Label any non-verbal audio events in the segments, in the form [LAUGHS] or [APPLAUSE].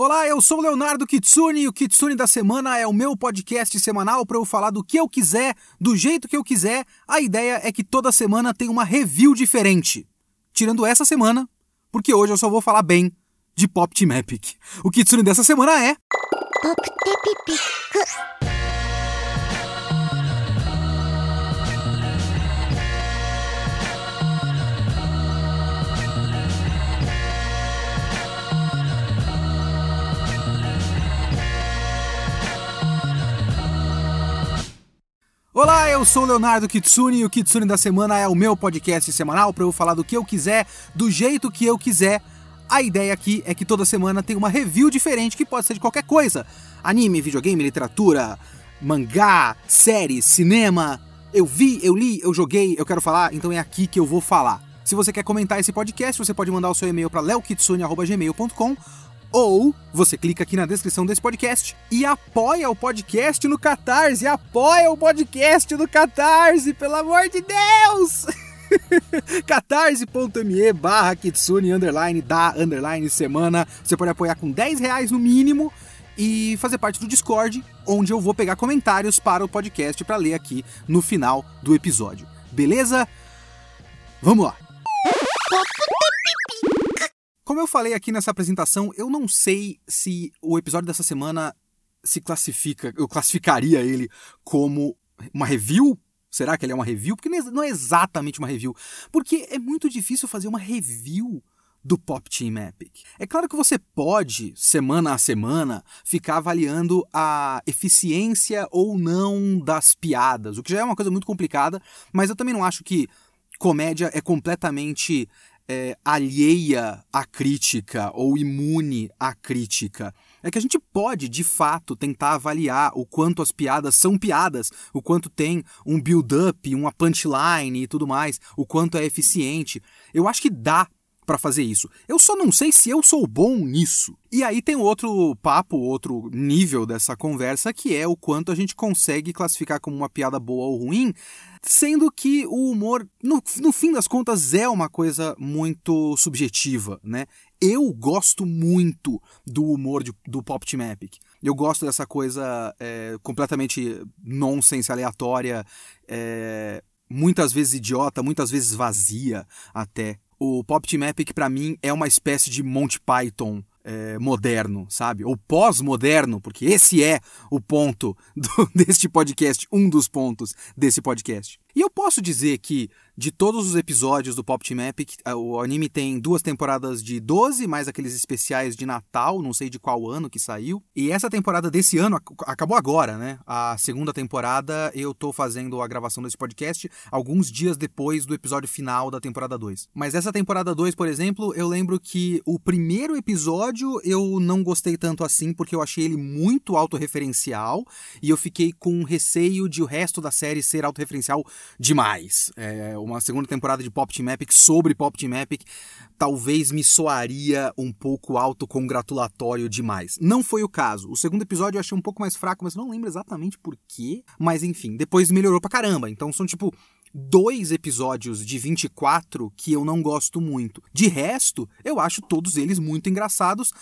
Olá, eu sou o Leonardo Kitsune e o Kitsune da Semana é o meu podcast semanal para eu falar do que eu quiser, do jeito que eu quiser. A ideia é que toda semana tem uma review diferente. Tirando essa semana, porque hoje eu só vou falar bem de Pop Team Epic. O Kitsune dessa semana é. Pop Tepipic. Olá, eu sou Leonardo Kitsune e o Kitsune da Semana é o meu podcast semanal para eu falar do que eu quiser, do jeito que eu quiser. A ideia aqui é que toda semana tem uma review diferente que pode ser de qualquer coisa: anime, videogame, literatura, mangá, séries, cinema. Eu vi, eu li, eu joguei, eu quero falar, então é aqui que eu vou falar. Se você quer comentar esse podcast, você pode mandar o seu e-mail para leokitsune.gmail.com ou você clica aqui na descrição desse podcast e apoia o podcast no Catarse. Apoia o podcast no Catarse, pelo amor de Deus! [LAUGHS] catarse.me barra kitsune underline da underline semana. Você pode apoiar com 10 reais no mínimo e fazer parte do Discord, onde eu vou pegar comentários para o podcast para ler aqui no final do episódio. Beleza? Vamos lá! Como eu falei aqui nessa apresentação, eu não sei se o episódio dessa semana se classifica, eu classificaria ele como uma review. Será que ele é uma review? Porque não é exatamente uma review. Porque é muito difícil fazer uma review do Pop Team Epic. É claro que você pode, semana a semana, ficar avaliando a eficiência ou não das piadas, o que já é uma coisa muito complicada, mas eu também não acho que comédia é completamente é, alheia à crítica ou imune à crítica. É que a gente pode, de fato, tentar avaliar o quanto as piadas são piadas, o quanto tem um build-up, uma punchline e tudo mais, o quanto é eficiente. Eu acho que dá para fazer isso. Eu só não sei se eu sou bom nisso. E aí tem outro papo, outro nível dessa conversa, que é o quanto a gente consegue classificar como uma piada boa ou ruim, sendo que o humor, no, no fim das contas, é uma coisa muito subjetiva, né? Eu gosto muito do humor de, do Pop Team Epic. Eu gosto dessa coisa é, completamente nonsense, aleatória, é, muitas vezes idiota, muitas vezes vazia até o Pop Team Epic para mim é uma espécie de Monty Python é, moderno, sabe? Ou pós-moderno, porque esse é o ponto [LAUGHS] do, deste podcast, um dos pontos desse podcast. E eu posso dizer que de todos os episódios do Pop Team Epic, o anime tem duas temporadas de 12, mais aqueles especiais de Natal, não sei de qual ano que saiu. E essa temporada desse ano acabou agora, né? A segunda temporada eu tô fazendo a gravação desse podcast alguns dias depois do episódio final da temporada 2. Mas essa temporada 2, por exemplo, eu lembro que o primeiro episódio eu não gostei tanto assim porque eu achei ele muito autorreferencial e eu fiquei com receio de o resto da série ser autorreferencial demais. É, uma segunda temporada de Pop Team Epic sobre Pop Team Epic talvez me soaria um pouco autocongratulatório demais. Não foi o caso. O segundo episódio eu achei um pouco mais fraco, mas não lembro exatamente por quê. Mas enfim, depois melhorou pra caramba. Então são tipo dois episódios de 24 que eu não gosto muito. De resto, eu acho todos eles muito engraçados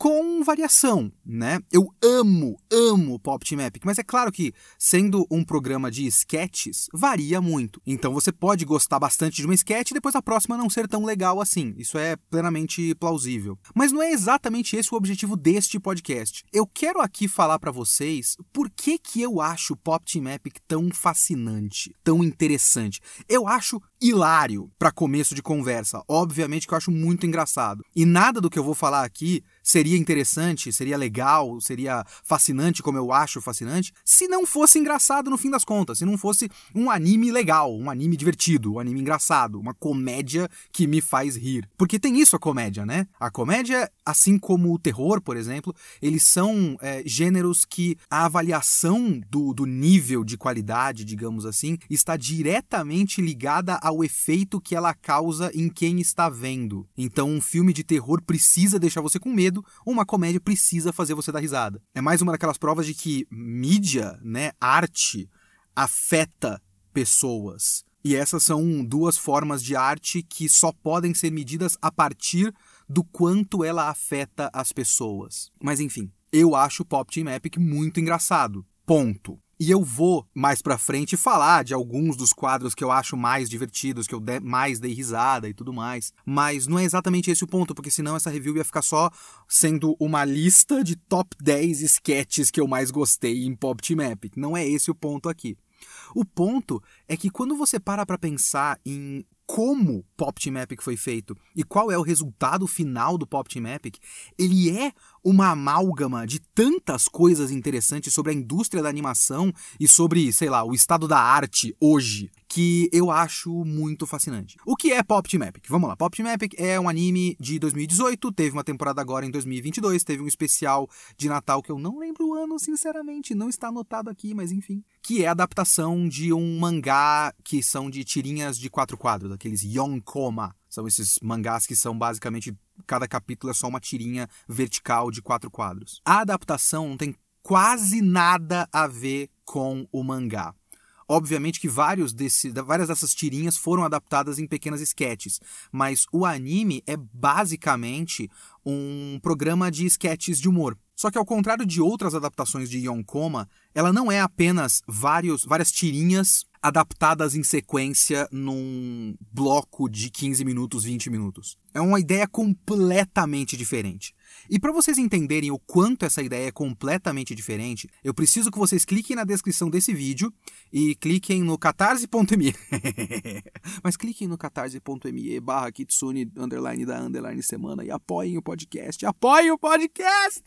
com variação, né? Eu amo, amo Pop Team Epic, mas é claro que, sendo um programa de sketches, varia muito. Então você pode gostar bastante de uma sketch e depois a próxima não ser tão legal assim. Isso é plenamente plausível. Mas não é exatamente esse o objetivo deste podcast. Eu quero aqui falar para vocês por que que eu acho Pop Team Epic tão fascinante, tão interessante. Eu acho hilário para começo de conversa. Obviamente que eu acho muito engraçado. E nada do que eu vou falar aqui seria interessante, seria legal, seria fascinante como eu acho fascinante, se não fosse engraçado no fim das contas, se não fosse um anime legal, um anime divertido, um anime engraçado, uma comédia que me faz rir. Porque tem isso a comédia, né? A comédia, assim como o terror, por exemplo, eles são é, gêneros que a avaliação do, do nível de qualidade, digamos assim, está diretamente ligada ao efeito que ela causa em quem está vendo. Então, um filme de terror precisa deixar você com medo, uma comédia precisa fazer você dar risada. É mais uma daquelas provas de que mídia, né, arte, afeta pessoas. E essas são duas formas de arte que só podem ser medidas a partir do quanto ela afeta as pessoas. Mas enfim, eu acho Pop Team Epic muito engraçado. Ponto. E eu vou mais pra frente falar de alguns dos quadros que eu acho mais divertidos, que eu de mais dei risada e tudo mais. Mas não é exatamente esse o ponto, porque senão essa review ia ficar só sendo uma lista de top 10 sketches que eu mais gostei em Pop Team Epic. Não é esse o ponto aqui. O ponto é que quando você para pra pensar em como Pop Team Epic foi feito e qual é o resultado final do Pop Team Epic, ele é uma amálgama de tantas coisas interessantes sobre a indústria da animação e sobre, sei lá, o estado da arte hoje, que eu acho muito fascinante. O que é Pop Team Epic? Vamos lá, Pop Team Epic é um anime de 2018, teve uma temporada agora em 2022, teve um especial de Natal que eu não lembro o ano, sinceramente, não está anotado aqui, mas enfim, que é a adaptação de um mangá que são de tirinhas de quatro quadros, aqueles Yonkoma. São esses mangás que são basicamente cada capítulo é só uma tirinha vertical de quatro quadros. A adaptação não tem quase nada a ver com o mangá. Obviamente que vários desse, várias dessas tirinhas foram adaptadas em pequenas sketches, mas o anime é basicamente um programa de sketches de humor. Só que ao contrário de outras adaptações de Yonkoma, ela não é apenas vários, várias tirinhas adaptadas em sequência num bloco de 15 minutos, 20 minutos. É uma ideia completamente diferente. E para vocês entenderem o quanto essa ideia é completamente diferente, eu preciso que vocês cliquem na descrição desse vídeo e cliquem no catarse.me. [LAUGHS] Mas cliquem no catarse.me barra kitsune underline da underline semana e apoiem o podcast. Apoiem o podcast!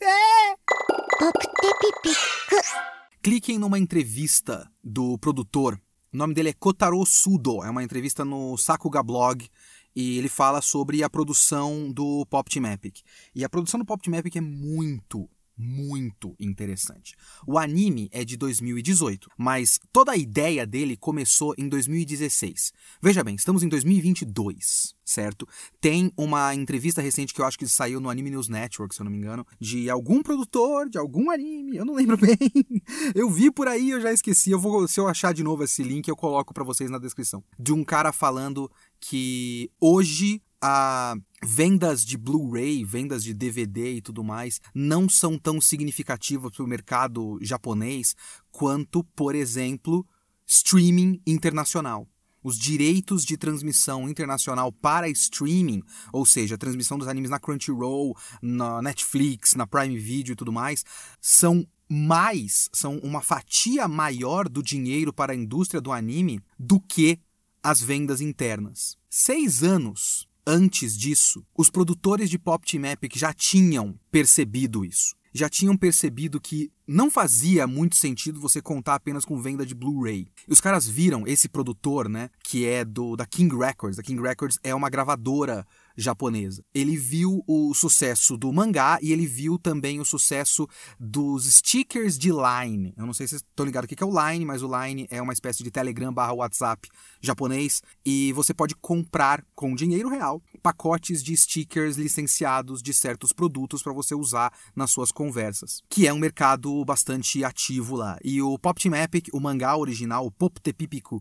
Cliquem numa entrevista do produtor o nome dele é Kotaro Sudo, é uma entrevista no Sakuga Blog e ele fala sobre a produção do Pop Team Epic. E a produção do Pop Team Epic é muito, muito interessante. O anime é de 2018, mas toda a ideia dele começou em 2016. Veja bem, estamos em 2022, certo? Tem uma entrevista recente que eu acho que saiu no Anime News Network, se eu não me engano, de algum produtor de algum anime, eu não lembro [LAUGHS] bem. Eu vi por aí, eu já esqueci. Eu vou, se eu achar de novo esse link, eu coloco para vocês na descrição. De um cara falando que hoje a vendas de Blu-ray, vendas de DVD e tudo mais não são tão significativas para o mercado japonês quanto, por exemplo, streaming internacional. Os direitos de transmissão internacional para streaming, ou seja, a transmissão dos animes na Crunchyroll, na Netflix, na Prime Video e tudo mais, são mais, são uma fatia maior do dinheiro para a indústria do anime do que as vendas internas. Seis anos antes disso, os produtores de Pop Team Epic já tinham percebido isso. Já tinham percebido que não fazia muito sentido você contar apenas com venda de Blu-ray. E os caras viram esse produtor, né, que é do da King Records. A King Records é uma gravadora japonesa. Ele viu o sucesso do mangá e ele viu também o sucesso dos stickers de Line. Eu não sei se vocês estão ligados o que é o Line, mas o Line é uma espécie de Telegram barra WhatsApp japonês e você pode comprar com dinheiro real pacotes de stickers licenciados de certos produtos para você usar nas suas conversas, que é um mercado bastante ativo lá. E o Pop Team Epic, o mangá original, o Pop Tepipiku,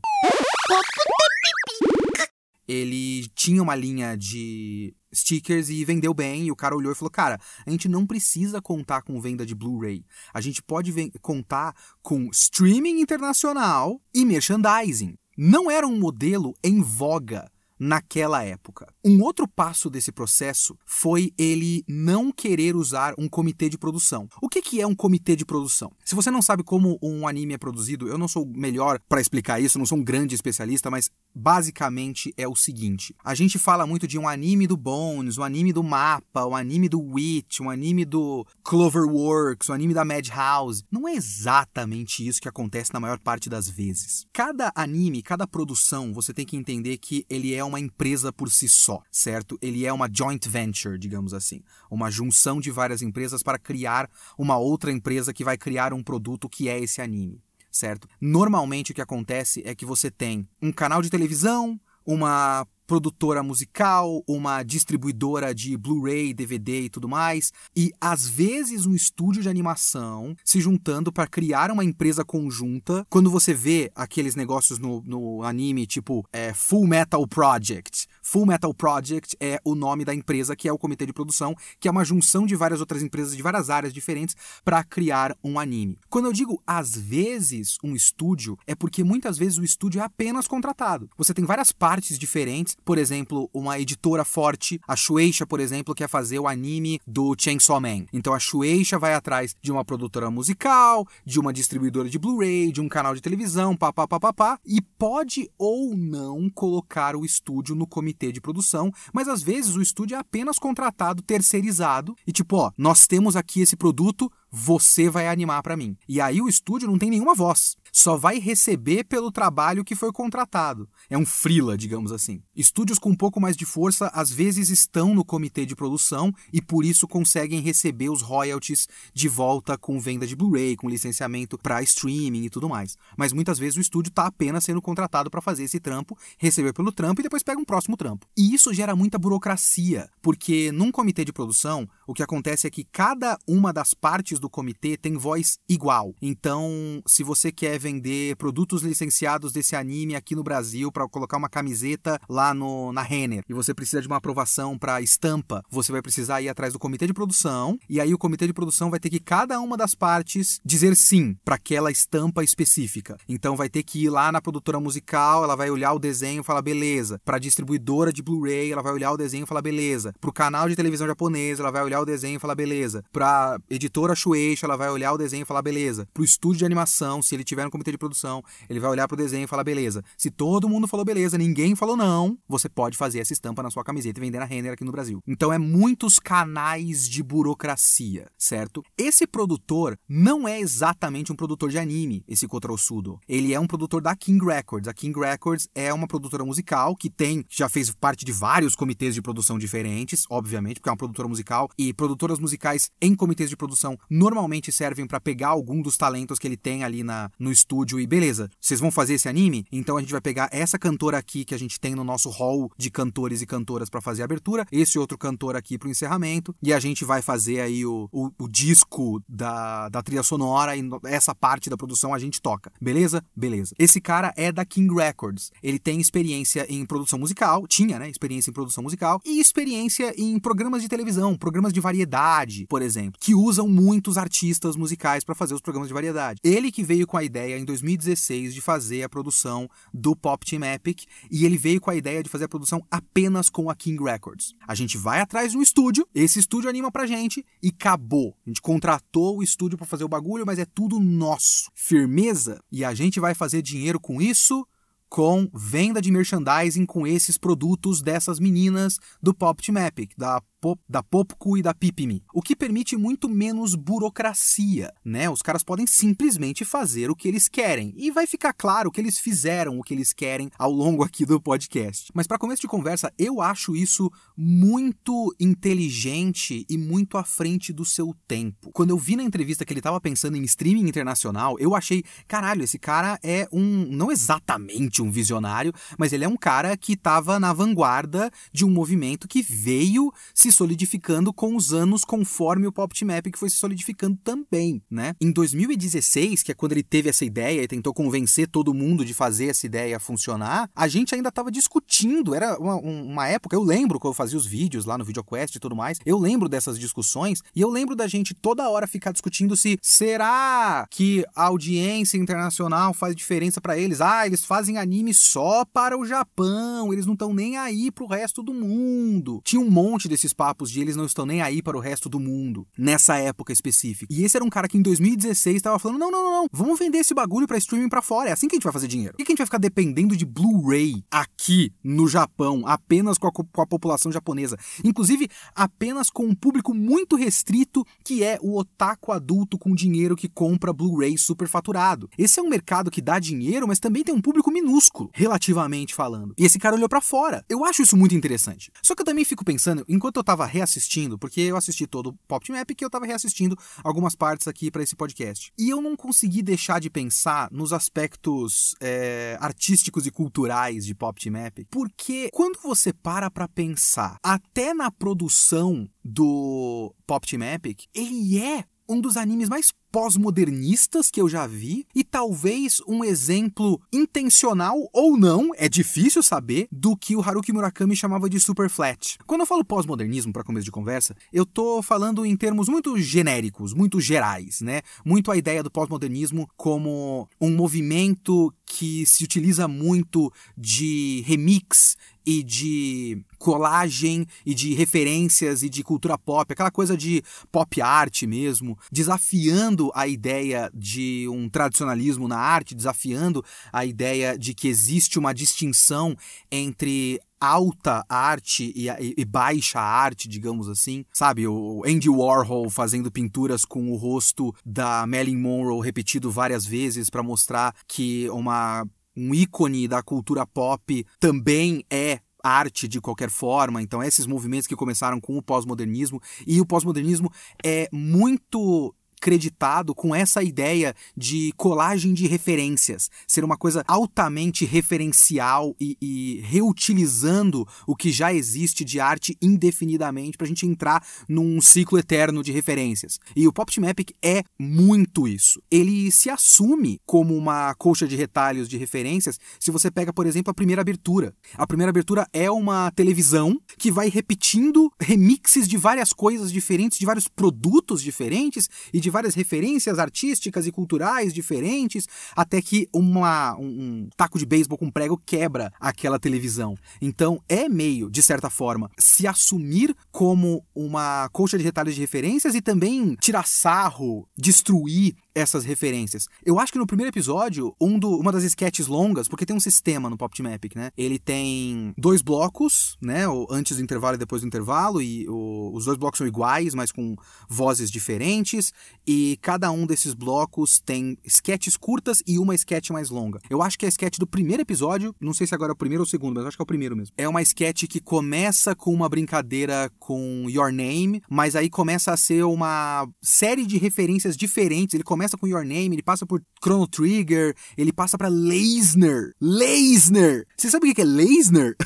ele tinha uma linha de stickers e vendeu bem. E o cara olhou e falou: Cara, a gente não precisa contar com venda de Blu-ray. A gente pode contar com streaming internacional e merchandising. Não era um modelo em voga naquela época. Um outro passo desse processo foi ele não querer usar um comitê de produção. O que, que é um comitê de produção? Se você não sabe como um anime é produzido, eu não sou melhor para explicar isso, não sou um grande especialista, mas basicamente é o seguinte: a gente fala muito de um anime do Bones, um anime do Mapa, um anime do Witch, um anime do Cloverworks, um anime da Madhouse. Não é exatamente isso que acontece na maior parte das vezes. Cada anime, cada produção, você tem que entender que ele é uma empresa por si só, certo? Ele é uma joint venture, digamos assim, uma junção de várias empresas para criar uma outra empresa que vai criar um produto que é esse anime certo? Normalmente o que acontece é que você tem um canal de televisão, uma produtora musical, uma distribuidora de Blu-ray, DVD e tudo mais, e às vezes um estúdio de animação se juntando para criar uma empresa conjunta. Quando você vê aqueles negócios no, no anime, tipo é, Full Metal Project, Full Metal Project é o nome da empresa que é o comitê de produção, que é uma junção de várias outras empresas de várias áreas diferentes para criar um anime. Quando eu digo às vezes um estúdio, é porque muitas vezes o estúdio é apenas contratado. Você tem várias partes diferentes, por exemplo, uma editora forte, a Shueisha, por exemplo, quer fazer o anime do Chainsaw Man. Então a Shueisha vai atrás de uma produtora musical, de uma distribuidora de Blu-ray, de um canal de televisão, papapá, e pode ou não colocar o estúdio no comitê de produção, mas às vezes o estúdio é apenas contratado, terceirizado, e tipo, ó, nós temos aqui esse produto, você vai animar para mim. E aí o estúdio não tem nenhuma voz, só vai receber pelo trabalho que foi contratado. É um frila, digamos assim. Estúdios com um pouco mais de força às vezes estão no comitê de produção e por isso conseguem receber os royalties de volta com venda de Blu-ray, com licenciamento para streaming e tudo mais. Mas muitas vezes o estúdio está apenas sendo contratado para fazer esse trampo, receber pelo trampo e depois pega um próximo trampo. E isso gera muita burocracia, porque num comitê de produção, o que acontece é que cada uma das partes do comitê tem voz igual. Então, se você quer vender produtos licenciados desse anime aqui no Brasil para colocar uma camiseta lá no, na Renner e você precisa de uma aprovação para estampa, você vai precisar ir atrás do comitê de produção e aí o comitê de produção vai ter que cada uma das partes dizer sim para aquela estampa específica. Então vai ter que ir lá na produtora musical, ela vai olhar o desenho e falar beleza. Para distribuidora de Blu-ray, ela vai olhar o desenho e falar beleza. Para o canal de televisão japonesa, ela vai olhar o desenho e falar beleza. Para editora Shueisha, ela vai olhar o desenho e falar beleza. Para o estúdio de animação, se ele tiver no comitê de produção, ele vai olhar para o desenho e falar beleza. Se todo mundo falou beleza, ninguém falou não, você pode fazer essa estampa na sua camiseta e vender na Renner aqui no Brasil. Então é muitos canais de burocracia, certo? Esse produtor não é exatamente um produtor de anime, esse Kotaro Sudo. Ele é um produtor da King Records. A King Records é uma produtora musical que tem, já fez parte de vários comitês de produção diferentes, obviamente, porque é uma produtora musical e produtoras musicais em comitês de produção normalmente servem para pegar algum dos talentos que ele tem ali na, no estúdio e beleza, vocês vão fazer esse anime? Então a gente vai pegar essa cantora aqui que a gente tem no nosso hall de cantores e cantoras para fazer a abertura, esse outro cantor aqui pro encerramento e a gente vai fazer aí o, o, o disco da, da trilha sonora e essa parte da produção a gente toca. Beleza? Beleza. Esse cara é da King Records. Ele tem experiência em produção musical, tinha, né? Experiência em produção musical e experiência em programas de televisão, programas de variedade, por exemplo, que usam muitos artistas musicais para fazer os programas de variedade. Ele que veio com a ideia em 2016 de fazer a produção do Pop Team Epic e ele veio com a ideia de fazer a produção apenas com a King Records. A gente vai atrás de um estúdio, esse estúdio anima pra gente e acabou. A gente contratou o estúdio para fazer o bagulho, mas é tudo nosso. Firmeza? E a gente vai fazer dinheiro com isso com venda de merchandising com esses produtos dessas meninas do Pop Team Epic, da Pop, da Popco e da Pipime, o que permite muito menos burocracia, né? Os caras podem simplesmente fazer o que eles querem e vai ficar claro que eles fizeram o que eles querem ao longo aqui do podcast. Mas para começo de conversa, eu acho isso muito inteligente e muito à frente do seu tempo. Quando eu vi na entrevista que ele estava pensando em streaming internacional, eu achei, caralho, esse cara é um não exatamente um visionário, mas ele é um cara que estava na vanguarda de um movimento que veio se solidificando com os anos conforme o Pop Team Epic foi se solidificando também, né? Em 2016, que é quando ele teve essa ideia e tentou convencer todo mundo de fazer essa ideia funcionar, a gente ainda estava discutindo, era uma, uma, época, eu lembro quando eu fazia os vídeos lá no VideoQuest e tudo mais, eu lembro dessas discussões e eu lembro da gente toda hora ficar discutindo se será que a audiência internacional faz diferença para eles? Ah, eles fazem anime só para o Japão, eles não estão nem aí pro resto do mundo. Tinha um monte desses papos de eles não estão nem aí para o resto do mundo, nessa época específica. E esse era um cara que em 2016 estava falando: não, não, não, não, vamos vender esse bagulho para streaming para fora, é assim que a gente vai fazer dinheiro. Por que a gente vai ficar dependendo de Blu-ray aqui no Japão, apenas com a, com a população japonesa? Inclusive, apenas com um público muito restrito que é o otaku adulto com dinheiro que compra Blu-ray superfaturado. Esse é um mercado que dá dinheiro, mas também tem um público minúsculo, relativamente falando. E esse cara olhou para fora. Eu acho isso muito interessante. Só que eu também fico pensando, enquanto eu tava reassistindo, porque eu assisti todo o Pop Team Epic e eu tava reassistindo algumas partes aqui para esse podcast. E eu não consegui deixar de pensar nos aspectos é, artísticos e culturais de Pop Team Epic, porque quando você para pra pensar, até na produção do Pop Team Epic, ele é um dos animes mais pós-modernistas que eu já vi e talvez um exemplo intencional ou não, é difícil saber, do que o Haruki Murakami chamava de super flat. Quando eu falo pós-modernismo para começo de conversa, eu tô falando em termos muito genéricos, muito gerais, né? Muito a ideia do pós-modernismo como um movimento que se utiliza muito de remix e de colagem e de referências e de cultura pop, aquela coisa de pop art mesmo, desafiando a ideia de um tradicionalismo na arte, desafiando a ideia de que existe uma distinção entre alta arte e, e, e, baixa arte, digamos assim. Sabe, o Andy Warhol fazendo pinturas com o rosto da Marilyn Monroe repetido várias vezes para mostrar que uma um ícone da cultura pop também é arte de qualquer forma. Então, esses movimentos que começaram com o pós-modernismo e o pós-modernismo é muito creditado com essa ideia de colagem de referências, ser uma coisa altamente referencial e, e reutilizando o que já existe de arte indefinidamente para a gente entrar num ciclo eterno de referências. E o Pop Epic é muito isso. Ele se assume como uma colcha de retalhos de referências se você pega, por exemplo, a primeira abertura. A primeira abertura é uma televisão que vai repetindo remixes de várias coisas diferentes, de vários produtos diferentes e de várias referências artísticas e culturais diferentes, até que uma, um, um taco de beisebol com prego quebra aquela televisão. Então é meio, de certa forma, se assumir como uma colcha de retalhos de referências e também tirar sarro, destruir essas referências. Eu acho que no primeiro episódio, um do, uma das sketches longas, porque tem um sistema no Pop Team Epic, né? Ele tem dois blocos, né? O antes do intervalo e depois do intervalo, e o, os dois blocos são iguais, mas com vozes diferentes, e cada um desses blocos tem sketches curtas e uma sketch mais longa. Eu acho que a sketch do primeiro episódio, não sei se agora é o primeiro ou o segundo, mas acho que é o primeiro mesmo. É uma sketch que começa com uma brincadeira com Your Name, mas aí começa a ser uma série de referências diferentes. Ele começa começa com Your Name, ele passa por Chrono Trigger, ele passa para Leisner. Leisner! Você sabe o que é Leisner?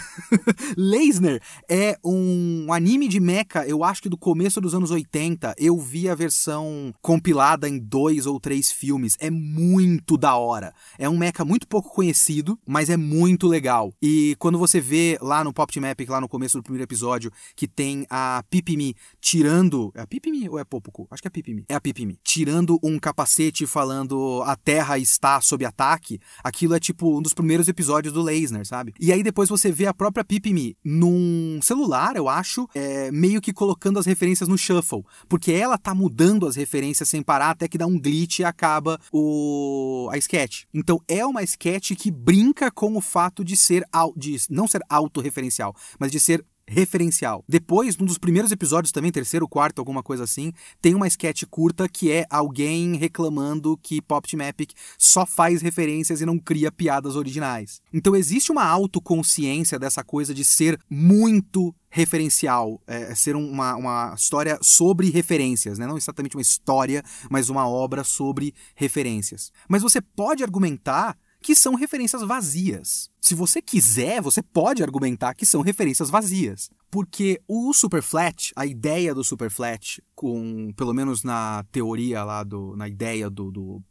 Leisner [LAUGHS] é um anime de mecha, eu acho que do começo dos anos 80. Eu vi a versão compilada em dois ou três filmes. É muito da hora. É um mecha muito pouco conhecido, mas é muito legal. E quando você vê lá no Pop Epic, lá no começo do primeiro episódio, que tem a Pipimi tirando. É a Pipimi ou é Popoco? Acho que é a Pipimi. É a Pipimi. Tirando um capacete capacete falando a Terra está sob ataque, aquilo é tipo um dos primeiros episódios do Leisner, sabe? E aí depois você vê a própria Pipimi num celular, eu acho, é, meio que colocando as referências no shuffle, porque ela tá mudando as referências sem parar até que dá um glitch e acaba o a sketch. Então é uma sketch que brinca com o fato de ser de não ser autorreferencial, mas de ser referencial. Depois, num dos primeiros episódios também, terceiro, quarto, alguma coisa assim, tem uma sketch curta que é alguém reclamando que Pop Epic só faz referências e não cria piadas originais. Então existe uma autoconsciência dessa coisa de ser muito referencial, é, é ser uma, uma história sobre referências, né? não exatamente uma história, mas uma obra sobre referências. Mas você pode argumentar que são referências vazias. Se você quiser, você pode argumentar que são referências vazias. Porque o Superflat, a ideia do Superflat, com, pelo menos na teoria lá, do, na ideia do, do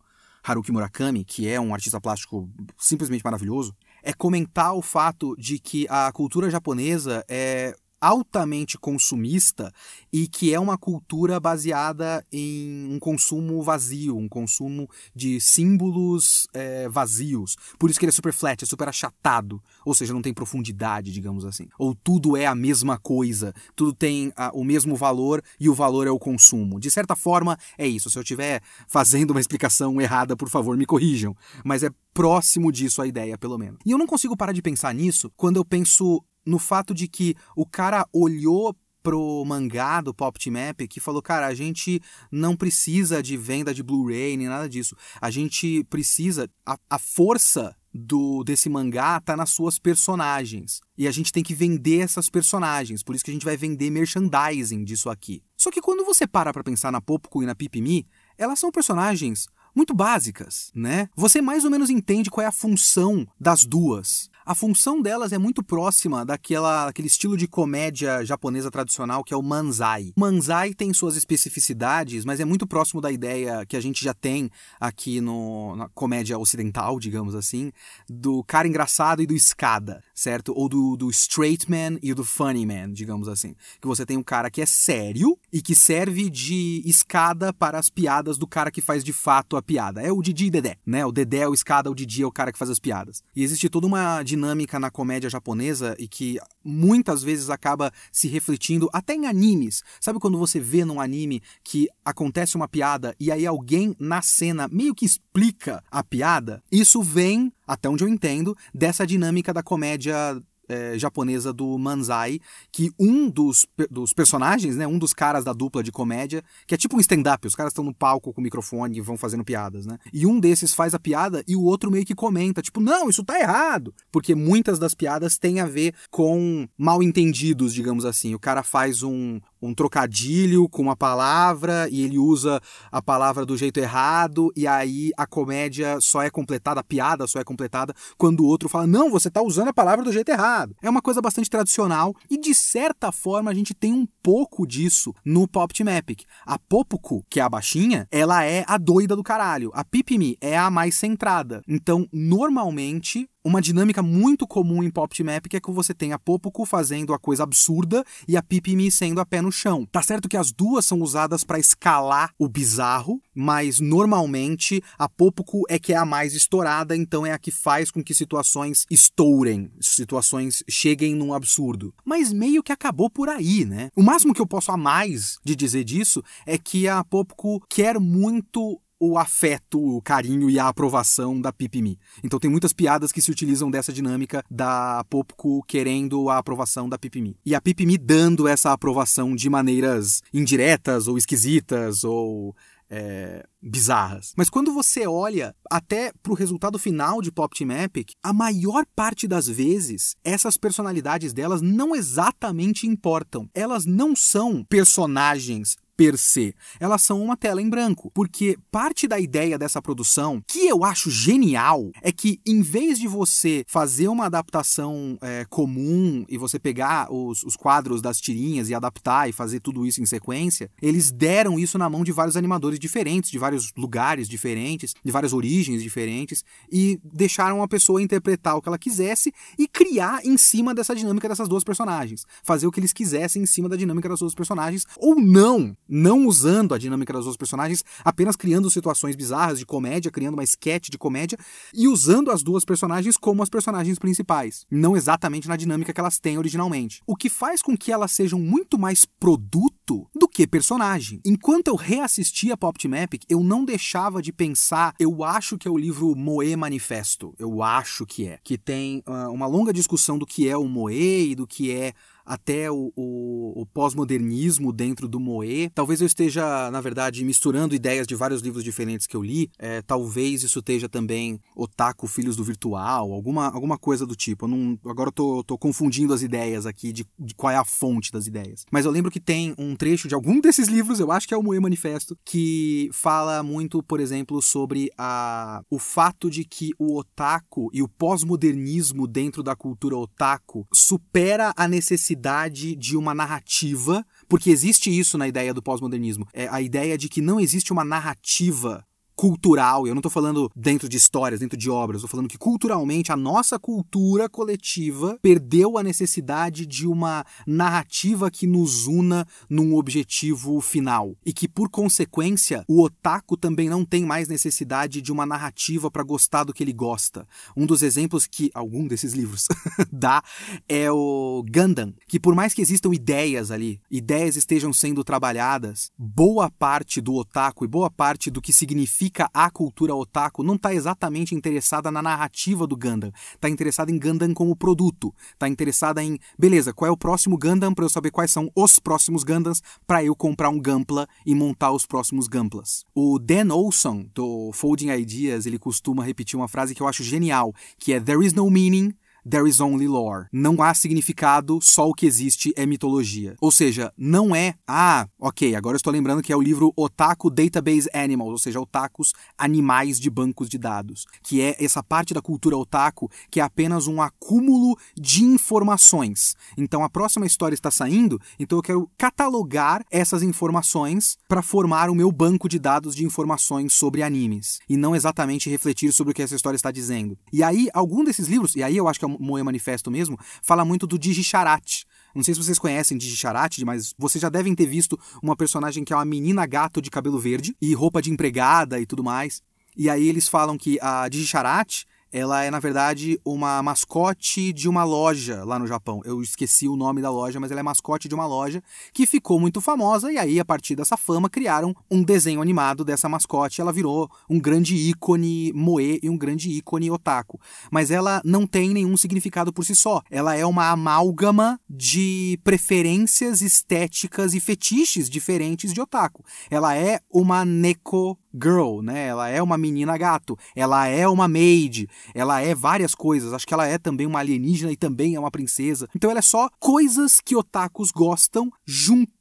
Haruki Murakami, que é um artista plástico simplesmente maravilhoso, é comentar o fato de que a cultura japonesa é altamente consumista e que é uma cultura baseada em um consumo vazio, um consumo de símbolos é, vazios. Por isso que ele é super flat, é super achatado, ou seja, não tem profundidade, digamos assim. Ou tudo é a mesma coisa, tudo tem a, o mesmo valor e o valor é o consumo. De certa forma, é isso. Se eu estiver fazendo uma explicação errada, por favor, me corrijam. Mas é próximo disso a ideia, pelo menos. E eu não consigo parar de pensar nisso quando eu penso no fato de que o cara olhou pro mangá do Pop Team Epic e falou, cara, a gente não precisa de venda de Blu-ray nem nada disso. A gente precisa a, a força do desse mangá tá nas suas personagens. E a gente tem que vender essas personagens, por isso que a gente vai vender merchandising disso aqui. Só que quando você para para pensar na Popco e na Pipimi, elas são personagens muito básicas, né? Você mais ou menos entende qual é a função das duas. A função delas é muito próxima daquela, daquele estilo de comédia japonesa tradicional que é o manzai. O manzai tem suas especificidades, mas é muito próximo da ideia que a gente já tem aqui no, na comédia ocidental, digamos assim, do cara engraçado e do escada, certo? Ou do, do straight man e do funny man, digamos assim. Que você tem um cara que é sério e que serve de escada para as piadas do cara que faz de fato a piada. É o Didi e Dedé, né? O Dedé é o escada, o Didi é o cara que faz as piadas. E existe toda uma na comédia japonesa e que muitas vezes acaba se refletindo até em animes. Sabe quando você vê num anime que acontece uma piada e aí alguém na cena meio que explica a piada? Isso vem, até onde eu entendo, dessa dinâmica da comédia é, japonesa do Manzai, que um dos, dos personagens, né, um dos caras da dupla de comédia, que é tipo um stand-up, os caras estão no palco com o microfone e vão fazendo piadas, né? E um desses faz a piada e o outro meio que comenta, tipo, não, isso tá errado. Porque muitas das piadas têm a ver com mal entendidos, digamos assim. O cara faz um, um trocadilho com uma palavra e ele usa a palavra do jeito errado e aí a comédia só é completada, a piada só é completada quando o outro fala: "Não, você está usando a palavra do jeito errado". É uma coisa bastante tradicional e de certa forma a gente tem um pouco disso no Pop Team Epic. A Popuku, que é a baixinha, ela é a doida do caralho. A Pipimi é a mais centrada. Então, normalmente uma dinâmica muito comum em Pop Team Epic é que você tem a Popuku fazendo a coisa absurda e a Pipimi sendo a pé no chão. Tá certo que as duas são usadas para escalar o bizarro, mas normalmente a Popuku é que é a mais estourada, então é a que faz com que situações estourem, situações cheguem num absurdo. Mas meio que acabou por aí, né? O máximo que eu posso a mais de dizer disso é que a Popuku quer muito o afeto, o carinho e a aprovação da Pipimi. Então tem muitas piadas que se utilizam dessa dinâmica da Popco querendo a aprovação da Pipimi. E a Pipimi dando essa aprovação de maneiras indiretas ou esquisitas ou é, bizarras. Mas quando você olha até para o resultado final de Pop Team Epic, a maior parte das vezes essas personalidades delas não exatamente importam. Elas não são personagens per se. Elas são uma tela em branco, porque parte da ideia dessa produção, que eu acho genial, é que em vez de você fazer uma adaptação é, comum e você pegar os, os quadros das tirinhas e adaptar e fazer tudo isso em sequência, eles deram isso na mão de vários animadores diferentes, de vários lugares diferentes, de várias origens diferentes, e deixaram a pessoa interpretar o que ela quisesse e criar em cima dessa dinâmica dessas duas personagens. Fazer o que eles quisessem em cima da dinâmica das duas personagens, ou não não usando a dinâmica das duas personagens, apenas criando situações bizarras de comédia, criando uma sketch de comédia e usando as duas personagens como as personagens principais, não exatamente na dinâmica que elas têm originalmente. O que faz com que elas sejam muito mais produto do que personagem. Enquanto eu reassistia Pop Team Epic, eu não deixava de pensar, eu acho que é o livro Moe Manifesto, eu acho que é, que tem uh, uma longa discussão do que é o Moe e do que é até o, o, o pós-modernismo dentro do Moe. Talvez eu esteja, na verdade, misturando ideias de vários livros diferentes que eu li. É, talvez isso esteja também Otaku Filhos do Virtual, alguma, alguma coisa do tipo. Eu não, agora eu tô, tô confundindo as ideias aqui de, de, qual é a fonte das ideias. Mas eu lembro que tem um trecho de algum desses livros, eu acho que é o Moe Manifesto, que fala muito, por exemplo, sobre a, o fato de que o otaku e o pós-modernismo dentro da cultura otaku supera a necessidade necessidade de uma narrativa, porque existe isso na ideia do pós-modernismo. É a ideia de que não existe uma narrativa cultural, eu não estou falando dentro de histórias, dentro de obras, estou falando que culturalmente a nossa cultura coletiva perdeu a necessidade de uma narrativa que nos una num objetivo final e que por consequência o otaku também não tem mais necessidade de uma narrativa para gostar do que ele gosta. Um dos exemplos que algum desses livros [LAUGHS] dá é o Gundam, que por mais que existam ideias ali, ideias estejam sendo trabalhadas, boa parte do otaku e boa parte do que significa significa a cultura otaku não está exatamente interessada na narrativa do Gundam, está interessada em Gundam como produto, está interessada em, beleza, qual é o próximo Gundam para eu saber quais são os próximos Gundams para eu comprar um Gampla e montar os próximos Gamplas. O Dan Olson do Folding Ideas, ele costuma repetir uma frase que eu acho genial, que é there is no meaning there is only lore. Não há significado, só o que existe é mitologia. Ou seja, não é, ah, ok, agora eu estou lembrando que é o livro Otaku Database Animals, ou seja, otakus animais de bancos de dados, que é essa parte da cultura otaku que é apenas um acúmulo de informações. Então a próxima história está saindo, então eu quero catalogar essas informações para formar o meu banco de dados de informações sobre animes e não exatamente refletir sobre o que essa história está dizendo. E aí algum desses livros, e aí eu acho que é Moe Manifesto mesmo, fala muito do Digicharat, não sei se vocês conhecem Digicharat, mas vocês já devem ter visto uma personagem que é uma menina gato de cabelo verde e roupa de empregada e tudo mais. E aí eles falam que a Digicharat ela é, na verdade, uma mascote de uma loja lá no Japão. Eu esqueci o nome da loja, mas ela é mascote de uma loja que ficou muito famosa, e aí, a partir dessa fama, criaram um desenho animado dessa mascote. Ela virou um grande ícone moe e um grande ícone otaku. Mas ela não tem nenhum significado por si só. Ela é uma amálgama de preferências estéticas e fetiches diferentes de otaku. Ela é uma neko girl, né? Ela é uma menina gato, ela é uma maid, ela é várias coisas. Acho que ela é também uma alienígena e também é uma princesa. Então ela é só coisas que otakus gostam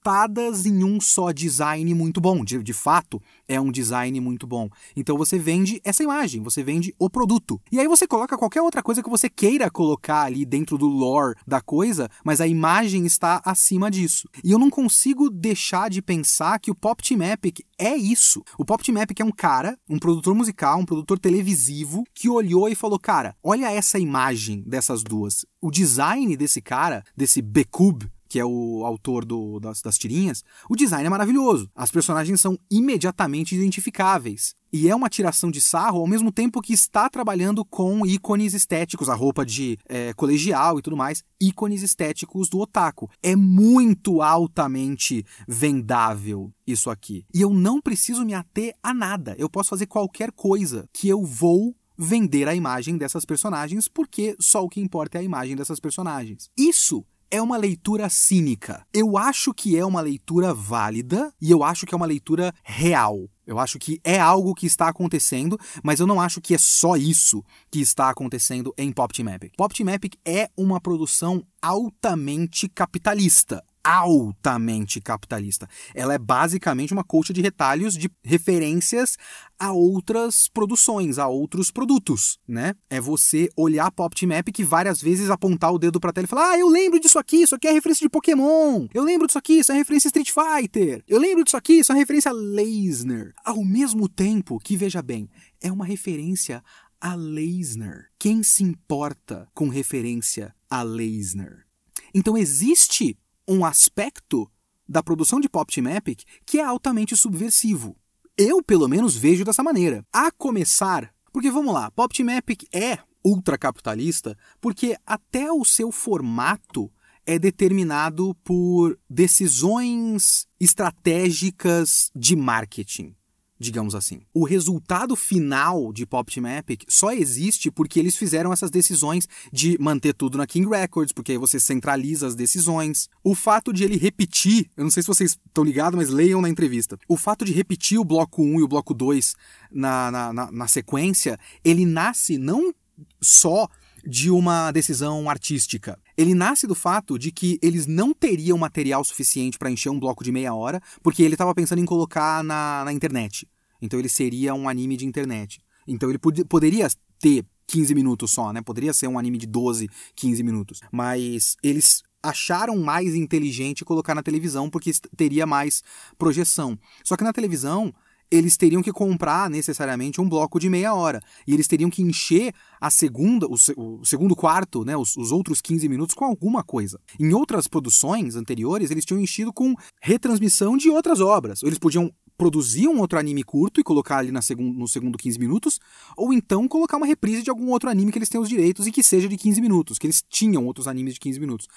juntadas em um só design muito bom. De, de fato, é um design muito bom. Então você vende essa imagem, você vende o produto. E aí você coloca qualquer outra coisa que você queira colocar ali dentro do lore da coisa, mas a imagem está acima disso. E eu não consigo deixar de pensar que o Pop Team Epic é isso. O Pop Team Epic é um cara, um produtor musical, um produtor televisivo, que olhou e falou: Cara, olha essa imagem dessas duas. O design desse cara, desse Bekub, que é o autor do, das, das tirinhas, o design é maravilhoso. As personagens são imediatamente identificáveis. E é uma tiração de sarro ao mesmo tempo que está trabalhando com ícones estéticos, a roupa de é, colegial e tudo mais, ícones estéticos do otaku. É muito altamente vendável isso aqui. E eu não preciso me ater a nada. Eu posso fazer qualquer coisa que eu vou vender a imagem dessas personagens, porque só o que importa é a imagem dessas personagens. Isso é uma leitura cínica. Eu acho que é uma leitura válida e eu acho que é uma leitura real. Eu acho que é algo que está acontecendo, mas eu não acho que é só isso que está acontecendo em Pop Team Epic. Pop Team Epic é uma produção altamente capitalista altamente capitalista. Ela é basicamente uma colcha de retalhos de referências a outras produções, a outros produtos, né? É você olhar Pop Team Map que várias vezes apontar o dedo pra tela e falar: "Ah, eu lembro disso aqui, isso aqui é referência de Pokémon. Eu lembro disso aqui, isso é referência Street Fighter. Eu lembro disso aqui, isso é referência a Leisner". Ao mesmo tempo que veja bem, é uma referência a Leisner. Quem se importa com referência a Leisner? Então existe um aspecto da produção de Pop Team Epic que é altamente subversivo. Eu, pelo menos, vejo dessa maneira. A começar, porque vamos lá, Pop Team Epic é ultracapitalista porque até o seu formato é determinado por decisões estratégicas de marketing digamos assim. O resultado final de Pop Team Epic só existe porque eles fizeram essas decisões de manter tudo na King Records, porque aí você centraliza as decisões. O fato de ele repetir, eu não sei se vocês estão ligados, mas leiam na entrevista. O fato de repetir o bloco 1 e o bloco 2 na, na, na, na sequência, ele nasce não só de uma decisão artística. Ele nasce do fato de que eles não teriam material suficiente para encher um bloco de meia hora, porque ele estava pensando em colocar na, na internet. Então ele seria um anime de internet. Então ele pod poderia ter 15 minutos só, né? Poderia ser um anime de 12, 15 minutos. Mas eles acharam mais inteligente colocar na televisão porque teria mais projeção. Só que na televisão eles teriam que comprar necessariamente um bloco de meia hora. E eles teriam que encher a segunda, o, o segundo quarto, né, os, os, outros 15 minutos com alguma coisa. Em outras produções anteriores, eles tinham enchido com retransmissão de outras obras. Eles podiam produzir um outro anime curto e colocar ali na no segundo 15 minutos, ou então colocar uma reprise de algum outro anime que eles tenham os direitos e que seja de 15 minutos, que eles tinham outros animes de 15 minutos.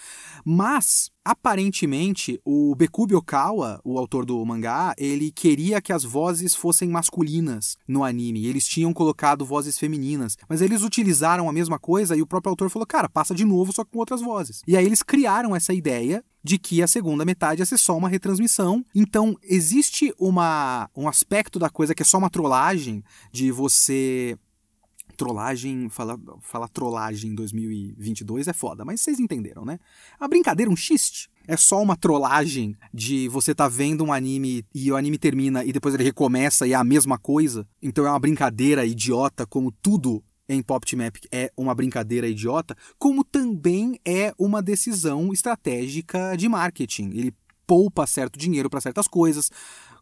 Mas, aparentemente, o Bekube Okawa, o autor do mangá, ele queria que as vozes fossem masculinas no anime, eles tinham colocado vozes femininas, mas eles utilizaram a mesma coisa e o próprio autor falou, cara, passa de novo só com outras vozes. E aí eles criaram essa ideia de que a segunda metade ia ser só uma retransmissão. Então, existe uma, um aspecto da coisa que é só uma trollagem de você trollagem, falar fala trollagem em 2022 é foda, mas vocês entenderam, né? A brincadeira, um xiste, é só uma trollagem de você tá vendo um anime e o anime termina e depois ele recomeça e é a mesma coisa. Então é uma brincadeira idiota, como tudo em Pop Team Epic é uma brincadeira idiota, como também é uma decisão estratégica de marketing. Ele poupa certo dinheiro para certas coisas,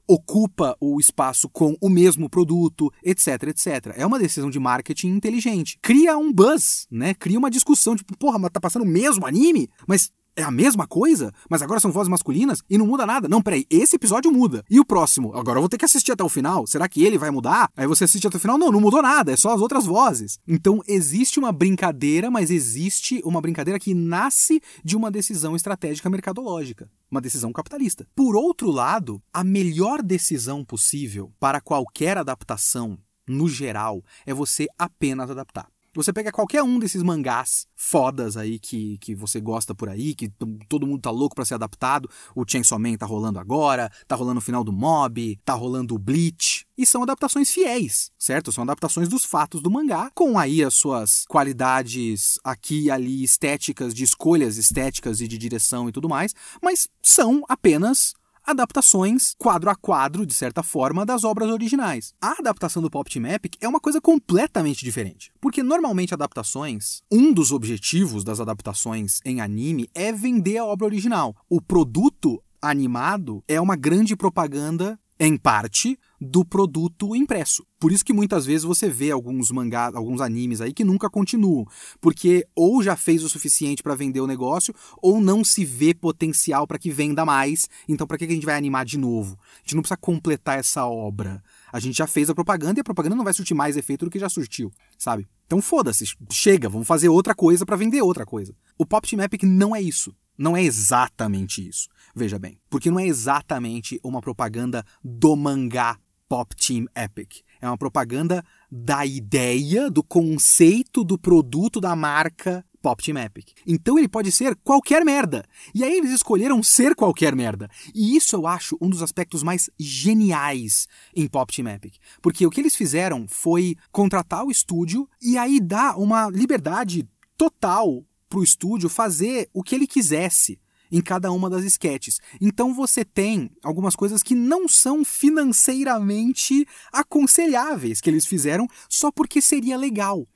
ocupa o espaço com o mesmo produto, etc, etc. É uma decisão de marketing inteligente. Cria um buzz, né? Cria uma discussão, tipo, porra, mas tá passando o mesmo anime? Mas é a mesma coisa, mas agora são vozes masculinas e não muda nada. Não, peraí, esse episódio muda. E o próximo? Agora eu vou ter que assistir até o final. Será que ele vai mudar? Aí você assiste até o final? Não, não mudou nada, é só as outras vozes. Então existe uma brincadeira, mas existe uma brincadeira que nasce de uma decisão estratégica mercadológica, uma decisão capitalista. Por outro lado, a melhor decisão possível para qualquer adaptação, no geral, é você apenas adaptar. Você pega qualquer um desses mangás fodas aí que, que você gosta por aí, que todo mundo tá louco para ser adaptado. O Chainsaw Man tá rolando agora, tá rolando o final do Mob, tá rolando o Bleach. E são adaptações fiéis, certo? São adaptações dos fatos do mangá, com aí as suas qualidades aqui e ali estéticas, de escolhas estéticas e de direção e tudo mais, mas são apenas adaptações quadro a quadro, de certa forma, das obras originais. A adaptação do Pop Team Epic é uma coisa completamente diferente. Porque normalmente adaptações, um dos objetivos das adaptações em anime é vender a obra original. O produto animado é uma grande propaganda em parte, do produto impresso. Por isso que muitas vezes você vê alguns mangás, alguns animes aí que nunca continuam, porque ou já fez o suficiente para vender o negócio, ou não se vê potencial para que venda mais. Então, para que a gente vai animar de novo? A gente não precisa completar essa obra. A gente já fez a propaganda e a propaganda não vai surtir mais efeito do que já surtiu, sabe? Então foda-se, chega, vamos fazer outra coisa para vender outra coisa. O Pop Team Epic não é isso. Não é exatamente isso. Veja bem, porque não é exatamente uma propaganda do mangá Pop Team Epic. É uma propaganda da ideia, do conceito do produto da marca Pop Team Epic. Então ele pode ser qualquer merda. E aí eles escolheram ser qualquer merda. E isso eu acho um dos aspectos mais geniais em Pop Team Epic. Porque o que eles fizeram foi contratar o estúdio e aí dar uma liberdade total para o estúdio fazer o que ele quisesse em cada uma das sketches. Então você tem algumas coisas que não são financeiramente aconselháveis que eles fizeram só porque seria legal.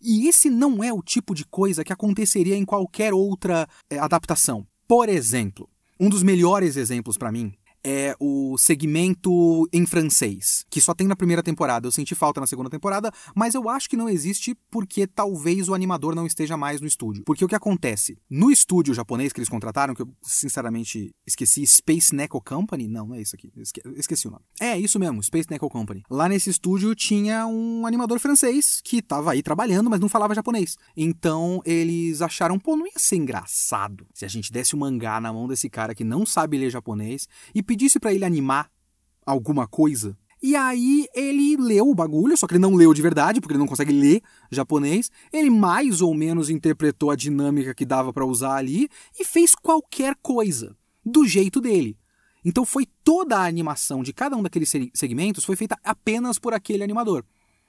E esse não é o tipo de coisa que aconteceria em qualquer outra é, adaptação. Por exemplo, um dos melhores exemplos para mim é o segmento em francês, que só tem na primeira temporada. Eu senti falta na segunda temporada, mas eu acho que não existe porque talvez o animador não esteja mais no estúdio. Porque o que acontece? No estúdio japonês que eles contrataram, que eu sinceramente esqueci, Space Neko Company? Não, não é isso aqui. Esque esqueci o nome. É, isso mesmo, Space Neko Company. Lá nesse estúdio tinha um animador francês que tava aí trabalhando, mas não falava japonês. Então eles acharam, pô, não ia ser engraçado se a gente desse o um mangá na mão desse cara que não sabe ler japonês e pedisse para ele animar alguma coisa. E aí ele leu o bagulho, só que ele não leu de verdade, porque ele não consegue ler japonês. Ele mais ou menos interpretou a dinâmica que dava para usar ali e fez qualquer coisa do jeito dele. Então foi toda a animação de cada um daqueles segmentos foi feita apenas por aquele animador.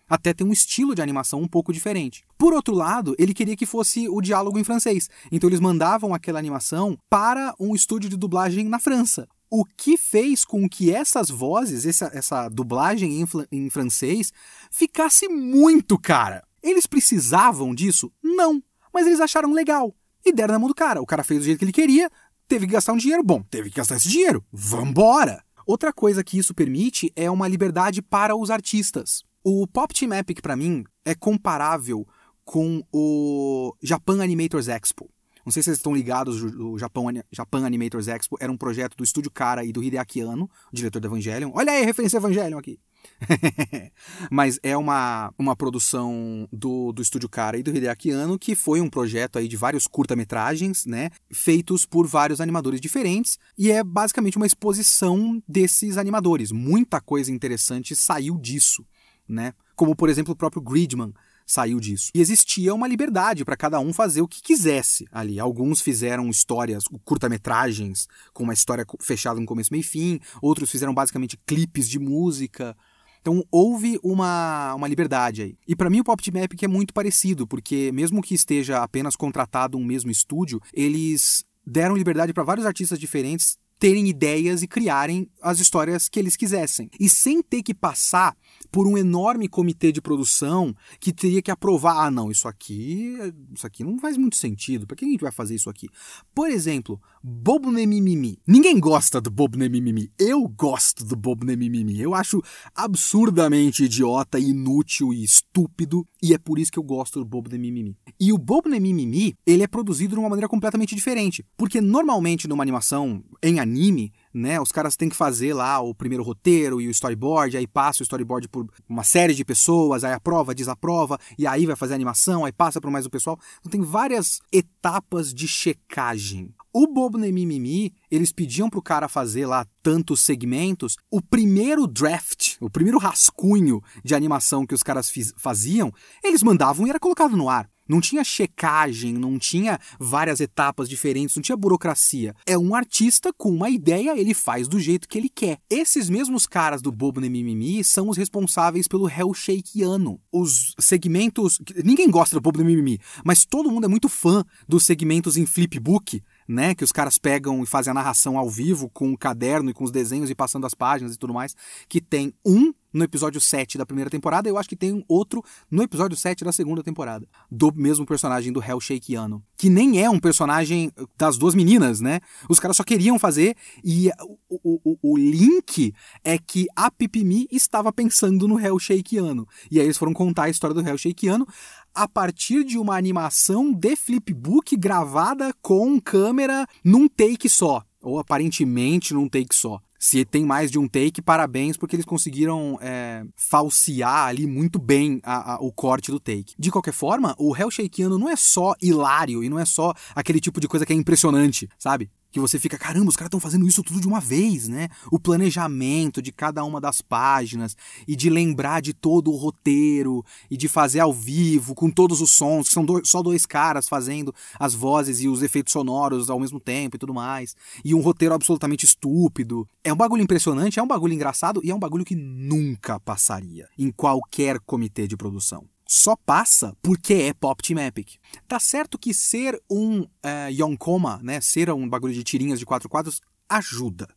Até tem um estilo de animação um pouco diferente. Por outro lado, ele queria que fosse o diálogo em francês. Então eles mandavam aquela animação para um estúdio de dublagem na França. O que fez com que essas vozes, essa, essa dublagem em, em francês, ficasse muito cara. Eles precisavam disso? Não. Mas eles acharam legal. E deram na mão do cara. O cara fez do jeito que ele queria, teve que gastar um dinheiro. Bom, teve que gastar esse dinheiro. Vambora! Outra coisa que isso permite é uma liberdade para os artistas. O Pop Team Epic, para mim, é comparável com o Japan Animators Expo. Não sei se vocês estão ligados, o Japão, Japan Animators Expo era um projeto do Estúdio Cara e do Hideaki Anno, diretor do Evangelion. Olha aí, referência Evangelion aqui. [LAUGHS] Mas é uma, uma produção do, do Estúdio Cara e do Hideaki Anno, que foi um projeto aí de vários curta-metragens, né? Feitos por vários animadores diferentes. E é basicamente uma exposição desses animadores. Muita coisa interessante saiu disso, né? Como, por exemplo, o próprio Gridman, saiu disso. E existia uma liberdade para cada um fazer o que quisesse ali. Alguns fizeram histórias, curta-metragens, com uma história fechada no começo, meio e fim. Outros fizeram basicamente clipes de música. Então houve uma, uma liberdade aí. E para mim o Pop Team Epic é muito parecido, porque mesmo que esteja apenas contratado um mesmo estúdio, eles deram liberdade para vários artistas diferentes terem ideias e criarem as histórias que eles quisessem. E sem ter que passar por um enorme comitê de produção que teria que aprovar, ah, não, isso aqui, isso aqui não faz muito sentido. Para que a gente vai fazer isso aqui? Por exemplo, Bobo Nemimimi. Ninguém gosta do Bobo Nemimimi. Eu gosto do Bobo Nemimimi. Eu acho absurdamente idiota, inútil e estúpido, e é por isso que eu gosto do Bobo Nemimimi. E o Bobo Nemimimi, ele é produzido de uma maneira completamente diferente, porque normalmente numa animação em anime, né? Os caras têm que fazer lá o primeiro roteiro e o storyboard, aí passa o storyboard por uma série de pessoas, aí aprova, desaprova, e aí vai fazer a animação, aí passa por mais um pessoal. Então tem várias etapas de checagem. O Bobo Nemimimi, eles pediam pro cara fazer lá tantos segmentos. O primeiro draft, o primeiro rascunho de animação que os caras faziam, eles mandavam e era colocado no ar. Não tinha checagem, não tinha várias etapas diferentes, não tinha burocracia. É um artista com uma ideia, ele faz do jeito que ele quer. Esses mesmos caras do Bobo Mimimi são os responsáveis pelo Hell Shakeano. Os segmentos. Ninguém gosta do Bobo Mimimi, mas todo mundo é muito fã dos segmentos em flipbook né? Que os caras pegam e fazem a narração ao vivo com o caderno e com os desenhos e passando as páginas e tudo mais. Que tem um no episódio 7 da primeira temporada, eu acho que tem outro no episódio 7 da segunda temporada, do mesmo personagem do Hell Shakeano, que nem é um personagem das duas meninas, né? Os caras só queriam fazer e o, o, o link é que a Pipimi estava pensando no Hell Shakeano. E aí eles foram contar a história do Hell Shakeano a partir de uma animação de flipbook gravada com câmera num take só. Ou aparentemente num take só. Se tem mais de um take, parabéns, porque eles conseguiram é, falsear ali muito bem a, a, o corte do take. De qualquer forma, o Hell Shakeano não é só hilário e não é só aquele tipo de coisa que é impressionante, sabe? Que você fica, caramba, os caras estão fazendo isso tudo de uma vez, né? O planejamento de cada uma das páginas e de lembrar de todo o roteiro e de fazer ao vivo com todos os sons, que são dois, só dois caras fazendo as vozes e os efeitos sonoros ao mesmo tempo e tudo mais. E um roteiro absolutamente estúpido. É um bagulho impressionante, é um bagulho engraçado e é um bagulho que nunca passaria em qualquer comitê de produção só passa porque é Pop Team Epic. Tá certo que ser um uh, Yonkoma, né, ser um bagulho de tirinhas de quatro quadros, ajuda.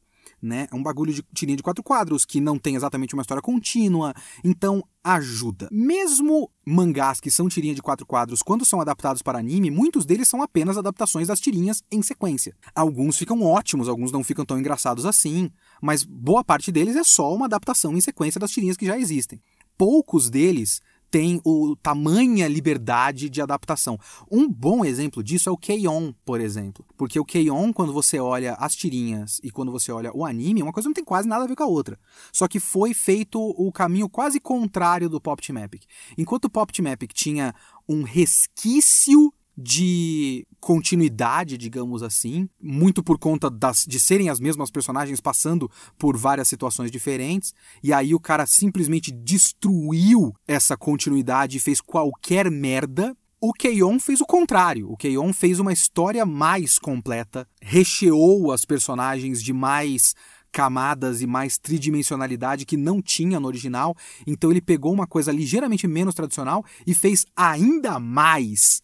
Né? É um bagulho de tirinha de quatro quadros que não tem exatamente uma história contínua, então ajuda. Mesmo mangás que são tirinha de quatro quadros, quando são adaptados para anime, muitos deles são apenas adaptações das tirinhas em sequência. Alguns ficam ótimos, alguns não ficam tão engraçados assim, mas boa parte deles é só uma adaptação em sequência das tirinhas que já existem. Poucos deles tem o tamanha liberdade de adaptação. Um bom exemplo disso é o K-On, por exemplo. Porque o K-On, quando você olha as tirinhas e quando você olha o anime, uma coisa não tem quase nada a ver com a outra. Só que foi feito o caminho quase contrário do Pop Team Epic. Enquanto o Pop Team Epic tinha um resquício de continuidade, digamos assim, muito por conta das, de serem as mesmas personagens passando por várias situações diferentes, e aí o cara simplesmente destruiu essa continuidade e fez qualquer merda. O Keion fez o contrário. O Keion fez uma história mais completa, recheou as personagens de mais camadas e mais tridimensionalidade que não tinha no original. Então ele pegou uma coisa ligeiramente menos tradicional e fez ainda mais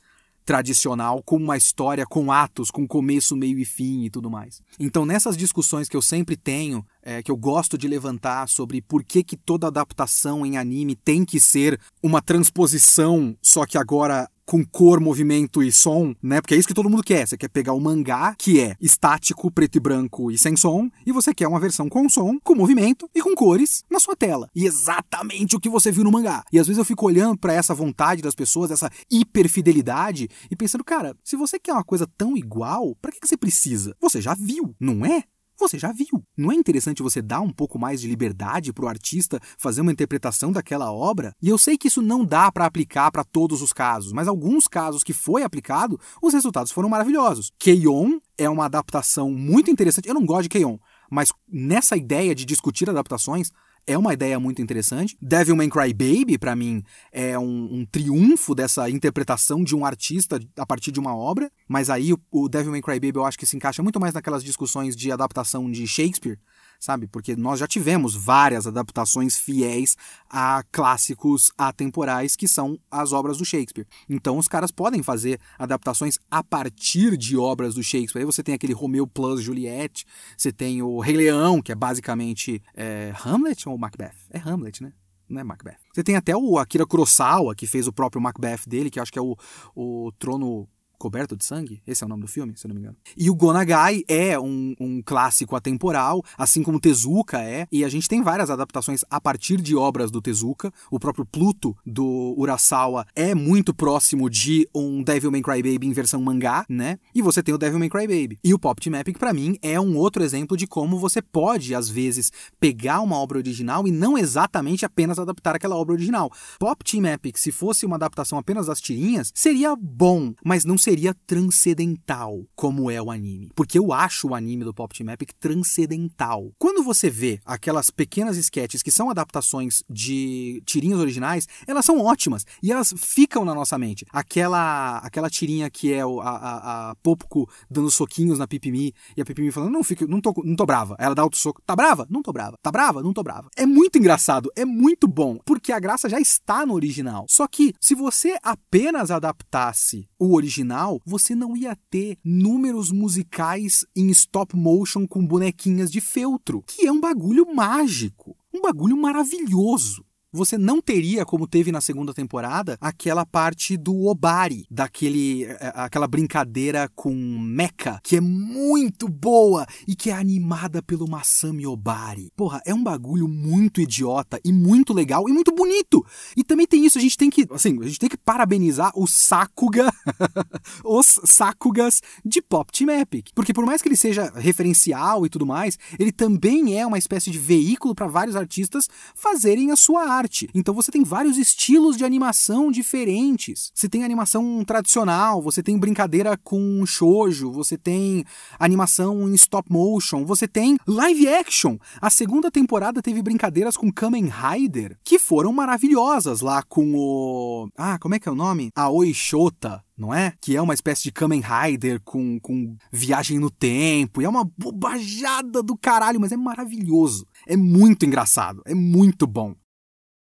tradicional, com uma história, com atos, com começo, meio e fim e tudo mais. Então, nessas discussões que eu sempre tenho, é, que eu gosto de levantar sobre por que, que toda adaptação em anime tem que ser uma transposição, só que agora com cor, movimento e som, né? Porque é isso que todo mundo quer. Você quer pegar o mangá, que é estático, preto e branco e sem som, e você quer uma versão com som, com movimento e com cores na sua tela. E exatamente o que você viu no mangá. E às vezes eu fico olhando para essa vontade das pessoas, essa hiperfidelidade, e pensando, cara, se você quer uma coisa tão igual, para que, que você precisa? Você já viu, não é? Você já viu. Não é interessante você dar um pouco mais de liberdade para o artista fazer uma interpretação daquela obra? E eu sei que isso não dá para aplicar para todos os casos, mas alguns casos que foi aplicado, os resultados foram maravilhosos. Keion é uma adaptação muito interessante. Eu não gosto de Keion, mas nessa ideia de discutir adaptações, é uma ideia muito interessante. Devilman Crybaby, para mim, é um, um, triunfo dessa interpretação de um artista a partir de uma obra. Mas aí o, o Devilman Crybaby eu acho que se encaixa muito mais naquelas discussões de adaptação de Shakespeare, sabe? Porque nós já tivemos várias adaptações fiéis a clássicos atemporais que são as obras do Shakespeare. Então os caras podem fazer adaptações a partir de obras do Shakespeare. Aí você tem aquele Romeu plus Juliette, você tem o Rei Leão, que é basicamente é, Hamlet ou Macbeth? É Hamlet, né? Não é Macbeth. Você tem até o Akira Kurosawa, que fez o próprio Macbeth dele, que acho que é o, o Trono Coberto de Sangue? Esse é o nome do filme, se eu não me engano. E o Gonagai é um, um, clássico atemporal, assim como Tezuka é, e a gente tem várias adaptações a partir de obras do Tezuka. O próprio Pluto, do Urasawa, é muito próximo de um Devil May Cry Baby em versão mangá, né? E você tem o Devil May Cry Baby. E o Pop Team Epic, pra mim, é um outro exemplo de como você pode, às vezes, pegar uma obra original e não exatamente apenas adaptar aquela obra original. Pop Team Epic, se fosse uma adaptação apenas das tirinhas, seria bom, mas não seria transcendental, como é o anime. Porque eu acho o anime do Pop Team Epic transcendental. Quando você vê aquelas pequenas sketches que são adaptações de tirinhas originais, elas são ótimas e elas ficam na nossa mente. Aquela aquela tirinha que é a, a, a Popco dando soquinhos na Pipimi e a Pipimi falando: Não, fico, não, tô, não tô brava. Ela dá outro soco: Tá brava? Não tô brava. Tá brava? Não tô brava. É muito engraçado, é muito bom, porque a graça já está no original. Só que se você apenas adaptasse o original, original, você não ia ter números musicais em stop motion com bonequinhas de feltro, que é um bagulho mágico, um bagulho maravilhoso você não teria, como teve na segunda temporada, aquela parte do Obari, daquele eh, aquela brincadeira com Mecha, que é muito boa e que é animada pelo Masami Obari. Porra, é um bagulho muito idiota e muito legal e muito bonito. E também tem isso, a gente tem que, assim, a gente tem que parabenizar o Sakuga, [LAUGHS] os Sakugas de Pop Team Epic, porque por mais que ele seja referencial e tudo mais, ele também é uma espécie de veículo para vários artistas fazerem a sua arte arte. Então você tem vários estilos de animação diferentes. Você tem animação tradicional, você tem brincadeira com shoujo, você tem animação em stop motion, você tem live action. A segunda temporada teve brincadeiras com Kamen Rider que foram maravilhosas lá com o Ah, como é que é o nome? A Oishota não é? Que é uma espécie de Kamen Rider com, com viagem no tempo. E é uma bobajada do caralho, mas é maravilhoso. É muito engraçado. É muito bom.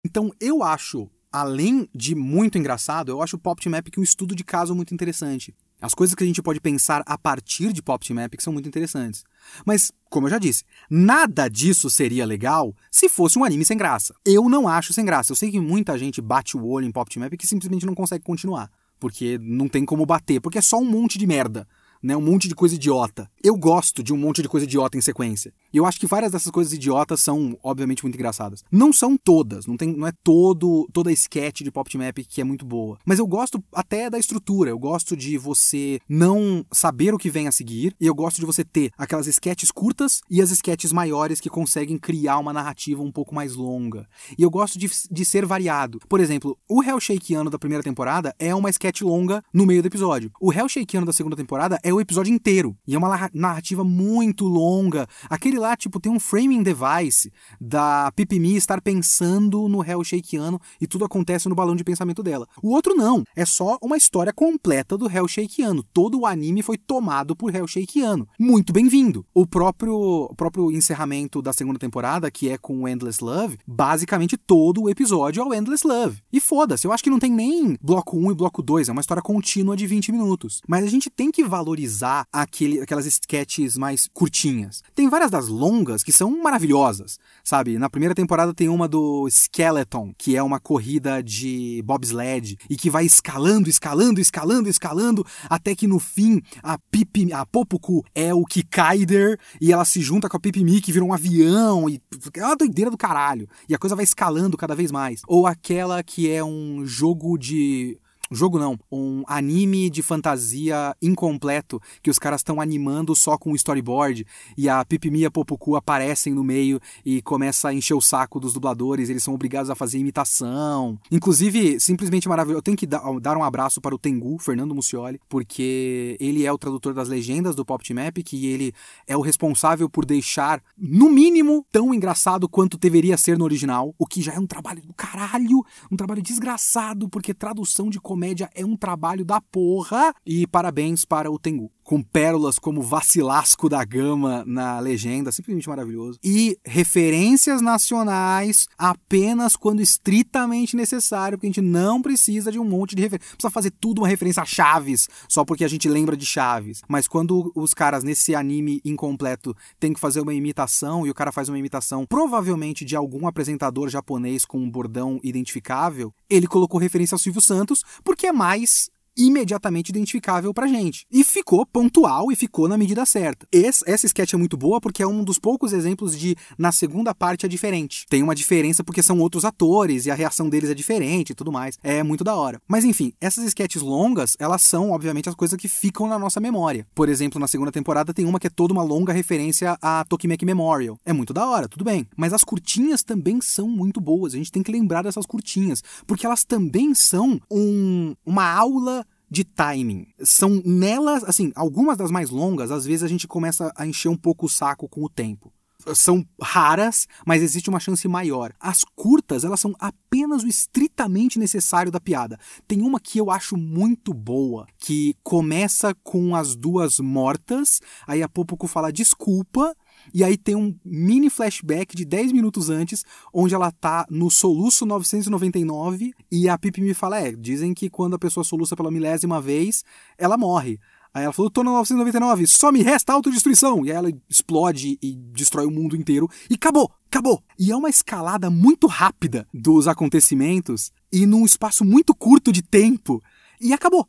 Então eu acho, além de muito engraçado, eu acho o Pop Team Epic um estudo de caso muito interessante. As coisas que a gente pode pensar a partir de Pop Team Epic são muito interessantes. Mas, como eu já disse, nada disso seria legal se fosse um anime sem graça. Eu não acho sem graça. Eu sei que muita gente bate o olho em Pop Team Epic e simplesmente não consegue continuar. Porque não tem como bater, porque é só um monte de merda né? Um monte de coisa idiota. Eu gosto de um monte de coisa idiota em sequência. E eu acho que várias dessas coisas idiotas são, obviamente, muito engraçadas. Não são todas, não, tem, não é todo toda a sketch de Pop Epic que é muito boa. Mas eu gosto até da estrutura. Eu gosto de você não saber o que vem a seguir. E eu gosto de você ter aquelas sketches curtas e as sketches maiores que conseguem criar uma narrativa um pouco mais longa. E eu gosto de, de ser variado. Por exemplo, o Hell Shakeano da primeira temporada é uma sketch longa no meio do episódio. O Hell Shakeano da segunda temporada é o episódio inteiro. E é uma narrativa muito longa. Aquele lá, tipo, tem um framing device da Pipimi estar pensando no Hell Shakeano e tudo acontece no balão de pensamento dela. O outro não. É só uma história completa do Hell Shakeano. Todo o anime foi tomado por Hell Shakeano. Muito bem-vindo. O próprio, o próprio encerramento da segunda temporada, que é com o Endless Love, basicamente todo o episódio é o Endless Love. E foda-se, eu acho que não tem nem bloco 1 e bloco 2, é uma história contínua de 20 minutos. Mas a gente tem que valorizar valorizar aquele, aquelas sketches mais curtinhas. Tem várias das longas que são maravilhosas, sabe? Na primeira temporada tem uma do Skeleton, que é uma corrida de bobsled e que vai escalando, escalando, escalando, escalando, até que no fim a Pipi, a Popuku é o Kikaider e ela se junta com a Pipimi que vira um avião e é uma doideira do caralho. E a coisa vai escalando cada vez mais. Ou aquela que é um jogo de jogo não, um anime de fantasia incompleto que os caras estão animando só com o storyboard e a Pipimi e a Popuku aparecem no meio e começa a encher o saco dos dubladores, eles são obrigados a fazer imitação. Inclusive, simplesmente maravilhoso. Eu tenho que dar um abraço para o Tengu, Fernando Mucioli, porque ele é o tradutor das legendas do Pop Team Epic e ele é o responsável por deixar, no mínimo, tão engraçado quanto deveria ser no original, o que já é um trabalho do caralho, um trabalho desgraçado, porque tradução de comédia comédia é um trabalho da porra. E parabéns para o Tengu. Com pérolas como Vacilasco da Gama na legenda, simplesmente maravilhoso. E referências nacionais apenas quando estritamente necessário, porque a gente não precisa de um monte de referência. Precisa fazer tudo uma referência a Chaves, só porque a gente lembra de Chaves. Mas quando os caras nesse anime incompleto têm que fazer uma imitação e o cara faz uma imitação provavelmente de algum apresentador japonês com um bordão identificável, ele colocou referência ao Silvio Santos porque é mais imediatamente identificável pra gente. E ficou pontual e ficou na medida certa. Esse, essa sketch é muito boa porque é um dos poucos exemplos de na segunda parte é diferente. Tem uma diferença porque são outros atores e a reação deles é diferente e tudo mais. É muito da hora. Mas enfim, essas sketches longas, elas são obviamente as coisas que ficam na nossa memória. Por exemplo, na segunda temporada tem uma que é toda uma longa referência a Tokimeki Memorial. É muito da hora, tudo bem. Mas as curtinhas também são muito boas. A gente tem que lembrar dessas curtinhas, porque elas também são um, uma aula de timing. São nelas, assim, algumas das mais longas, às vezes a gente começa a encher um pouco o saco com o tempo. São raras, mas existe uma chance maior. As curtas, elas são apenas o estritamente necessário da piada. Tem uma que eu acho muito boa, que começa com as duas mortas, aí a Popoco fala desculpa, e aí tem um mini flashback de 10 minutos antes, onde ela tá no soluço 999 e a Pipi me fala: é, dizem que quando a pessoa soluça pela milésima vez, ela morre. Aí ela falou: tô no 999, só me resta autodestruição. E aí ela explode e destrói o mundo inteiro. E acabou, acabou. E é uma escalada muito rápida dos acontecimentos e num espaço muito curto de tempo. E acabou.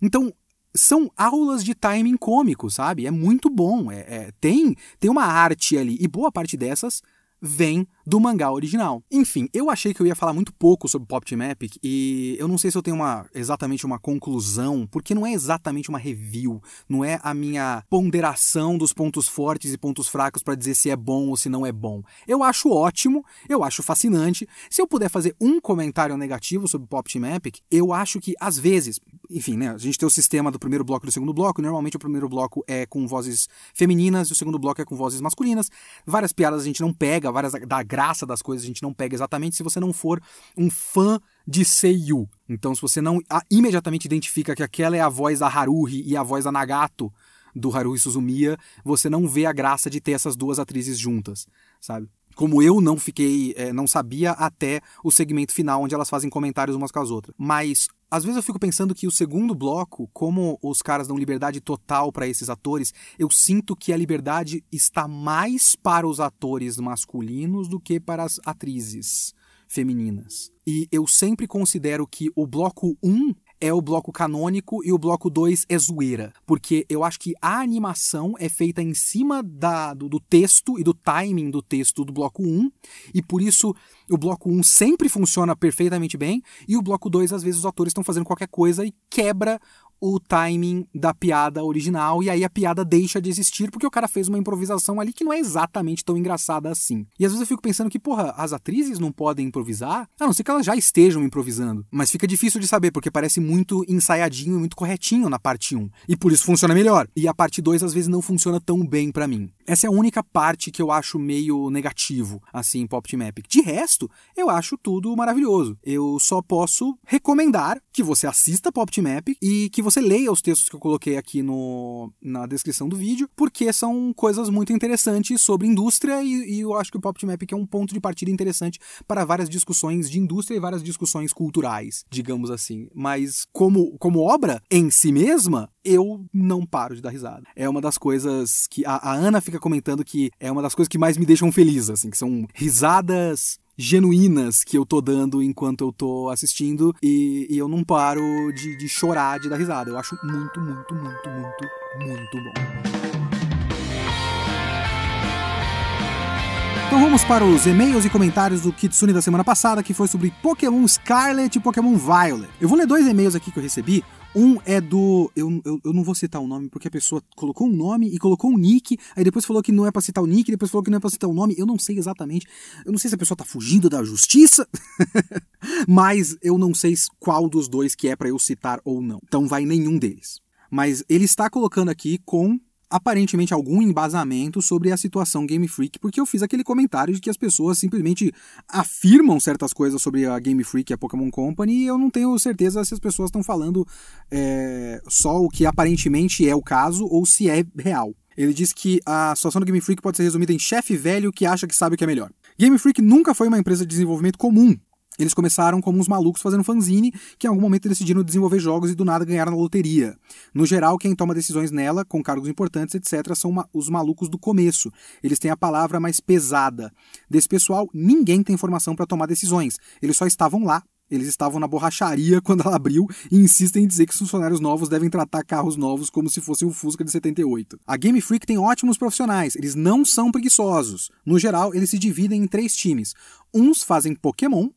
Então, são aulas de timing cômico, sabe? É muito bom. É, é, tem, tem uma arte ali. E boa parte dessas vem do mangá original. Enfim, eu achei que eu ia falar muito pouco sobre Pop Team Epic e eu não sei se eu tenho uma, exatamente uma conclusão, porque não é exatamente uma review, não é a minha ponderação dos pontos fortes e pontos fracos para dizer se é bom ou se não é bom. Eu acho ótimo, eu acho fascinante. Se eu puder fazer um comentário negativo sobre Pop Team Epic, eu acho que às vezes, enfim, né, a gente tem o sistema do primeiro bloco e do segundo bloco, normalmente o primeiro bloco é com vozes femininas e o segundo bloco é com vozes masculinas. Várias piadas a gente não pega, várias da graça das coisas a gente não pega exatamente se você não for um fã de Seiyu. Então, se você não imediatamente identifica que aquela é a voz da Haruhi e a voz da Nagato do Haruhi Suzumiya, você não vê a graça de ter essas duas atrizes juntas, sabe? Como eu não fiquei, é, não sabia até o segmento final onde elas fazem comentários umas com as outras. Mas às vezes eu fico pensando que o segundo bloco, como os caras dão liberdade total para esses atores, eu sinto que a liberdade está mais para os atores masculinos do que para as atrizes femininas. E eu sempre considero que o bloco 1 é o bloco canônico e o bloco 2 é zoeira. Porque eu acho que a animação é feita em cima da, do, do texto e do timing do texto do bloco 1, e por isso o bloco 1 sempre funciona perfeitamente bem, e o bloco 2, às vezes, os atores estão fazendo qualquer coisa e quebra o timing da piada original e aí a piada deixa de existir porque o cara fez uma improvisação ali que não é exatamente tão engraçada assim. E às vezes eu fico pensando que, porra, as atrizes não podem improvisar, a não ser que elas já estejam improvisando. Mas fica difícil de saber porque parece muito ensaiadinho e muito corretinho na parte 1. E por isso funciona melhor. E a parte 2 às vezes não funciona tão bem para mim. Essa é a única parte que eu acho meio negativo, assim, Pop Team Epic. De resto, eu acho tudo maravilhoso. Eu só posso recomendar que você assista Pop Team Epic e que você leia os textos que eu coloquei aqui no, na descrição do vídeo, porque são coisas muito interessantes sobre indústria e, e eu acho que o Pop Team Epic é um ponto de partida interessante para várias discussões de indústria e várias discussões culturais, digamos assim. Mas como, como obra em si mesma, eu não paro de dar risada. É uma das coisas que a, a Ana fica comentando que é uma das coisas que mais me deixam feliz, assim, que são risadas genuínas que eu tô dando enquanto eu tô assistindo e, e eu não paro de, de chorar de dar risada. Eu acho muito, muito, muito, muito, muito bom. Então vamos para os e-mails e comentários do Kitsune da semana passada, que foi sobre Pokémon Scarlet e Pokémon Violet. Eu vou ler dois e-mails aqui que eu recebi. Um é do. Eu, eu, eu, não vou citar o nome, porque a pessoa colocou um nome e colocou um nick, aí depois falou que não é pra citar o nick, depois falou que não é pra citar o nome. Eu não sei exatamente. Eu não sei se a pessoa tá fugindo da justiça, [LAUGHS] mas eu não sei qual dos dois que é para eu citar ou não. Então vai nenhum deles. Mas ele está colocando aqui com aparentemente algum embasamento sobre a situação Game Freak, porque eu fiz aquele comentário de que as pessoas simplesmente afirmam certas coisas sobre a Game Freak e a Pokémon Company e eu não tenho certeza se as pessoas estão falando é, só o que aparentemente é o caso ou se é real. Ele diz que a situação do Game Freak pode ser resumida em chefe velho que acha que sabe o que é melhor. Game Freak nunca foi uma empresa de desenvolvimento comum. Eles começaram como uns malucos fazendo fanzine, que em algum momento decidiram desenvolver jogos e do nada ganharam na loteria. No geral, quem toma decisões nela, com cargos importantes, etc., são os malucos do começo. Eles têm a palavra mais pesada. Desse pessoal, ninguém tem informação para tomar decisões. Eles só estavam lá eles estavam na borracharia [LAUGHS] quando ela abriu e insistem em dizer que os funcionários novos devem tratar carros novos como se fosse um Fusca de 78. A Game Freak tem ótimos profissionais, eles não são preguiçosos. No geral, eles se dividem em três times. Uns fazem Pokémon,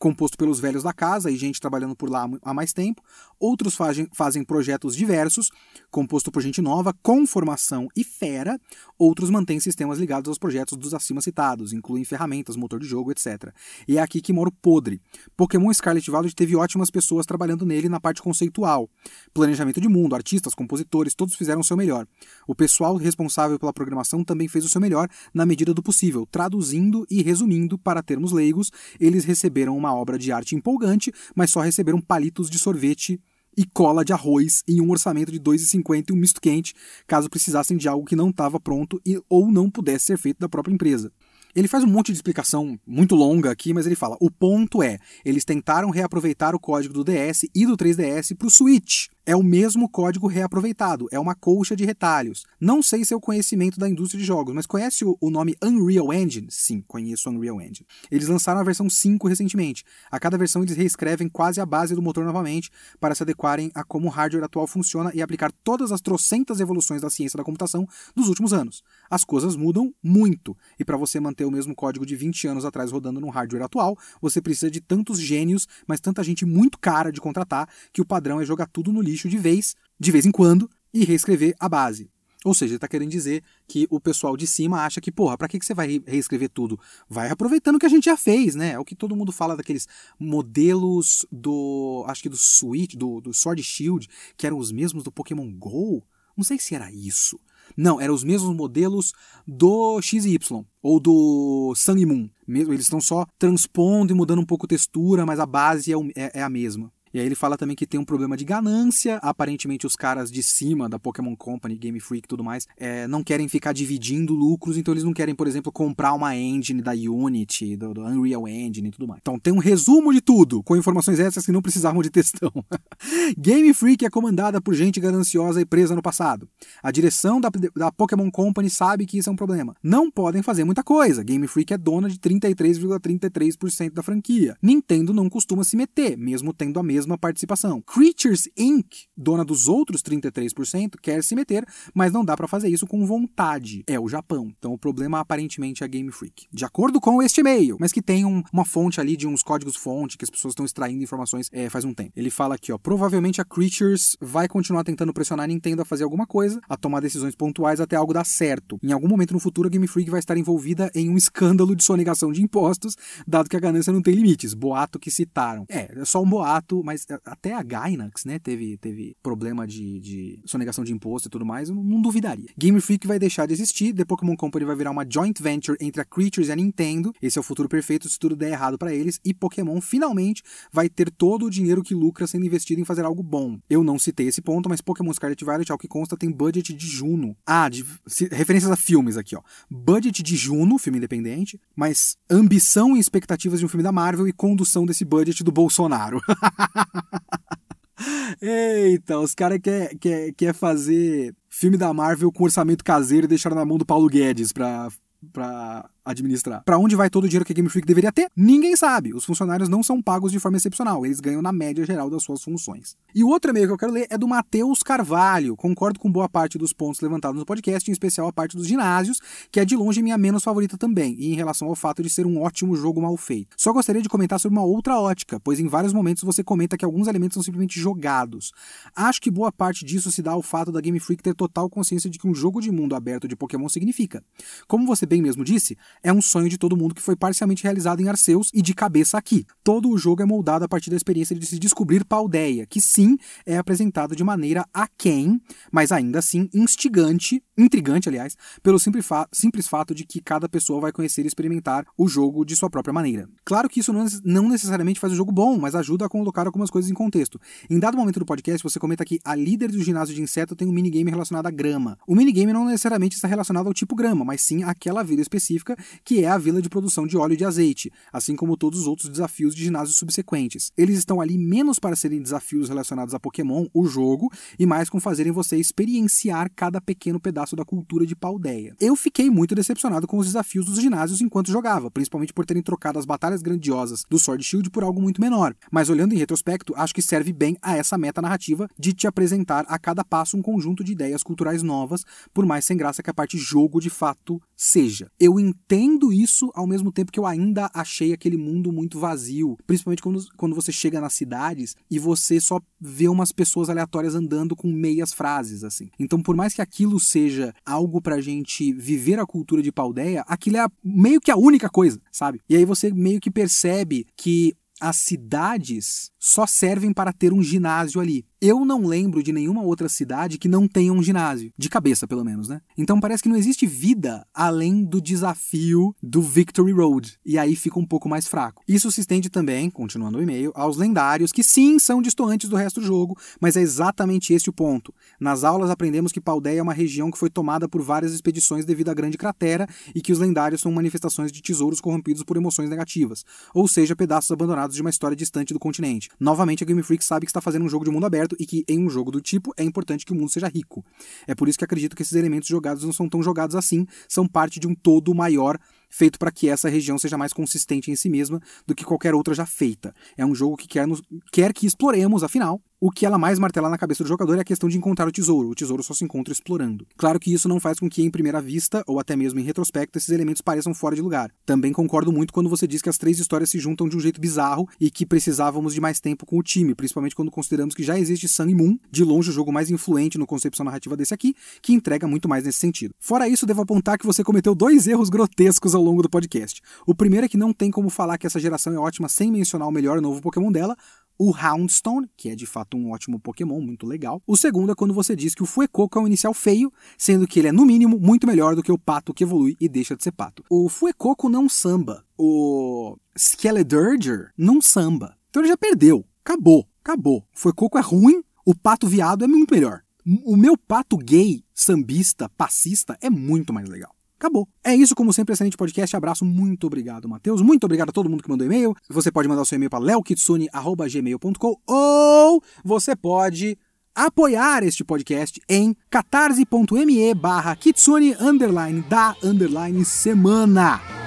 composto pelos velhos da casa e gente trabalhando por lá há mais tempo. Outros fazem, fazem projetos diversos, composto por gente nova, com formação e fera. Outros mantêm sistemas ligados aos projetos dos acima citados, incluem ferramentas, motor de jogo, etc. E é aqui que mora o podre. Pokémon Scarlet Violet teve ótimas pessoas trabalhando nele na parte conceitual. Planejamento de mundo, artistas, compositores, todos fizeram o seu melhor. O pessoal responsável pela programação também fez o seu melhor na medida do possível, traduzindo e resumindo para termos leigos, eles receberam uma uma obra de arte empolgante, mas só receberam palitos de sorvete e cola de arroz em um orçamento de 2,50 e um misto quente, caso precisassem de algo que não estava pronto e, ou não pudesse ser feito da própria empresa. Ele faz um monte de explicação muito longa aqui, mas ele fala: o ponto é, eles tentaram reaproveitar o código do DS e do 3DS para o Switch é o mesmo código reaproveitado, é uma colcha de retalhos. Não sei seu conhecimento da indústria de jogos, mas conhece o, o nome Unreal Engine? Sim, conheço o Unreal Engine. Eles lançaram a versão 5 recentemente. A cada versão eles reescrevem quase a base do motor novamente para se adequarem a como o hardware atual funciona e aplicar todas as trocentas evoluções da ciência da computação dos últimos anos. As coisas mudam muito, e para você manter o mesmo código de 20 anos atrás rodando no hardware atual, você precisa de tantos gênios, mas tanta gente muito cara de contratar, que o padrão é jogar tudo no lixo lixo de vez, de vez em quando, e reescrever a base. Ou seja, ele está querendo dizer que o pessoal de cima acha que, porra, para que, que você vai reescrever tudo? Vai aproveitando o que a gente já fez, né? É o que todo mundo fala daqueles modelos do. Acho que do Switch, do, do Sword Shield, que eram os mesmos do Pokémon GO. Não sei se era isso. Não, eram os mesmos modelos do XY ou do Sun e Moon. Eles estão só transpondo e mudando um pouco textura, mas a base é, é, é a mesma. E aí ele fala também que tem um problema de ganância. Aparentemente, os caras de cima da Pokémon Company, Game Freak e tudo mais, é, não querem ficar dividindo lucros, então eles não querem, por exemplo, comprar uma engine da Unity, do, do Unreal Engine e tudo mais. Então tem um resumo de tudo, com informações essas que não precisavam de textão. [LAUGHS] Game Freak é comandada por gente gananciosa e presa no passado. A direção da, da Pokémon Company sabe que isso é um problema. Não podem fazer muita coisa. Game Freak é dona de 33,33% ,33 da franquia. Nintendo não costuma se meter, mesmo tendo a mesma mesma participação. Creatures Inc., dona dos outros 33%, quer se meter, mas não dá para fazer isso com vontade. É o Japão. Então o problema aparentemente é a Game Freak. De acordo com este e-mail, mas que tem um, uma fonte ali de uns códigos-fonte que as pessoas estão extraindo informações é, faz um tempo. Ele fala aqui, ó, provavelmente a Creatures vai continuar tentando pressionar a Nintendo a fazer alguma coisa, a tomar decisões pontuais até algo dar certo. Em algum momento no futuro, a Game Freak vai estar envolvida em um escândalo de sonegação de impostos, dado que a ganância não tem limites. Boato que citaram. É, é só um boato, mas é, até a Gainax, né, teve, teve problema de, de sonegação de imposto e tudo mais, eu não, não, duvidaria. Game Freak vai deixar de existir, The Pokémon Company vai virar uma joint venture entre a Creatures e a Nintendo, esse é o futuro perfeito se tudo der errado para eles, e Pokémon finalmente vai ter todo o dinheiro que lucra sendo investido em fazer algo bom. Eu não citei esse ponto, mas Pokémon Scarlet Violet, ao que consta, tem budget de Juno. Ah, de, se, referências a filmes aqui, ó. Budget de Juno, filme independente, mas ambição e expectativas de um filme da Marvel e condução desse budget do Bolsonaro. [LAUGHS] [LAUGHS] Eita, os caras querem quer, quer fazer filme da Marvel com orçamento caseiro e deixar na mão do Paulo Guedes pra, pra administrar. Para onde vai todo o dinheiro que a Game Freak deveria ter? Ninguém sabe. Os funcionários não são pagos de forma excepcional, eles ganham na média geral das suas funções. E o outro e-mail que eu quero ler é do Matheus Carvalho. Concordo com boa parte dos pontos levantados no podcast, em especial a parte dos ginásios, que é de longe minha menos favorita também, e em relação ao fato de ser um ótimo jogo mal feito. Só gostaria de comentar sobre uma outra ótica, pois em vários momentos você comenta que alguns elementos são simplesmente jogados. Acho que boa parte disso se dá ao fato da Game Freak ter total consciência de que um jogo de mundo aberto de Pokémon significa. Como você bem mesmo disse, é um sonho de todo mundo que foi parcialmente realizado em Arceus e de cabeça aqui. Todo o jogo é moldado a partir da experiência de se descobrir Paldeia, que sim é apresentado de maneira aquém, mas ainda assim instigante intrigante, aliás, pelo simples, fa simples fato de que cada pessoa vai conhecer e experimentar o jogo de sua própria maneira. Claro que isso não necessariamente faz o jogo bom, mas ajuda a colocar algumas coisas em contexto. Em dado momento do podcast, você comenta que a líder do ginásio de inseto tem um minigame relacionado à grama. O minigame não necessariamente está relacionado ao tipo grama, mas sim àquela vila específica que é a vila de produção de óleo de azeite, assim como todos os outros desafios de ginásio subsequentes. Eles estão ali menos para serem desafios relacionados a Pokémon, o jogo, e mais com fazerem você experienciar cada pequeno pedaço da cultura de Paldeia. Eu fiquei muito decepcionado com os desafios dos ginásios enquanto jogava, principalmente por terem trocado as batalhas grandiosas do Sword Shield por algo muito menor. Mas olhando em retrospecto, acho que serve bem a essa meta narrativa de te apresentar a cada passo um conjunto de ideias culturais novas, por mais sem graça que a parte jogo de fato seja. Eu entendo isso ao mesmo tempo que eu ainda achei aquele mundo muito vazio, principalmente quando, quando você chega nas cidades e você só vê umas pessoas aleatórias andando com meias frases, assim. Então, por mais que aquilo seja algo pra gente viver a cultura de Paldeia, aquilo é a, meio que a única coisa, sabe? E aí você meio que percebe que as cidades só servem para ter um ginásio ali. Eu não lembro de nenhuma outra cidade que não tenha um ginásio. De cabeça, pelo menos, né? Então parece que não existe vida além do desafio do Victory Road. E aí fica um pouco mais fraco. Isso se estende também, continuando o e-mail, aos lendários, que sim são distantes do resto do jogo, mas é exatamente esse o ponto. Nas aulas aprendemos que Paldeia é uma região que foi tomada por várias expedições devido à grande cratera e que os lendários são manifestações de tesouros corrompidos por emoções negativas, ou seja, pedaços abandonados de uma história distante do continente. Novamente, a Game Freak sabe que está fazendo um jogo de mundo aberto e que em um jogo do tipo é importante que o mundo seja rico. É por isso que acredito que esses elementos jogados não são tão jogados assim, são parte de um todo maior feito para que essa região seja mais consistente em si mesma do que qualquer outra já feita. É um jogo que quer, nos, quer que exploremos, afinal, o que ela mais martela na cabeça do jogador é a questão de encontrar o tesouro. O tesouro só se encontra explorando. Claro que isso não faz com que, em primeira vista, ou até mesmo em retrospecto, esses elementos pareçam fora de lugar. Também concordo muito quando você diz que as três histórias se juntam de um jeito bizarro e que precisávamos de mais tempo com o time, principalmente quando consideramos que já existe Sun e Moon, de longe o jogo mais influente no concepção narrativa desse aqui, que entrega muito mais nesse sentido. Fora isso, devo apontar que você cometeu dois erros grotescos ao longo do podcast. O primeiro é que não tem como falar que essa geração é ótima sem mencionar o melhor novo Pokémon dela, o Houndstone, que é de fato um ótimo Pokémon, muito legal. O segundo é quando você diz que o Fuecoco é um inicial feio, sendo que ele é, no mínimo, muito melhor do que o pato que evolui e deixa de ser pato. O Fuecoco não samba. O Skeledurger não samba. Então ele já perdeu. Acabou. Acabou. O Fuecoco é ruim, o pato viado é muito melhor. O meu pato gay, sambista, passista é muito mais legal. Acabou. É isso, como sempre, excelente podcast. Abraço, muito obrigado, Matheus. Muito obrigado a todo mundo que mandou e-mail. Você pode mandar o seu e-mail para leokitsune.gmail.com ou você pode apoiar este podcast em catarse.me barra kitsune underline da underline semana.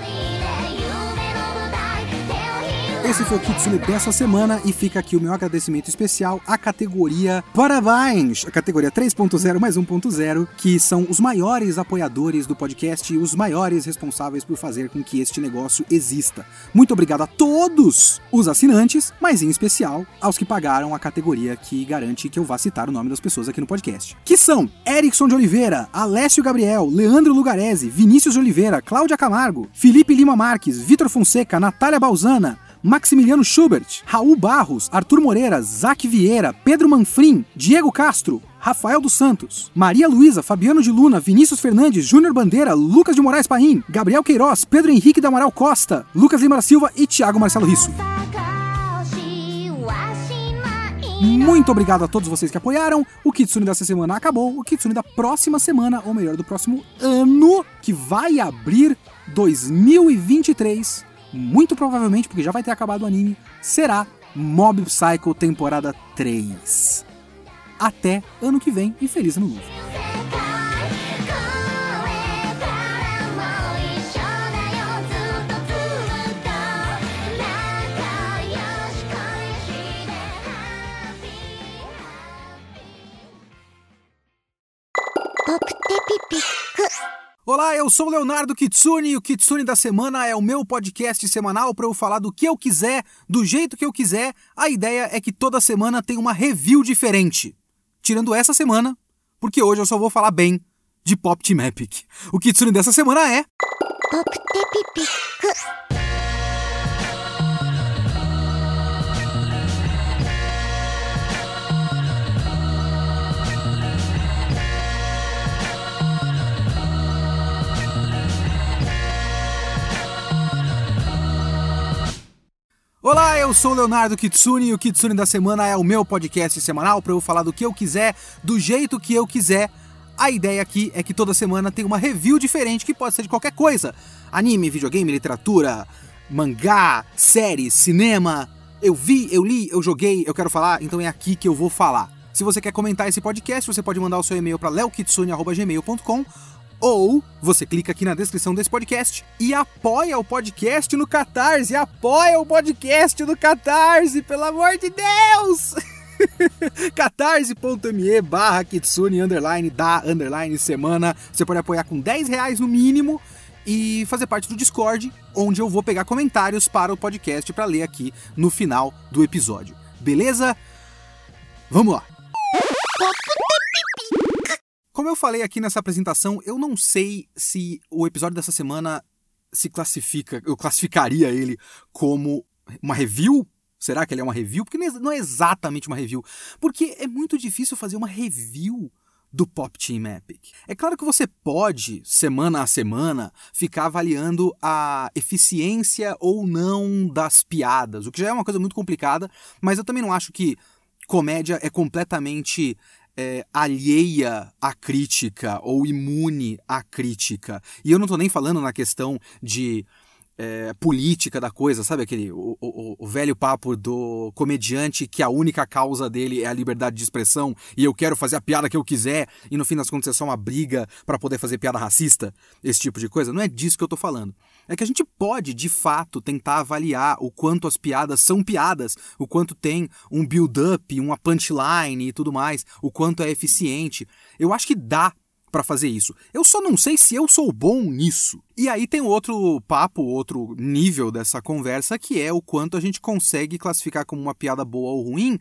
Esse foi o Kitsune dessa semana e fica aqui o meu agradecimento especial à categoria Parabéns, a categoria 3.0 mais 1.0, que são os maiores apoiadores do podcast e os maiores responsáveis por fazer com que este negócio exista. Muito obrigado a todos os assinantes, mas em especial aos que pagaram a categoria que garante que eu vá citar o nome das pessoas aqui no podcast. Que são Erickson de Oliveira, Alessio Gabriel, Leandro Lugarese, Vinícius de Oliveira, Cláudia Camargo, Felipe Lima Marques, Vitor Fonseca, Natália Balzana, Maximiliano Schubert, Raul Barros, Arthur Moreira, Zac Vieira, Pedro Manfrim, Diego Castro, Rafael dos Santos, Maria Luísa, Fabiano de Luna, Vinícius Fernandes, Júnior Bandeira, Lucas de Moraes Paim, Gabriel Queiroz, Pedro Henrique da Amaral Costa, Lucas Lima da Silva e Thiago Marcelo Risso. Muito obrigado a todos vocês que apoiaram. O Kitsune dessa semana acabou. O Kitsune da próxima semana, ou melhor, do próximo ano, que vai abrir 2023 muito provavelmente, porque já vai ter acabado o anime, será Mob Psycho temporada 3. Até ano que vem e feliz ano novo! Olá, eu sou Leonardo Kitsune e o Kitsune da Semana é o meu podcast semanal para eu falar do que eu quiser, do jeito que eu quiser. A ideia é que toda semana tem uma review diferente. Tirando essa semana, porque hoje eu só vou falar bem de Pop Team Epic. O Kitsune dessa semana é. Pop Epic. Eu sou Leonardo Kitsune e o Kitsune da Semana é o meu podcast semanal para eu falar do que eu quiser, do jeito que eu quiser. A ideia aqui é que toda semana tem uma review diferente que pode ser de qualquer coisa: anime, videogame, literatura, mangá, séries, cinema. Eu vi, eu li, eu joguei, eu quero falar, então é aqui que eu vou falar. Se você quer comentar esse podcast, você pode mandar o seu e-mail para leokitsune.gmail.com ou você clica aqui na descrição desse podcast e apoia o podcast no Catarse. Apoia o podcast no Catarse, pelo amor de Deus! [LAUGHS] catarse.me barra kitsune underline da underline semana. Você pode apoiar com 10 reais no mínimo e fazer parte do Discord, onde eu vou pegar comentários para o podcast para ler aqui no final do episódio. Beleza? Vamos lá! Como eu falei aqui nessa apresentação, eu não sei se o episódio dessa semana se classifica, eu classificaria ele como uma review. Será que ele é uma review? Porque não é exatamente uma review. Porque é muito difícil fazer uma review do Pop Team Epic. É claro que você pode, semana a semana, ficar avaliando a eficiência ou não das piadas, o que já é uma coisa muito complicada, mas eu também não acho que comédia é completamente é, alheia à crítica ou imune à crítica. E eu não estou nem falando na questão de é, política da coisa, sabe aquele o, o, o, velho papo do comediante que a única causa dele é a liberdade de expressão e eu quero fazer a piada que eu quiser e no fim das contas é só uma briga para poder fazer piada racista, esse tipo de coisa. Não é disso que eu tô falando. É que a gente pode, de fato, tentar avaliar o quanto as piadas são piadas, o quanto tem um build-up, uma punchline e tudo mais, o quanto é eficiente. Eu acho que dá para fazer isso. Eu só não sei se eu sou bom nisso. E aí tem outro papo, outro nível dessa conversa, que é o quanto a gente consegue classificar como uma piada boa ou ruim,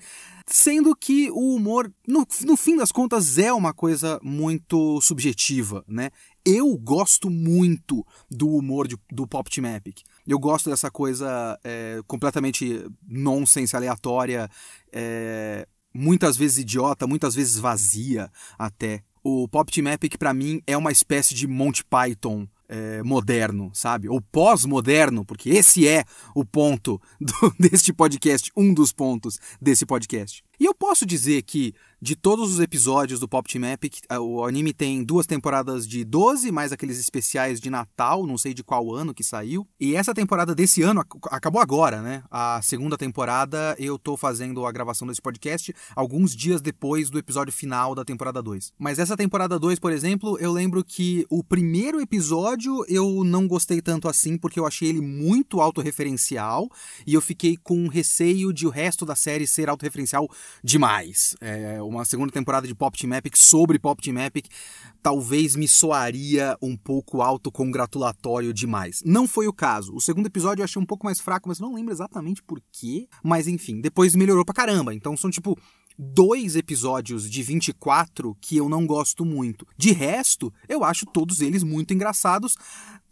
sendo que o humor, no, no fim das contas, é uma coisa muito subjetiva, né? Eu gosto muito do humor de, do Pop Team Epic. Eu gosto dessa coisa é, completamente nonsense, aleatória, é, muitas vezes idiota, muitas vezes vazia até o Pop Team Epic para mim é uma espécie de Monty Python é, moderno, sabe? Ou pós-moderno, porque esse é o ponto do, [LAUGHS] deste podcast, um dos pontos desse podcast. E eu posso dizer que de todos os episódios do Pop Team Epic, o anime tem duas temporadas de 12, mais aqueles especiais de Natal, não sei de qual ano que saiu. E essa temporada desse ano acabou agora, né? A segunda temporada eu tô fazendo a gravação desse podcast alguns dias depois do episódio final da temporada 2. Mas essa temporada 2, por exemplo, eu lembro que o primeiro episódio eu não gostei tanto assim porque eu achei ele muito autorreferencial e eu fiquei com receio de o resto da série ser autorreferencial demais. É, uma segunda temporada de Pop Team Epic sobre Pop Team Epic talvez me soaria um pouco autocongratulatório demais. Não foi o caso. O segundo episódio eu achei um pouco mais fraco, mas não lembro exatamente por quê. Mas enfim, depois melhorou pra caramba. Então são tipo dois episódios de 24 que eu não gosto muito. De resto, eu acho todos eles muito engraçados,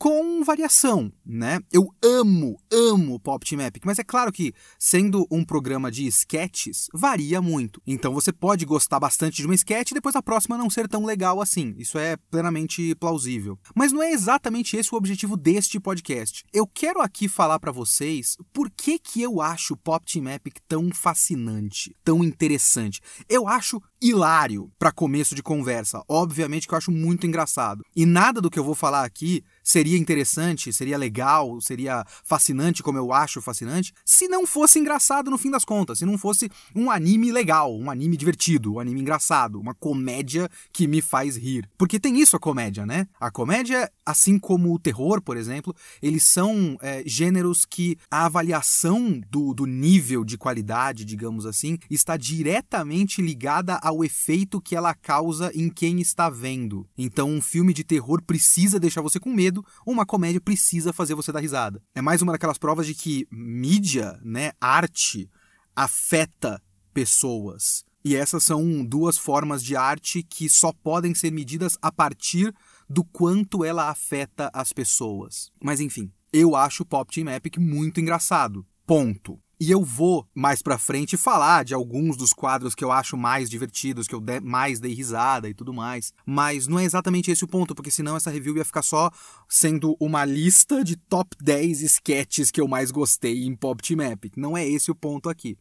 com variação, né? Eu amo, amo Pop Team Epic, mas é claro que, sendo um programa de sketches, varia muito. Então você pode gostar bastante de uma sketch e depois a próxima não ser tão legal assim. Isso é plenamente plausível. Mas não é exatamente esse o objetivo deste podcast. Eu quero aqui falar para vocês por que que eu acho Pop Team Epic tão fascinante, tão interessante. Eu acho hilário para começo de conversa. Obviamente que eu acho muito engraçado. E nada do que eu vou falar aqui seria interessante, seria legal, seria fascinante como eu acho fascinante, se não fosse engraçado no fim das contas, se não fosse um anime legal, um anime divertido, um anime engraçado, uma comédia que me faz rir. Porque tem isso a comédia, né? A comédia, assim como o terror, por exemplo, eles são é, gêneros que a avaliação do, do nível de qualidade, digamos assim, está diretamente ligada ao efeito que ela causa em quem está vendo. Então, um filme de terror precisa deixar você com medo, uma comédia precisa fazer você dar risada. É mais uma daquelas provas de que mídia, né, arte, afeta pessoas. E essas são duas formas de arte que só podem ser medidas a partir do quanto ela afeta as pessoas. Mas enfim, eu acho o Pop Team Epic muito engraçado. Ponto. E eu vou mais pra frente falar de alguns dos quadros que eu acho mais divertidos, que eu de mais dei risada e tudo mais. Mas não é exatamente esse o ponto, porque senão essa review ia ficar só sendo uma lista de top 10 sketches que eu mais gostei em Pop Team Epic. Não é esse o ponto aqui.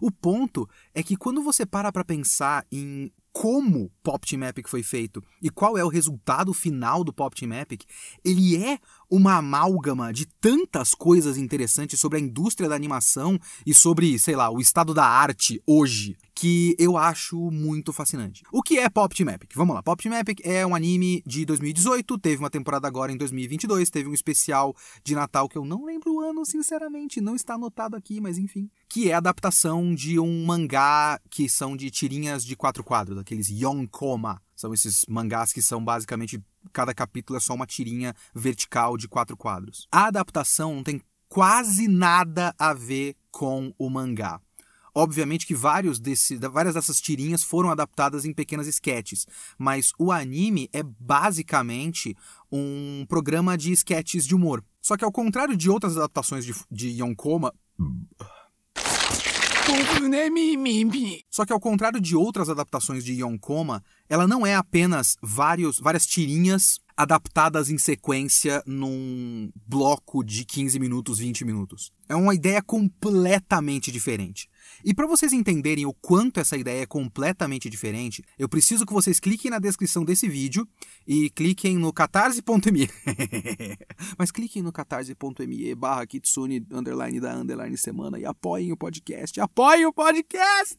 O ponto é que quando você para pra pensar em como Pop Team Epic foi feito e qual é o resultado final do Pop Epic, ele é uma amálgama de tantas coisas interessantes sobre a indústria da animação e sobre, sei lá, o estado da arte hoje, que eu acho muito fascinante. O que é Pop Team Epic? Vamos lá, Pop Team Epic é um anime de 2018, teve uma temporada agora em 2022, teve um especial de Natal que eu não lembro o ano, sinceramente, não está anotado aqui, mas enfim, que é a adaptação de um mangá que são de tirinhas de quatro quadros, aqueles Yonkoma. São esses mangás que são basicamente cada capítulo é só uma tirinha vertical de quatro quadros. A adaptação não tem quase nada a ver com o mangá. Obviamente que vários desse, várias dessas tirinhas foram adaptadas em pequenas sketches, mas o anime é basicamente um programa de sketches de humor. Só que ao contrário de outras adaptações de, de Yonkoma, só que ao contrário de outras adaptações de Yonkoma, ela não é apenas vários, várias tirinhas adaptadas em sequência num bloco de 15 minutos, 20 minutos. É uma ideia completamente diferente. E para vocês entenderem o quanto essa ideia é completamente diferente, eu preciso que vocês cliquem na descrição desse vídeo e cliquem no catarse.me. [LAUGHS] Mas cliquem no catarse.me barra kitsune underline da underline semana e apoiem o podcast. Apoiem o podcast!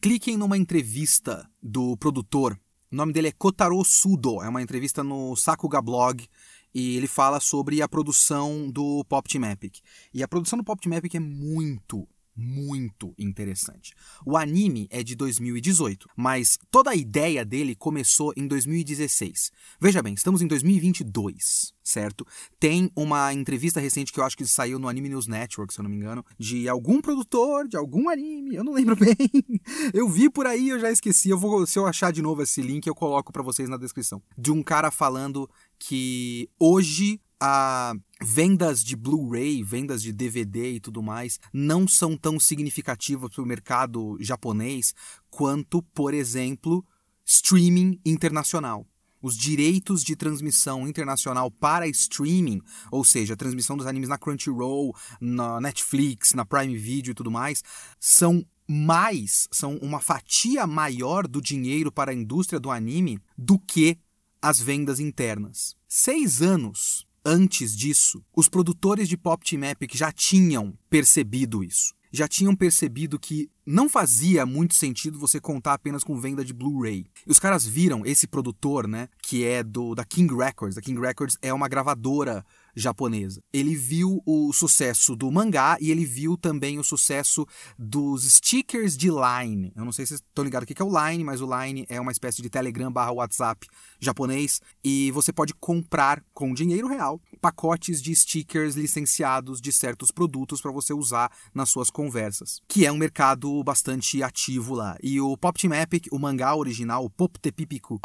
Cliquem numa entrevista do produtor. O nome dele é Kotaro Sudo. É uma entrevista no Sakuga Blog e ele fala sobre a produção do Pop Team Epic. E a produção do Pop Team Epic é muito, muito interessante. O anime é de 2018, mas toda a ideia dele começou em 2016. Veja bem, estamos em 2022, certo? Tem uma entrevista recente que eu acho que saiu no Anime News Network, se eu não me engano, de algum produtor de algum anime, eu não lembro [LAUGHS] bem. Eu vi por aí, eu já esqueci. Eu vou, se eu achar de novo esse link, eu coloco para vocês na descrição. De um cara falando que hoje a vendas de Blu-ray, vendas de DVD e tudo mais não são tão significativas para o mercado japonês quanto, por exemplo, streaming internacional. Os direitos de transmissão internacional para streaming, ou seja, a transmissão dos animes na Crunchyroll, na Netflix, na Prime Video e tudo mais, são mais, são uma fatia maior do dinheiro para a indústria do anime do que as vendas internas. Seis anos antes disso, os produtores de Pop Team Epic já tinham percebido isso. Já tinham percebido que não fazia muito sentido você contar apenas com venda de Blu-ray. E os caras viram esse produtor, né, que é do da King Records. A King Records é uma gravadora japonesa. Ele viu o sucesso do mangá e ele viu também o sucesso dos stickers de Line. Eu não sei se vocês estão ligados o que é o Line, mas o Line é uma espécie de Telegram barra WhatsApp japonês e você pode comprar com dinheiro real pacotes de stickers licenciados de certos produtos para você usar nas suas conversas, que é um mercado bastante ativo lá. E o Pop Team Epic, o mangá original, o Pop Tepipiku,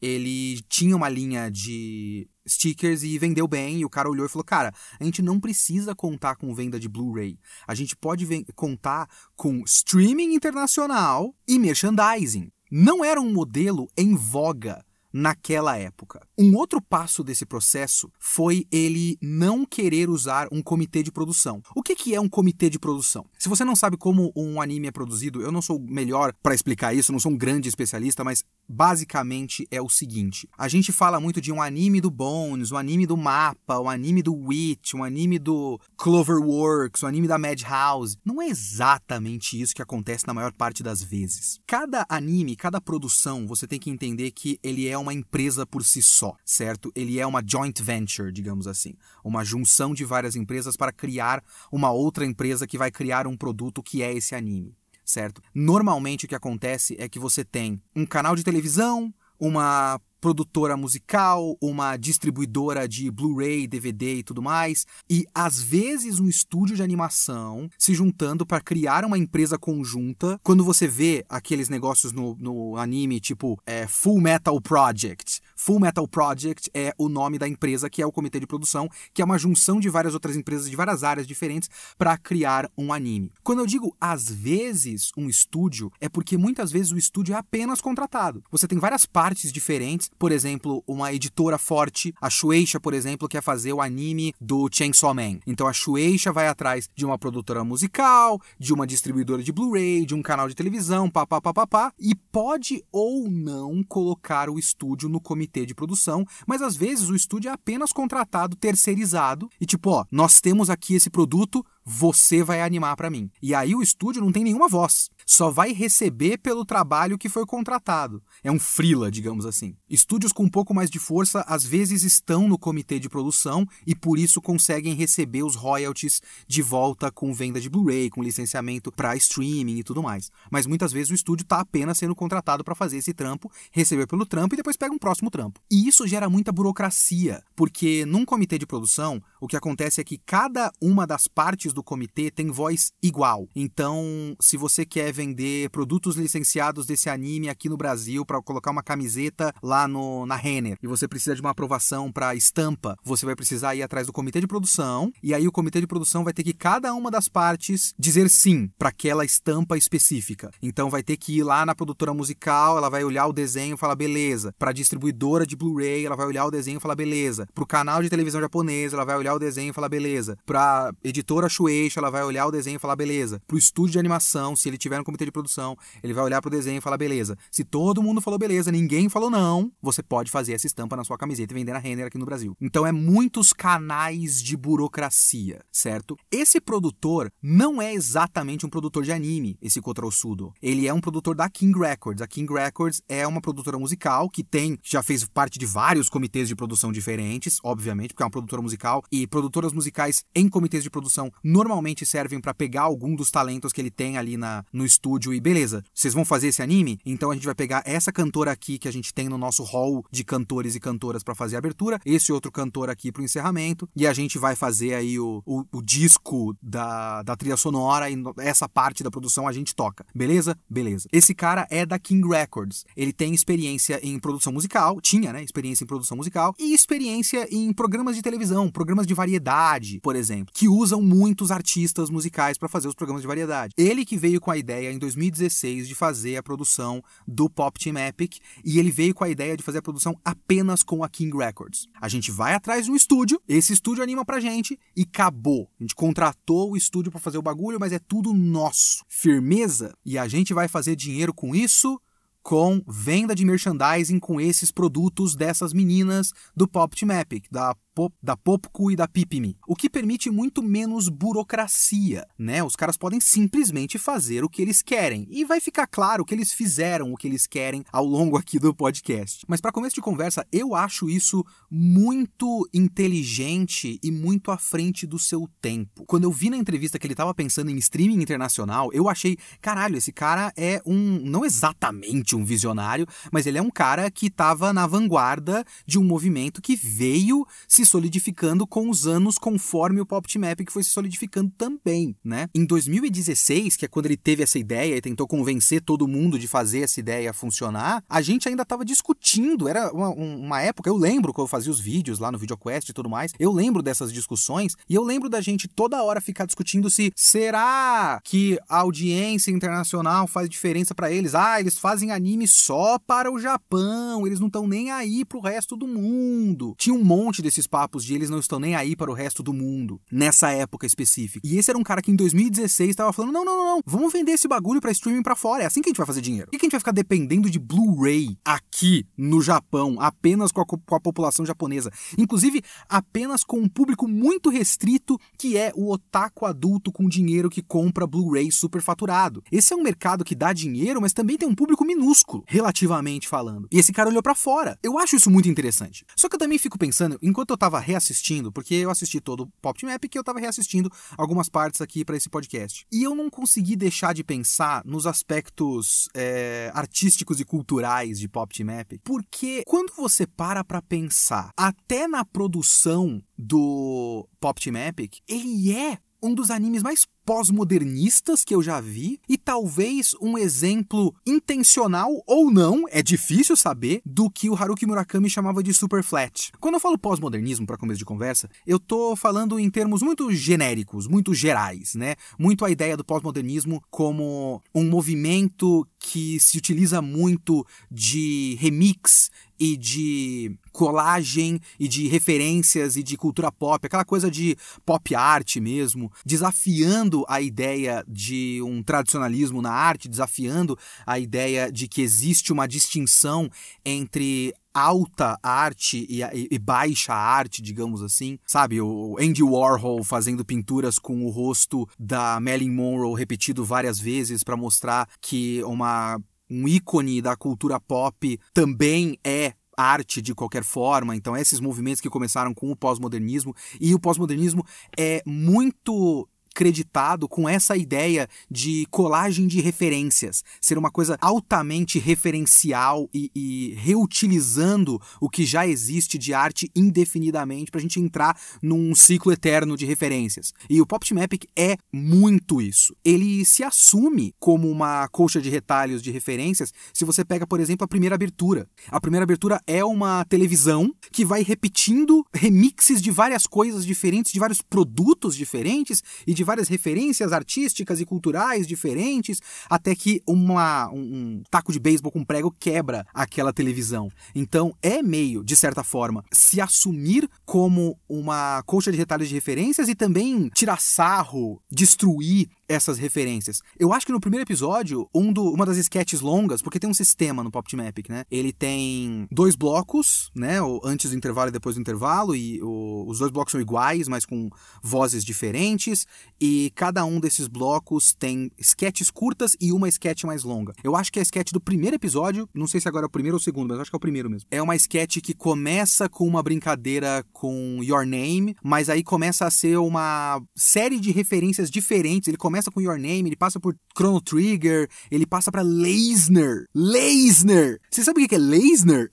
ele tinha uma linha de stickers e vendeu bem. E o cara olhou e falou: Cara, a gente não precisa contar com venda de Blu-ray. A gente pode contar com streaming internacional e merchandising. Não era um modelo em voga naquela época. Um outro passo desse processo foi ele não querer usar um comitê de produção. O que, que é um comitê de produção? Se você não sabe como um anime é produzido, eu não sou melhor para explicar isso, não sou um grande especialista, mas basicamente é o seguinte: a gente fala muito de um anime do Bones, um anime do Mapa, um anime do Witch, um anime do Cloverworks, um anime da Madhouse. Não é exatamente isso que acontece na maior parte das vezes. Cada anime, cada produção, você tem que entender que ele é uma empresa por si só, certo? Ele é uma joint venture, digamos assim, uma junção de várias empresas para criar uma outra empresa que vai criar um produto que é esse anime certo? Normalmente o que acontece é que você tem um canal de televisão, uma produtora musical, uma distribuidora de Blu-ray, DVD e tudo mais, e às vezes um estúdio de animação se juntando para criar uma empresa conjunta. Quando você vê aqueles negócios no, no anime, tipo é, Full Metal Project. Full Metal Project é o nome da empresa que é o comitê de produção, que é uma junção de várias outras empresas de várias áreas diferentes para criar um anime. Quando eu digo às vezes um estúdio, é porque muitas vezes o estúdio é apenas contratado. Você tem várias partes diferentes, por exemplo, uma editora forte, a Shueisha, por exemplo, quer fazer o anime do Chainsaw Man. Então a Shueisha vai atrás de uma produtora musical, de uma distribuidora de Blu-ray, de um canal de televisão, papapá, pá, e pode ou não colocar o estúdio no comitê de produção, mas às vezes o estúdio é apenas contratado, terceirizado, e tipo, ó, nós temos aqui esse produto, você vai animar para mim. E aí o estúdio não tem nenhuma voz, só vai receber pelo trabalho que foi contratado. É um frila, digamos assim. Estúdios com um pouco mais de força às vezes estão no comitê de produção e por isso conseguem receber os royalties de volta com venda de Blu-ray, com licenciamento para streaming e tudo mais. Mas muitas vezes o estúdio está apenas sendo contratado para fazer esse trampo, receber pelo trampo e depois pega um próximo trampo. E isso gera muita burocracia, porque num comitê de produção, o que acontece é que cada uma das partes do comitê tem voz igual. Então, se você quer vender produtos licenciados desse anime aqui no Brasil para colocar uma camiseta lá no, na Renner e você precisa de uma aprovação para estampa, você vai precisar ir atrás do comitê de produção e aí o comitê de produção vai ter que cada uma das partes dizer sim para aquela estampa específica. Então vai ter que ir lá na produtora musical, ela vai olhar o desenho e falar beleza. Para distribuidora de Blu-ray, ela vai olhar o desenho e falar beleza. Para o canal de televisão japonesa, ela vai olhar o desenho e falar beleza. Para editora Shueisha, ela vai olhar o desenho e falar beleza. Para o estúdio de animação, se ele tiver no comitê de produção, ele vai olhar para o desenho e falar beleza. Se todo mundo falou beleza, ninguém falou não, você pode fazer essa estampa na sua camiseta e vender na Renner aqui no Brasil. Então é muitos canais de burocracia, certo? Esse produtor não é exatamente um produtor de anime, esse Kotaro Sudo. Ele é um produtor da King Records. A King Records é uma produtora musical que tem, já fez parte de vários comitês de produção diferentes, obviamente, porque é uma produtora musical e produtoras musicais em comitês de produção normalmente servem para pegar algum dos talentos que ele tem ali na, no estúdio e beleza, vocês vão fazer esse anime? Então a gente vai pegar essa cantora aqui que a gente tem no nosso hall de cantores e cantoras para fazer a abertura, esse outro cantor aqui pro encerramento, e a gente vai fazer aí o, o, o disco da, da trilha sonora e essa parte da produção a gente toca. Beleza? Beleza. Esse cara é da King Records. Ele tem experiência em produção musical, tinha, né? Experiência em produção musical e experiência em programas de televisão, programas de variedade, por exemplo, que usam muitos artistas musicais para fazer os programas de variedade. Ele que veio com a ideia em 2016 de fazer a produção do Pop Team Epic e ele veio com a ideia de fazer a produção apenas com a King Records. A gente vai atrás de um estúdio, esse estúdio anima pra gente e acabou. A gente contratou o estúdio para fazer o bagulho, mas é tudo nosso. Firmeza? E a gente vai fazer dinheiro com isso com venda de merchandising com esses produtos dessas meninas do Pop Team Epic, da Pop, da Popco e da Pipimi, o que permite muito menos burocracia, né? Os caras podem simplesmente fazer o que eles querem e vai ficar claro que eles fizeram o que eles querem ao longo aqui do podcast. Mas para começo de conversa, eu acho isso muito inteligente e muito à frente do seu tempo. Quando eu vi na entrevista que ele estava pensando em streaming internacional, eu achei, caralho, esse cara é um não exatamente um visionário, mas ele é um cara que estava na vanguarda de um movimento que veio se solidificando com os anos, conforme o Pop Team Epic foi se solidificando também, né? Em 2016, que é quando ele teve essa ideia e tentou convencer todo mundo de fazer essa ideia funcionar, a gente ainda estava discutindo, era uma, uma, época, eu lembro quando eu fazia os vídeos lá no VideoQuest e tudo mais, eu lembro dessas discussões e eu lembro da gente toda hora ficar discutindo se será que a audiência internacional faz diferença para eles? Ah, eles fazem anime só para o Japão, eles não estão nem aí pro resto do mundo. Tinha um monte desses de eles não estão nem aí para o resto do mundo, nessa época específica. E esse era um cara que em 2016 estava falando: não, não, não, não, vamos vender esse bagulho para streaming para fora, é assim que a gente vai fazer dinheiro. Por que a gente vai ficar dependendo de Blu-ray aqui no Japão, apenas com a, com a população japonesa? Inclusive, apenas com um público muito restrito que é o otaku adulto com dinheiro que compra Blu-ray superfaturado. Esse é um mercado que dá dinheiro, mas também tem um público minúsculo, relativamente falando. E esse cara olhou para fora. Eu acho isso muito interessante. Só que eu também fico pensando, enquanto eu tava reassistindo, porque eu assisti todo o Pop Map que eu tava reassistindo algumas partes aqui para esse podcast. E eu não consegui deixar de pensar nos aspectos é, artísticos e culturais de Pop Map, porque quando você para pra pensar, até na produção do Pop Epic, ele é um dos animes mais pós-modernistas que eu já vi e talvez um exemplo intencional ou não, é difícil saber, do que o Haruki Murakami chamava de super flat. Quando eu falo pós-modernismo para começo de conversa, eu tô falando em termos muito genéricos, muito gerais, né? Muito a ideia do pós-modernismo como um movimento que se utiliza muito de remix e de colagem e de referências e de cultura pop, aquela coisa de pop art mesmo, desafiando a ideia de um tradicionalismo na arte, desafiando a ideia de que existe uma distinção entre alta arte e, e, e, baixa arte, digamos assim. Sabe, o Andy Warhol fazendo pinturas com o rosto da Marilyn Monroe repetido várias vezes para mostrar que uma um ícone da cultura pop também é arte de qualquer forma. Então, esses movimentos que começaram com o pós-modernismo e o pós-modernismo é muito creditado com essa ideia de colagem de referências, ser uma coisa altamente referencial e, e reutilizando o que já existe de arte indefinidamente para a gente entrar num ciclo eterno de referências. E o Pop Team Epic é muito isso. Ele se assume como uma colcha de retalhos de referências se você pega, por exemplo, a primeira abertura. A primeira abertura é uma televisão que vai repetindo remixes de várias coisas diferentes, de vários produtos diferentes e de várias referências artísticas e culturais diferentes, até que uma, um, um taco de beisebol com prego quebra aquela televisão. Então é meio, de certa forma, se assumir como uma colcha de retalhos de referências e também tirar sarro, destruir essas referências. Eu acho que no primeiro episódio, um do, uma das sketches longas, porque tem um sistema no Pop Team Epic, né? Ele tem dois blocos, né? O antes do intervalo e depois do intervalo, e o, os dois blocos são iguais, mas com vozes diferentes, e cada um desses blocos tem sketches curtas e uma sketch mais longa. Eu acho que a sketch do primeiro episódio, não sei se agora é o primeiro ou o segundo, mas acho que é o primeiro mesmo. É uma sketch que começa com uma brincadeira com Your Name, mas aí começa a ser uma série de referências diferentes. Ele começa começa com Your Name, ele passa por Chrono Trigger, ele passa pra Leisner. Leisner! Você sabe o que é Leisner?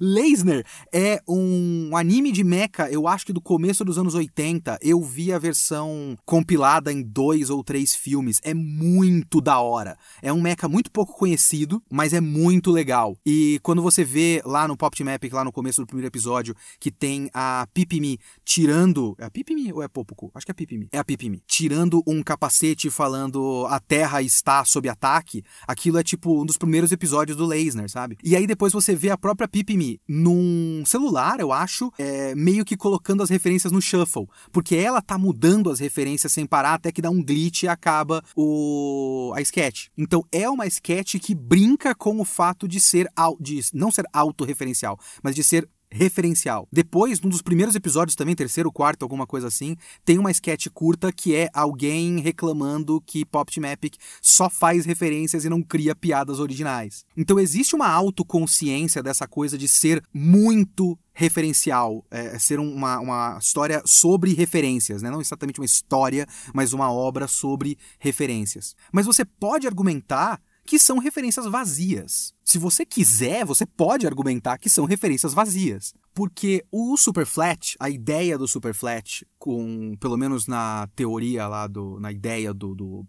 Leisner [LAUGHS] é um anime de mecha, eu acho que do começo dos anos 80. Eu vi a versão compilada em dois ou três filmes. É muito da hora. É um mecha muito pouco conhecido, mas é muito legal. E quando você vê lá no Pop Epic, lá no começo do primeiro episódio, que tem a Pipimi tirando. É a Pipimi ou é Popoco? Acho que é a Pipimi. É a Pipimi. Tirando um capacete capacete falando a Terra está sob ataque, aquilo é tipo um dos primeiros episódios do Leisner, sabe? E aí depois você vê a própria Pipimi num celular, eu acho, é, meio que colocando as referências no shuffle, porque ela tá mudando as referências sem parar até que dá um glitch e acaba o a sketch. Então é uma sketch que brinca com o fato de ser de não ser autorreferencial, mas de ser referencial. Depois, num dos primeiros episódios também, terceiro, quarto, alguma coisa assim, tem uma sketch curta que é alguém reclamando que Pop Team Epic só faz referências e não cria piadas originais. Então existe uma autoconsciência dessa coisa de ser muito referencial, é, ser uma, uma história sobre referências, né? não exatamente uma história, mas uma obra sobre referências. Mas você pode argumentar que são referências vazias. Se você quiser, você pode argumentar que são referências vazias. Porque o Superflat, a ideia do Superflat, com, pelo menos na teoria lá, do, na ideia do, do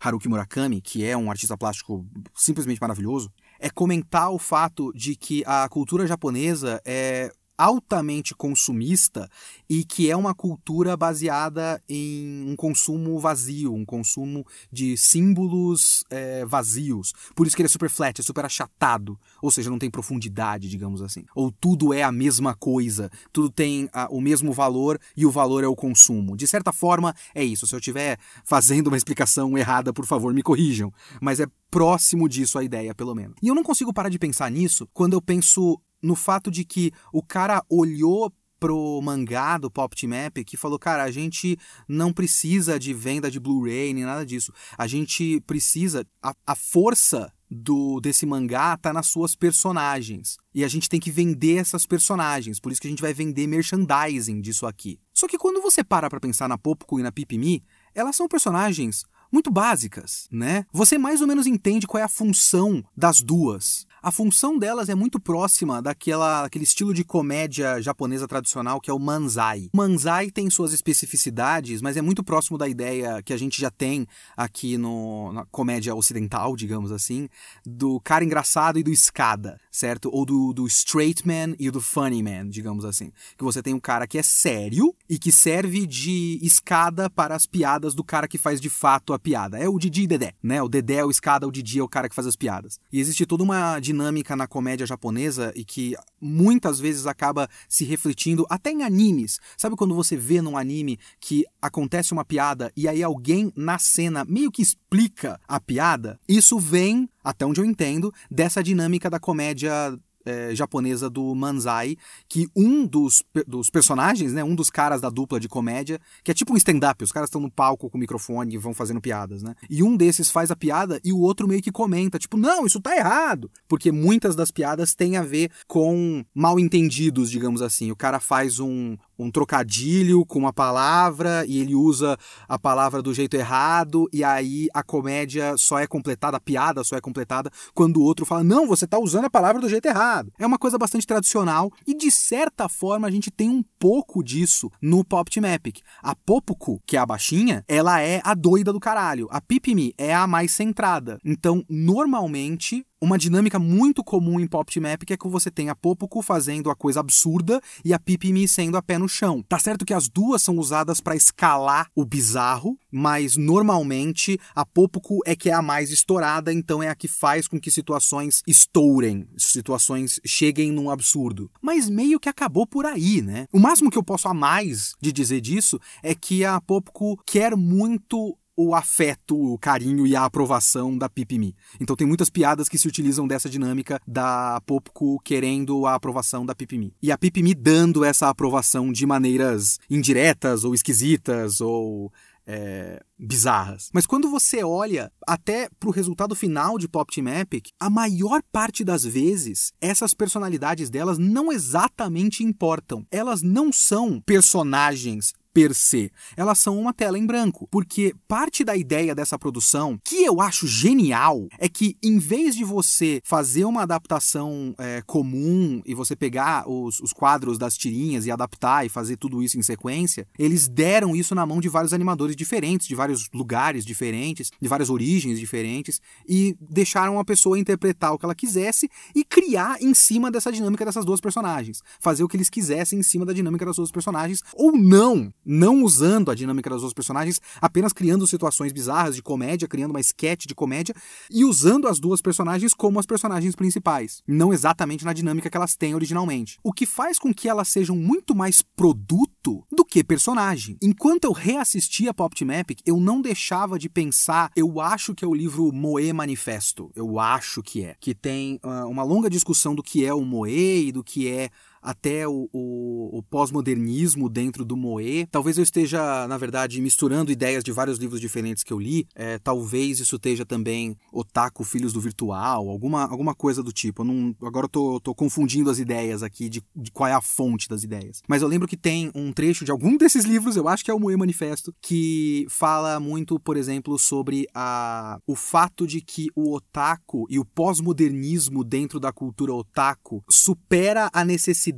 Haruki Murakami, que é um artista plástico simplesmente maravilhoso, é comentar o fato de que a cultura japonesa é altamente consumista e que é uma cultura baseada em um consumo vazio, um consumo de símbolos é, vazios. Por isso que ele é super flat, é super achatado, ou seja, não tem profundidade, digamos assim. Ou tudo é a mesma coisa, tudo tem a, o mesmo valor e o valor é o consumo. De certa forma, é isso. Se eu estiver fazendo uma explicação errada, por favor, me corrijam. Mas é próximo disso a ideia, pelo menos. E eu não consigo parar de pensar nisso quando eu penso no fato de que o cara olhou pro mangá do Pop Epic que falou, cara, a gente não precisa de venda de Blu-ray nem nada disso. A gente precisa a, a força do desse mangá tá nas suas personagens. E a gente tem que vender essas personagens, por isso que a gente vai vender merchandising disso aqui. Só que quando você para pra pensar na Popco e na Pipimi, elas são personagens muito básicas, né? Você mais ou menos entende qual é a função das duas. A função delas é muito próxima daquela, daquele estilo de comédia japonesa tradicional que é o manzai. O manzai tem suas especificidades, mas é muito próximo da ideia que a gente já tem aqui no, na comédia ocidental, digamos assim, do cara engraçado e do escada, certo? Ou do, do straight man e do funny man, digamos assim. Que você tem um cara que é sério e que serve de escada para as piadas do cara que faz de fato a piada. É o Didi e Dedé, né? O Dedé é o escada, o Didi é o cara que faz as piadas. E existe toda uma na comédia japonesa e que muitas vezes acaba se refletindo até em animes. Sabe quando você vê num anime que acontece uma piada e aí alguém na cena meio que explica a piada? Isso vem, até onde eu entendo, dessa dinâmica da comédia é, japonesa do Manzai, que um dos, dos personagens, né, um dos caras da dupla de comédia, que é tipo um stand-up, os caras estão no palco com o microfone e vão fazendo piadas, né? E um desses faz a piada e o outro meio que comenta, tipo, não, isso tá errado, porque muitas das piadas têm a ver com mal entendidos, digamos assim. O cara faz um, um trocadilho com uma palavra e ele usa a palavra do jeito errado e aí a comédia só é completada, a piada só é completada quando o outro fala: "Não, você está usando a palavra do jeito errado". É uma coisa bastante tradicional e de certa forma a gente tem um pouco disso no Pop Team Epic. A Popuku, que é a baixinha, ela é a doida do caralho. A Pipimi é a mais centrada. Então, normalmente uma dinâmica muito comum em Pop Team Epic é que você tem a Popuku fazendo a coisa absurda e a Pipimi sendo a pé no chão. Tá certo que as duas são usadas para escalar o bizarro, mas normalmente a Popuku é que é a mais estourada, então é a que faz com que situações estourem, situações cheguem num absurdo. Mas meio que acabou por aí, né? O máximo que eu posso a mais de dizer disso é que a Popuku quer muito o afeto, o carinho e a aprovação da Pipimi. Então tem muitas piadas que se utilizam dessa dinâmica da Popco querendo a aprovação da Pipimi. E a Pipimi dando essa aprovação de maneiras indiretas ou esquisitas ou é, bizarras. Mas quando você olha até pro resultado final de Pop Team Epic, a maior parte das vezes essas personalidades delas não exatamente importam. Elas não são personagens per se. Elas são uma tela em branco. Porque parte da ideia dessa produção, que eu acho genial, é que em vez de você fazer uma adaptação é, comum e você pegar os, os quadros das tirinhas e adaptar e fazer tudo isso em sequência, eles deram isso na mão de vários animadores diferentes, de vários lugares diferentes, de várias origens diferentes, e deixaram a pessoa interpretar o que ela quisesse e criar em cima dessa dinâmica dessas duas personagens. Fazer o que eles quisessem em cima da dinâmica das duas personagens, ou não não usando a dinâmica das duas personagens, apenas criando situações bizarras de comédia, criando uma sketch de comédia e usando as duas personagens como as personagens principais, não exatamente na dinâmica que elas têm originalmente. O que faz com que elas sejam muito mais produto do que personagem. Enquanto eu reassistia Pop Team Epic, eu não deixava de pensar, eu acho que é o livro Moe Manifesto, eu acho que é, que tem uh, uma longa discussão do que é o Moe e do que é até o, o, o pós-modernismo dentro do Moe. Talvez eu esteja, na verdade, misturando ideias de vários livros diferentes que eu li. É, talvez isso esteja também Otaku Filhos do Virtual, alguma, alguma coisa do tipo. Eu não, agora eu tô, tô confundindo as ideias aqui de, de qual é a fonte das ideias. Mas eu lembro que tem um trecho de algum desses livros, eu acho que é o Moe Manifesto, que fala muito, por exemplo, sobre a, o fato de que o otaku e o pós-modernismo dentro da cultura otaku supera a necessidade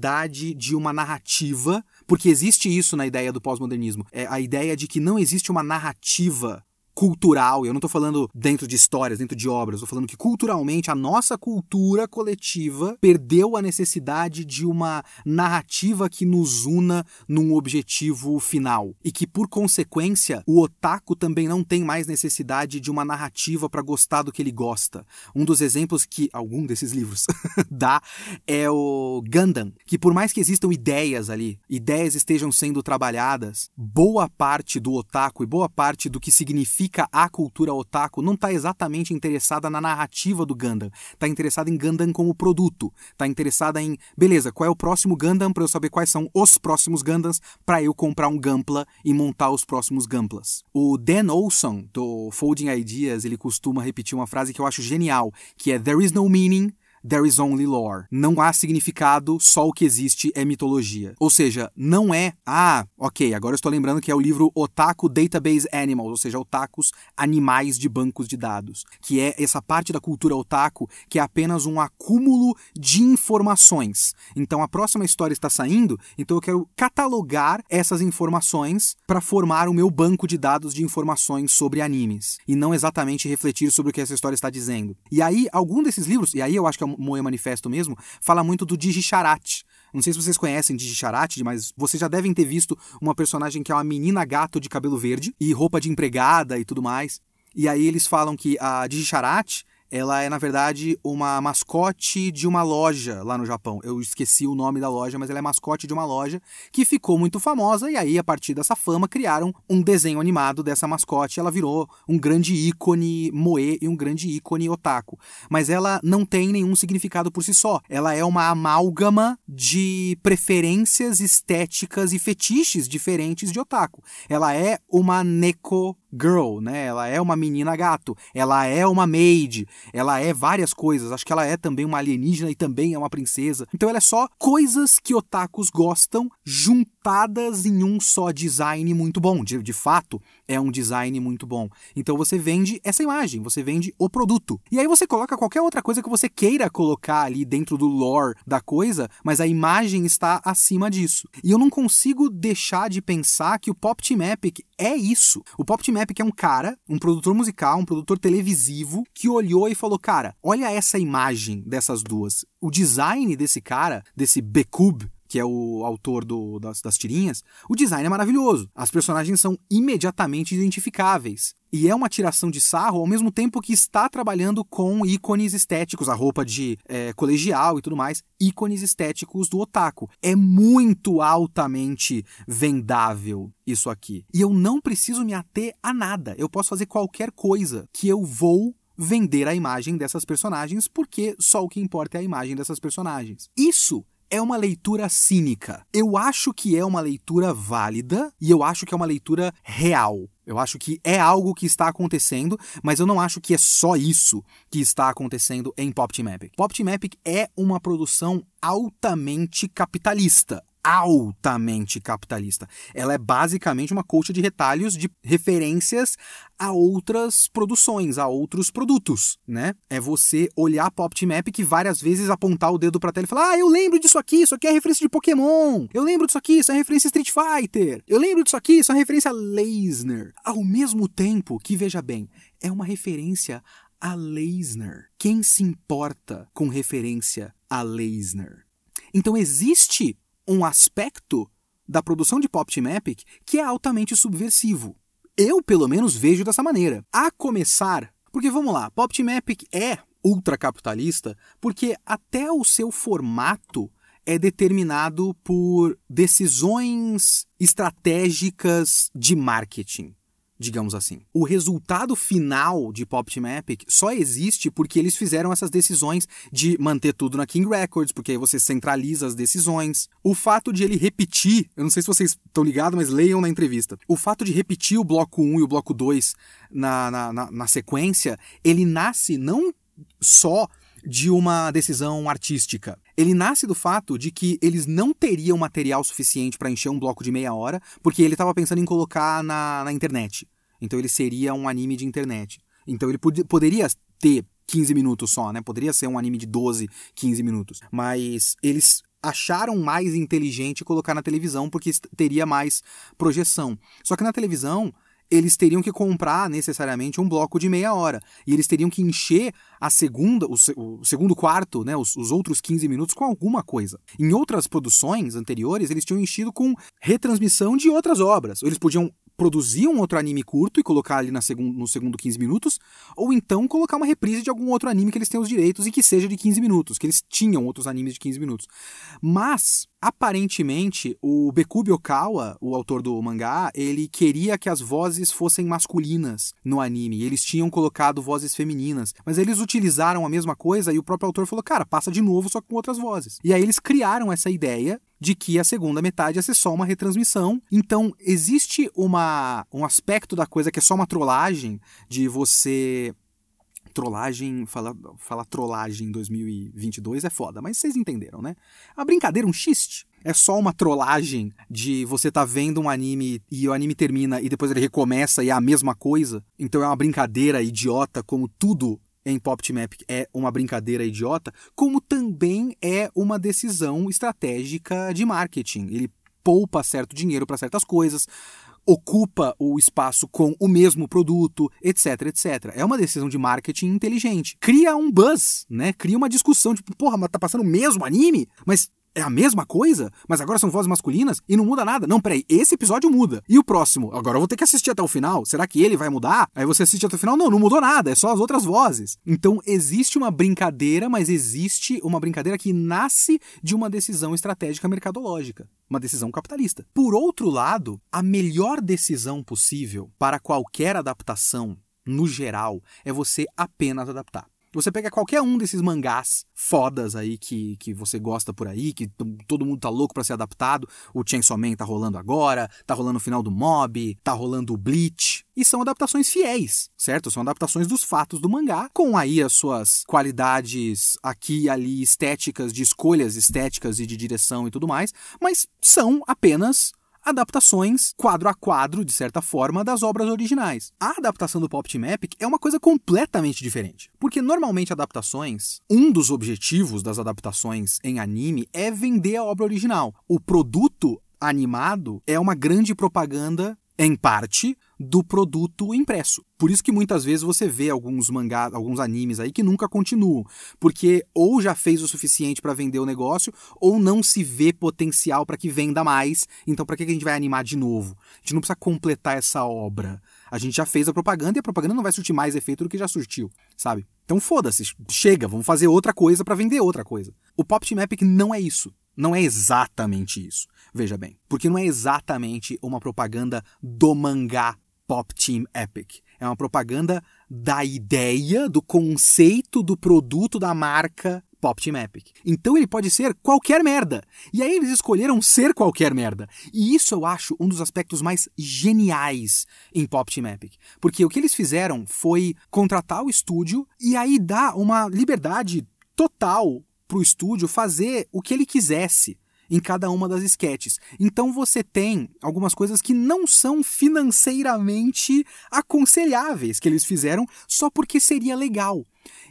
de uma narrativa, porque existe isso na ideia do pós-modernismo. É a ideia de que não existe uma narrativa cultural, eu não estou falando dentro de histórias, dentro de obras, estou falando que culturalmente a nossa cultura coletiva perdeu a necessidade de uma narrativa que nos una num objetivo final e que por consequência o otaku também não tem mais necessidade de uma narrativa para gostar do que ele gosta. Um dos exemplos que algum desses livros [LAUGHS] dá é o Gundam, que por mais que existam ideias ali, ideias estejam sendo trabalhadas, boa parte do otaku e boa parte do que significa classifica a cultura otaku não está exatamente interessada na narrativa do Gundam, está interessada em Gundam como produto, está interessada em, beleza, qual é o próximo Gundam para eu saber quais são os próximos Gundams para eu comprar um Gampla e montar os próximos Gamplas. O Dan Olson do Folding Ideas, ele costuma repetir uma frase que eu acho genial, que é there is no meaning there is only lore. Não há significado, só o que existe é mitologia. Ou seja, não é, ah, ok, agora eu estou lembrando que é o livro Otaku Database Animals, ou seja, otakus animais de bancos de dados, que é essa parte da cultura otaku que é apenas um acúmulo de informações. Então a próxima história está saindo, então eu quero catalogar essas informações para formar o meu banco de dados de informações sobre animes e não exatamente refletir sobre o que essa história está dizendo. E aí algum desses livros, e aí eu acho que é Moe Manifesto mesmo, fala muito do Digicharat. Não sei se vocês conhecem Digicharat, mas vocês já devem ter visto uma personagem que é uma menina gato de cabelo verde e roupa de empregada e tudo mais. E aí eles falam que a Digicharat ela é, na verdade, uma mascote de uma loja lá no Japão. Eu esqueci o nome da loja, mas ela é mascote de uma loja que ficou muito famosa, e aí, a partir dessa fama, criaram um desenho animado dessa mascote. Ela virou um grande ícone moe e um grande ícone otaku. Mas ela não tem nenhum significado por si só. Ela é uma amálgama de preferências estéticas e fetiches diferentes de otaku. Ela é uma neko girl, né? Ela é uma menina gato, ela é uma maid, ela é várias coisas. Acho que ela é também uma alienígena e também é uma princesa. Então ela é só coisas que otakus gostam juntadas em um só design muito bom. De, de fato, é um design muito bom. Então você vende essa imagem, você vende o produto. E aí você coloca qualquer outra coisa que você queira colocar ali dentro do lore da coisa, mas a imagem está acima disso. E eu não consigo deixar de pensar que o Pop Team Epic é isso. O Pop Team Epic é um cara, um produtor musical, um produtor televisivo, que olhou e falou: Cara, olha essa imagem dessas duas. O design desse cara, desse Bekub, que é o autor do, das, das tirinhas, o design é maravilhoso. As personagens são imediatamente identificáveis. E é uma tiração de sarro ao mesmo tempo que está trabalhando com ícones estéticos, a roupa de é, colegial e tudo mais, ícones estéticos do otaku. É muito altamente vendável isso aqui. E eu não preciso me ater a nada. Eu posso fazer qualquer coisa que eu vou vender a imagem dessas personagens, porque só o que importa é a imagem dessas personagens. Isso é uma leitura cínica. Eu acho que é uma leitura válida e eu acho que é uma leitura real. Eu acho que é algo que está acontecendo, mas eu não acho que é só isso que está acontecendo em Pop Team Epic. Pop Team Epic é uma produção altamente capitalista altamente capitalista. Ela é basicamente uma colcha de retalhos de referências a outras produções, a outros produtos, né? É você olhar Team Epic e várias vezes apontar o dedo pra tela e falar: "Ah, eu lembro disso aqui, isso aqui é referência de Pokémon. Eu lembro disso aqui, isso é referência Street Fighter. Eu lembro disso aqui, isso é referência a Leisner". Ao mesmo tempo que veja bem, é uma referência a Leisner. Quem se importa com referência a Leisner? Então existe um aspecto da produção de Pop Team Epic que é altamente subversivo. Eu, pelo menos, vejo dessa maneira. A começar, porque vamos lá, Pop Team Epic é ultracapitalista porque até o seu formato é determinado por decisões estratégicas de marketing digamos assim. O resultado final de Pop Team Epic só existe porque eles fizeram essas decisões de manter tudo na King Records, porque aí você centraliza as decisões. O fato de ele repetir, eu não sei se vocês estão ligados, mas leiam na entrevista. O fato de repetir o bloco 1 e o bloco 2 na, na, na, na sequência, ele nasce não só de uma decisão artística. Ele nasce do fato de que eles não teriam material suficiente para encher um bloco de meia hora, porque ele estava pensando em colocar na, na internet. Então ele seria um anime de internet. Então ele pod poderia ter 15 minutos só, né? Poderia ser um anime de 12, 15 minutos. Mas eles acharam mais inteligente colocar na televisão porque teria mais projeção. Só que na televisão eles teriam que comprar necessariamente um bloco de meia hora. E eles teriam que encher a segunda, o, o segundo quarto, né, os, os, outros 15 minutos com alguma coisa. Em outras produções anteriores, eles tinham enchido com retransmissão de outras obras. Eles podiam produzir um outro anime curto e colocar ali na segundo, no segundo 15 minutos, ou então colocar uma reprise de algum outro anime que eles tenham os direitos e que seja de 15 minutos, que eles tinham outros animes de 15 minutos. Mas aparentemente o Bekubi Okawa, o autor do mangá, ele queria que as vozes fossem masculinas no anime. Eles tinham colocado vozes femininas, mas eles utilizaram a mesma coisa e o próprio autor falou: "Cara, passa de novo só com outras vozes". E aí eles criaram essa ideia de que a segunda metade ia ser só uma retransmissão. Então, existe uma, um aspecto da coisa que é só uma trollagem de você trollagem, falar fala trollagem em 2022 é foda, mas vocês entenderam, né? A brincadeira, um xiste, é só uma trollagem de você tá vendo um anime e o anime termina e depois ele recomeça e é a mesma coisa. Então é uma brincadeira idiota, como tudo em Pop Epic é uma brincadeira idiota, como também é uma decisão estratégica de marketing. Ele poupa certo dinheiro para certas coisas, ocupa o espaço com o mesmo produto, etc, etc. É uma decisão de marketing inteligente. Cria um buzz, né? Cria uma discussão, tipo, porra, mas tá passando o mesmo anime? Mas é a mesma coisa, mas agora são vozes masculinas e não muda nada. Não, peraí, esse episódio muda. E o próximo? Agora eu vou ter que assistir até o final. Será que ele vai mudar? Aí você assiste até o final? Não, não mudou nada, é só as outras vozes. Então existe uma brincadeira, mas existe uma brincadeira que nasce de uma decisão estratégica mercadológica. Uma decisão capitalista. Por outro lado, a melhor decisão possível para qualquer adaptação, no geral, é você apenas adaptar. Você pega qualquer um desses mangás fodas aí que, que você gosta por aí, que todo mundo tá louco para ser adaptado. O Chainsaw Man tá rolando agora, tá rolando o final do Mob, tá rolando o Bleach. E são adaptações fiéis, certo? São adaptações dos fatos do mangá, com aí as suas qualidades aqui e ali estéticas, de escolhas estéticas e de direção e tudo mais, mas são apenas adaptações quadro a quadro, de certa forma, das obras originais. A adaptação do Pop Team Epic é uma coisa completamente diferente. Porque normalmente adaptações, um dos objetivos das adaptações em anime é vender a obra original. O produto animado é uma grande propaganda em parte, do produto impresso. Por isso que muitas vezes você vê alguns mangás, alguns animes aí que nunca continuam, porque ou já fez o suficiente para vender o negócio, ou não se vê potencial para que venda mais. Então, para que a gente vai animar de novo? A gente não precisa completar essa obra. A gente já fez a propaganda e a propaganda não vai surtir mais efeito do que já surtiu, sabe? Então foda-se, chega, vamos fazer outra coisa para vender outra coisa. O Pop Team Epic não é isso. Não é exatamente isso. Veja bem, porque não é exatamente uma propaganda do mangá Pop Team Epic. É uma propaganda da ideia, do conceito do produto da marca Pop Team Epic. Então ele pode ser qualquer merda. E aí eles escolheram ser qualquer merda. E isso eu acho um dos aspectos mais geniais em Pop Team Epic. Porque o que eles fizeram foi contratar o estúdio e aí dar uma liberdade total para o estúdio fazer o que ele quisesse em cada uma das sketches. Então você tem algumas coisas que não são financeiramente aconselháveis que eles fizeram só porque seria legal.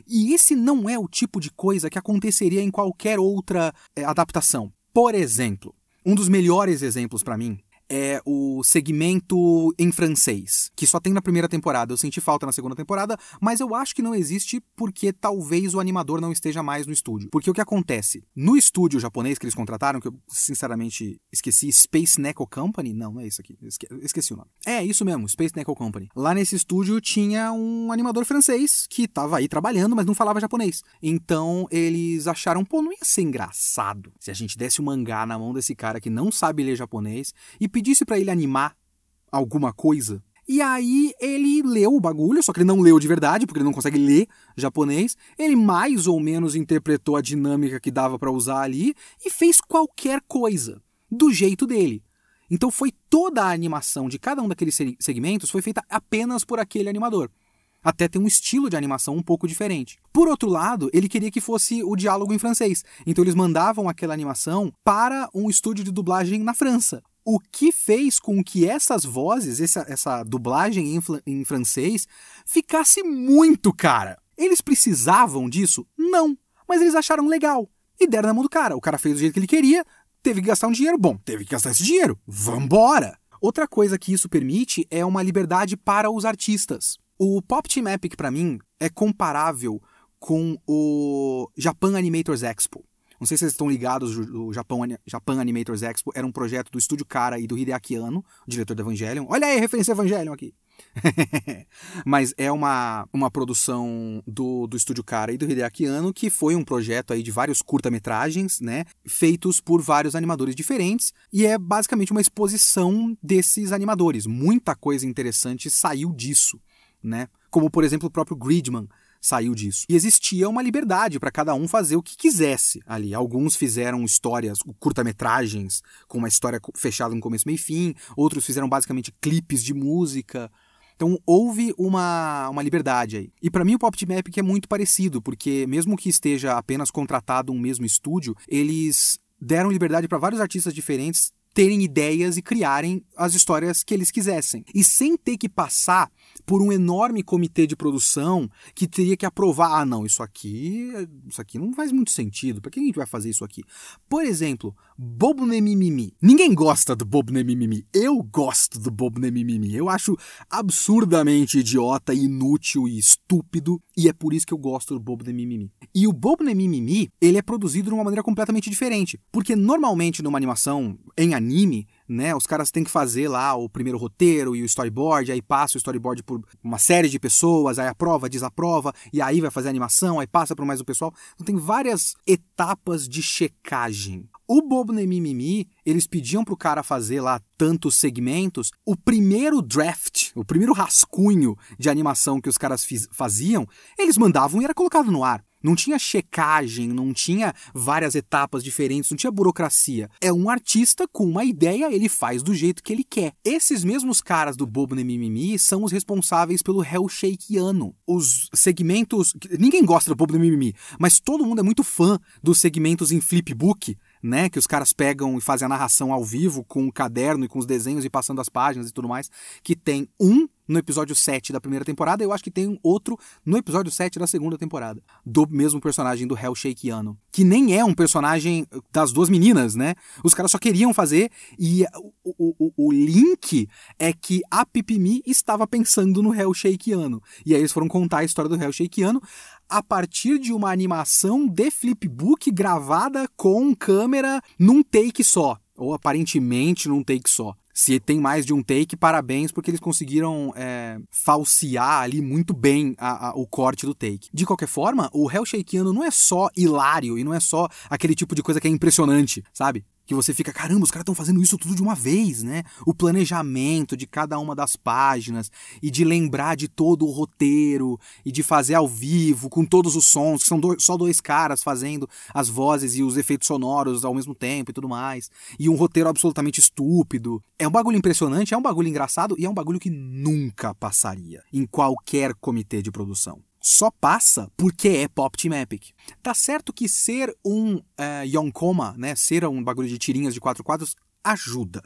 E esse não é o tipo de coisa que aconteceria em qualquer outra é, adaptação. Por exemplo, um dos melhores exemplos para mim é o segmento em francês, que só tem na primeira temporada. Eu senti falta na segunda temporada, mas eu acho que não existe porque talvez o animador não esteja mais no estúdio. Porque o que acontece? No estúdio japonês que eles contrataram, que eu sinceramente esqueci, Space Neko Company? Não, não é isso aqui. Esque esqueci o nome. É, isso mesmo, Space Neko Company. Lá nesse estúdio tinha um animador francês que tava aí trabalhando, mas não falava japonês. Então eles acharam, pô, não ia ser engraçado se a gente desse o um mangá na mão desse cara que não sabe ler japonês e pedisse para ele animar alguma coisa. E aí ele leu o bagulho, só que ele não leu de verdade, porque ele não consegue ler japonês. Ele mais ou menos interpretou a dinâmica que dava para usar ali e fez qualquer coisa do jeito dele. Então foi toda a animação de cada um daqueles segmentos foi feita apenas por aquele animador. Até tem um estilo de animação um pouco diferente. Por outro lado, ele queria que fosse o diálogo em francês. Então eles mandavam aquela animação para um estúdio de dublagem na França. O que fez com que essas vozes, essa, essa dublagem em, em francês, ficasse muito cara. Eles precisavam disso? Não. Mas eles acharam legal. E deram na mão do cara. O cara fez do jeito que ele queria, teve que gastar um dinheiro. Bom, teve que gastar esse dinheiro. Vambora! Outra coisa que isso permite é uma liberdade para os artistas. O Pop Team Epic, para mim, é comparável com o Japan Animators Expo. Não sei se vocês estão ligados, o Japão, Japan Animators Expo era um projeto do Estúdio Cara e do Hideaki Anno, diretor do Evangelion. Olha aí, referência Evangelion aqui. [LAUGHS] Mas é uma, uma produção do, do Estúdio Cara e do Hideaki Anno, que foi um projeto aí de vários curta-metragens, né? Feitos por vários animadores diferentes. E é basicamente uma exposição desses animadores. Muita coisa interessante saiu disso, né? Como, por exemplo, o próprio Gridman saiu disso. E existia uma liberdade para cada um fazer o que quisesse ali. Alguns fizeram histórias, curta-metragens, com uma história fechada no começo, meio e fim. Outros fizeram basicamente clipes de música. Então houve uma, uma liberdade aí. E para mim o Pop Epic é muito parecido, porque mesmo que esteja apenas contratado um mesmo estúdio, eles deram liberdade para vários artistas diferentes terem ideias e criarem as histórias que eles quisessem. E sem ter que passar por um enorme comitê de produção que teria que aprovar, ah, não, isso aqui, isso aqui não faz muito sentido. Para que a gente vai fazer isso aqui? Por exemplo, Bobo Nemimimi. Ninguém gosta do Bobo Nemimimi. Eu gosto do Bobo Nemimimi. Eu acho absurdamente idiota, inútil e estúpido, e é por isso que eu gosto do Bobo Nemimimi. E o Bobo Nemimimi, ele é produzido de uma maneira completamente diferente, porque normalmente numa animação em anime anime, né? Os caras têm que fazer lá o primeiro roteiro e o storyboard, aí passa o storyboard por uma série de pessoas, aí aprova, desaprova, e aí vai fazer a animação, aí passa por mais um pessoal. Então tem várias etapas de checagem. O Bobo Nemimimi, eles pediam pro cara fazer lá tantos segmentos. O primeiro draft, o primeiro rascunho de animação que os caras faziam, eles mandavam e era colocado no ar. Não tinha checagem, não tinha várias etapas diferentes, não tinha burocracia. É um artista com uma ideia, ele faz do jeito que ele quer. Esses mesmos caras do Bobo Mimimi são os responsáveis pelo Hell Shakeano. Os segmentos. Ninguém gosta do Bobo Mimimi, mas todo mundo é muito fã dos segmentos em flipbook né? Que os caras pegam e fazem a narração ao vivo com o um caderno e com os desenhos e passando as páginas e tudo mais. Que tem um no episódio 7 da primeira temporada, eu acho que tem outro no episódio 7 da segunda temporada, do mesmo personagem do Hell Shakeano, que nem é um personagem das duas meninas, né? Os caras só queriam fazer e o, o, o link é que a Pipimi estava pensando no Hell Shakeano. E aí eles foram contar a história do Hell Shakeano a partir de uma animação de flipbook gravada com câmera num take só. Ou aparentemente num take só. Se tem mais de um take, parabéns, porque eles conseguiram é, falsear ali muito bem a, a, o corte do take. De qualquer forma, o Hell Shakeano não é só hilário e não é só aquele tipo de coisa que é impressionante, sabe? Que você fica, caramba, os caras estão fazendo isso tudo de uma vez, né? O planejamento de cada uma das páginas e de lembrar de todo o roteiro e de fazer ao vivo com todos os sons, que são dois, só dois caras fazendo as vozes e os efeitos sonoros ao mesmo tempo e tudo mais. E um roteiro absolutamente estúpido. É um bagulho impressionante, é um bagulho engraçado e é um bagulho que nunca passaria em qualquer comitê de produção só passa porque é Pop Team Epic. Tá certo que ser um uh, Yonkoma, né, ser um bagulho de tirinhas de quatro quadros, ajuda.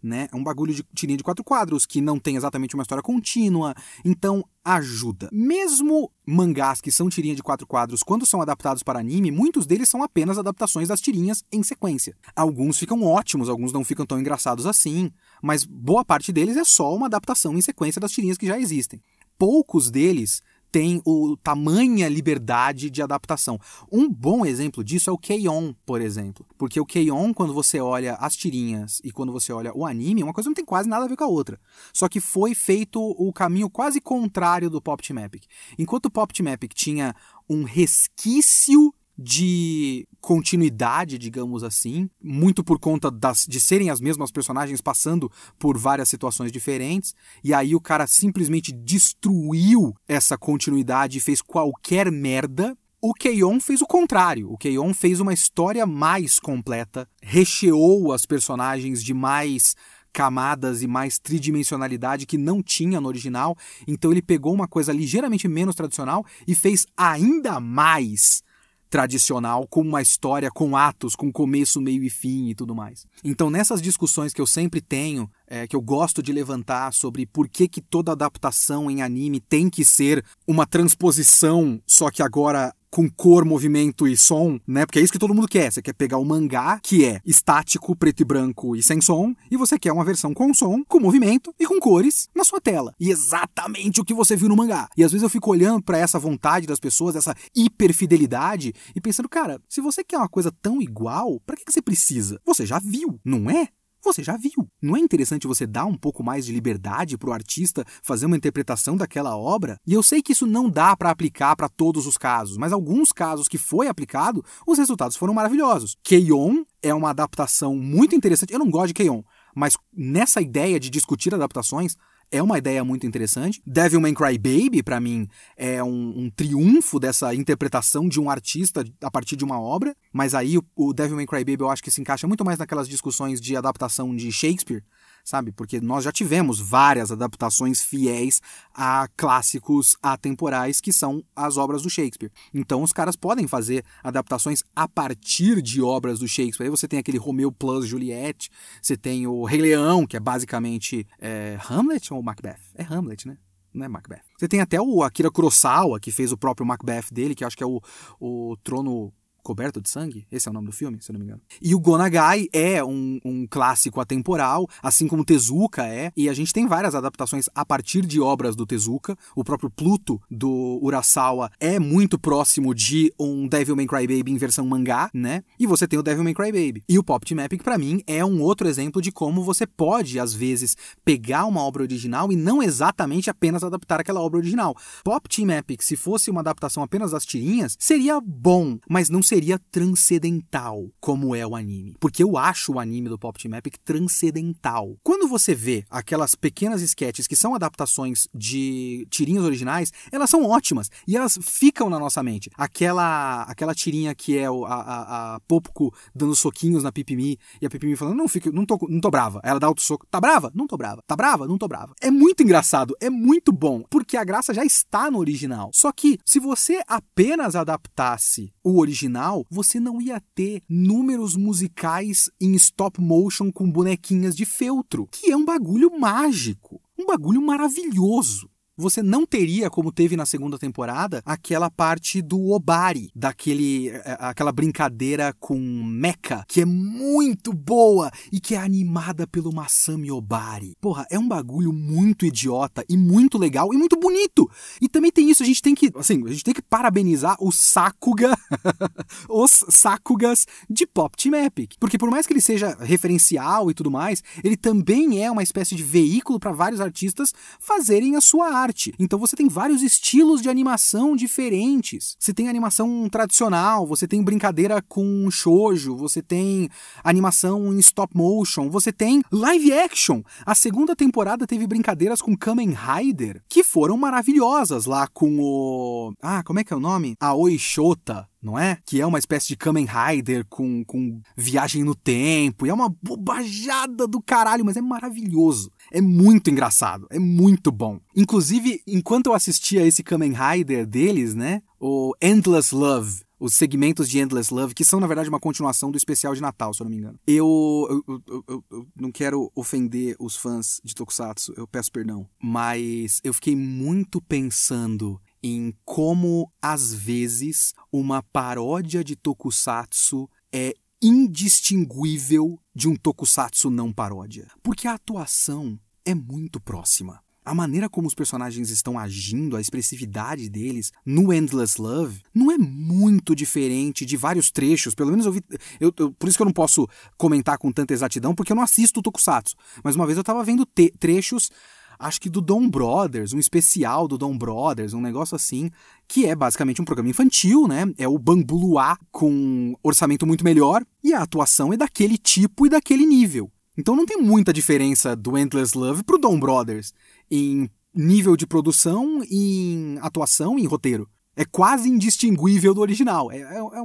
Né? É um bagulho de tirinha de quatro quadros que não tem exatamente uma história contínua, então ajuda. Mesmo mangás que são tirinha de quatro quadros, quando são adaptados para anime, muitos deles são apenas adaptações das tirinhas em sequência. Alguns ficam ótimos, alguns não ficam tão engraçados assim, mas boa parte deles é só uma adaptação em sequência das tirinhas que já existem. Poucos deles tem o tamanha liberdade de adaptação. Um bom exemplo disso é o K-On, por exemplo. Porque o K-On, quando você olha as tirinhas e quando você olha o anime, uma coisa não tem quase nada a ver com a outra. Só que foi feito o caminho quase contrário do Pop Team Epic. Enquanto o Pop Team Epic tinha um resquício de continuidade, digamos assim, muito por conta das, de serem as mesmas personagens passando por várias situações diferentes, e aí o cara simplesmente destruiu essa continuidade e fez qualquer merda. O Keion fez o contrário. O Keion fez uma história mais completa, recheou as personagens de mais camadas e mais tridimensionalidade que não tinha no original. Então ele pegou uma coisa ligeiramente menos tradicional e fez ainda mais tradicional com uma história com atos, com começo, meio e fim e tudo mais. Então, nessas discussões que eu sempre tenho, é, que eu gosto de levantar sobre por que, que toda adaptação em anime tem que ser uma transposição, só que agora com cor, movimento e som, né? Porque é isso que todo mundo quer. Você quer pegar o mangá, que é estático, preto e branco e sem som, e você quer uma versão com som, com movimento e com cores na sua tela. E exatamente o que você viu no mangá. E às vezes eu fico olhando para essa vontade das pessoas, essa hiperfidelidade, e pensando, cara, se você quer uma coisa tão igual, para que, que você precisa? Você já viu, não é? Você já viu. Não é interessante você dar um pouco mais de liberdade para o artista fazer uma interpretação daquela obra? E eu sei que isso não dá para aplicar para todos os casos, mas alguns casos que foi aplicado, os resultados foram maravilhosos. Keion é uma adaptação muito interessante. Eu não gosto de Keion, mas nessa ideia de discutir adaptações, é uma ideia muito interessante. Devilman Crybaby, para mim, é um, um, triunfo dessa interpretação de um artista a partir de uma obra. Mas aí o, o Devilman Crybaby eu acho que se encaixa muito mais naquelas discussões de adaptação de Shakespeare, sabe? Porque nós já tivemos várias adaptações fiéis a clássicos atemporais que são as obras do Shakespeare. Então os caras podem fazer adaptações a partir de obras do Shakespeare. Aí você tem aquele Romeu plus Juliette, você tem o Rei Leão, que é basicamente é, Hamlet ou Macbeth? É Hamlet, né? Não é Macbeth. Você tem até o Akira Kurosawa, que fez o próprio Macbeth dele, que acho que é o, o Trono Coberto de Sangue? Esse é o nome do filme, se eu não me engano. E o Gonagai é um, um clássico atemporal, assim como Tezuka é, e a gente tem várias adaptações a partir de obras do Tezuka. O próprio Pluto, do Urasawa, é muito próximo de um Devilman Crybaby em versão mangá, né? E você tem o Devilman Crybaby. E o Pop Team Epic, pra mim, é um outro exemplo de como você pode, às vezes, pegar uma obra original e não exatamente apenas adaptar aquela obra original. Pop Team Epic, se fosse uma adaptação apenas das tirinhas, seria bom, mas não seria seria transcendental, como é o anime. Porque eu acho o anime do Pop Team Epic transcendental. Quando você vê aquelas pequenas sketches que são adaptações de tirinhas originais, elas são ótimas e elas ficam na nossa mente. Aquela aquela tirinha que é a, a, a Popco dando soquinhos na Pipimi e a Pipimi falando: Não, fico, não, tô, não tô brava. Ela dá outro soco: Tá brava? Não tô brava. Tá brava? Não tô brava. É muito engraçado, é muito bom, porque a graça já está no original. Só que se você apenas adaptasse o original, original, você não ia ter números musicais em stop motion com bonequinhas de feltro, que é um bagulho mágico, um bagulho maravilhoso você não teria, como teve na segunda temporada, aquela parte do Obari, daquele é, aquela brincadeira com Mecha, que é muito boa e que é animada pelo Masami Obari. Porra, é um bagulho muito idiota e muito legal e muito bonito. E também tem isso, a gente tem que, assim, a gente tem que parabenizar o Sakuga, [LAUGHS] os Sakugas de Pop Team Epic, porque por mais que ele seja referencial e tudo mais, ele também é uma espécie de veículo para vários artistas fazerem a sua arte arte. Então você tem vários estilos de animação diferentes. Você tem animação tradicional, você tem brincadeira com shoujo, você tem animação em stop motion, você tem live action. A segunda temporada teve brincadeiras com Kamen Rider que foram maravilhosas lá com o Ah, como é que é o nome? A Oishota não é? Que é uma espécie de Kamen Rider com, com viagem no tempo. E é uma bobajada do caralho, mas é maravilhoso. É muito engraçado, é muito bom. Inclusive, enquanto eu assistia esse Kamen Rider deles, né? O Endless Love, os segmentos de Endless Love, que são, na verdade, uma continuação do especial de Natal, se eu não me engano. Eu, eu, eu, eu, não quero ofender os fãs de Tokusatsu, eu peço perdão, mas eu fiquei muito pensando em como, às vezes, uma paródia de tokusatsu é indistinguível de um tokusatsu não paródia. Porque a atuação é muito próxima. A maneira como os personagens estão agindo, a expressividade deles no Endless Love não é muito diferente de vários trechos. Pelo menos eu vi. Eu, eu, por isso que eu não posso comentar com tanta exatidão, porque eu não assisto o Tokusatsu. Mas uma vez eu estava vendo trechos acho que do Dom Brothers, um especial do Dom Brothers, um negócio assim, que é basicamente um programa infantil, né? É o Bambu Luar com orçamento muito melhor e a atuação é daquele tipo e daquele nível. Então não tem muita diferença do Endless Love pro Dom Brothers em nível de produção, em atuação em roteiro. É quase indistinguível do original. É, é, é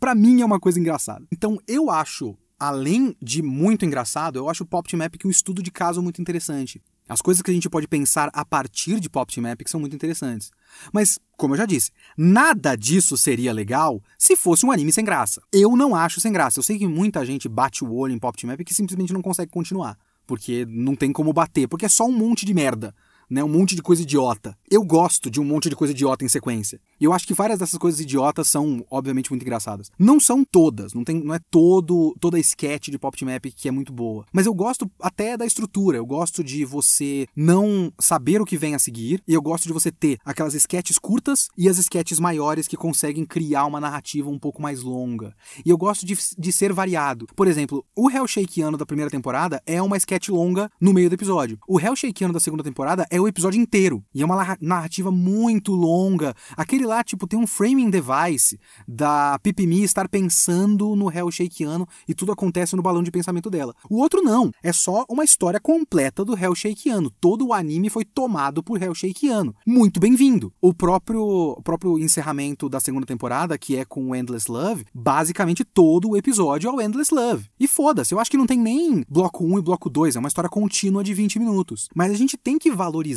para mim é uma coisa engraçada. Então eu acho, além de muito engraçado, eu acho o Pop Epic um estudo de caso muito interessante. As coisas que a gente pode pensar a partir de Pop Team Epic são muito interessantes. Mas, como eu já disse, nada disso seria legal se fosse um anime sem graça. Eu não acho sem graça. Eu sei que muita gente bate o olho em Pop Epic e simplesmente não consegue continuar. Porque não tem como bater, porque é só um monte de merda. Né, um monte de coisa idiota. eu gosto de um monte de coisa idiota em sequência. E eu acho que várias dessas coisas idiotas são, obviamente, muito engraçadas. Não são todas, não, tem, não é todo toda a sketch de Pop Epic que é muito boa. Mas eu gosto até da estrutura. Eu gosto de você não saber o que vem a seguir. E eu gosto de você ter aquelas sketches curtas e as sketches maiores que conseguem criar uma narrativa um pouco mais longa. E eu gosto de, de ser variado. Por exemplo, o Hell Shakeano da primeira temporada é uma sketch longa no meio do episódio. O Hell Shakeano da segunda temporada é o episódio inteiro. E é uma narrativa muito longa. Aquele lá, tipo, tem um framing device da Pipimi estar pensando no Hell Shakeano e tudo acontece no balão de pensamento dela. O outro não. É só uma história completa do Hell Shakeano. Todo o anime foi tomado por Hell Shakeano. Muito bem-vindo. O próprio, o próprio encerramento da segunda temporada, que é com o Endless Love, basicamente todo o episódio é o Endless Love. E foda-se, eu acho que não tem nem bloco 1 e bloco 2, é uma história contínua de 20 minutos. Mas a gente tem que valorizar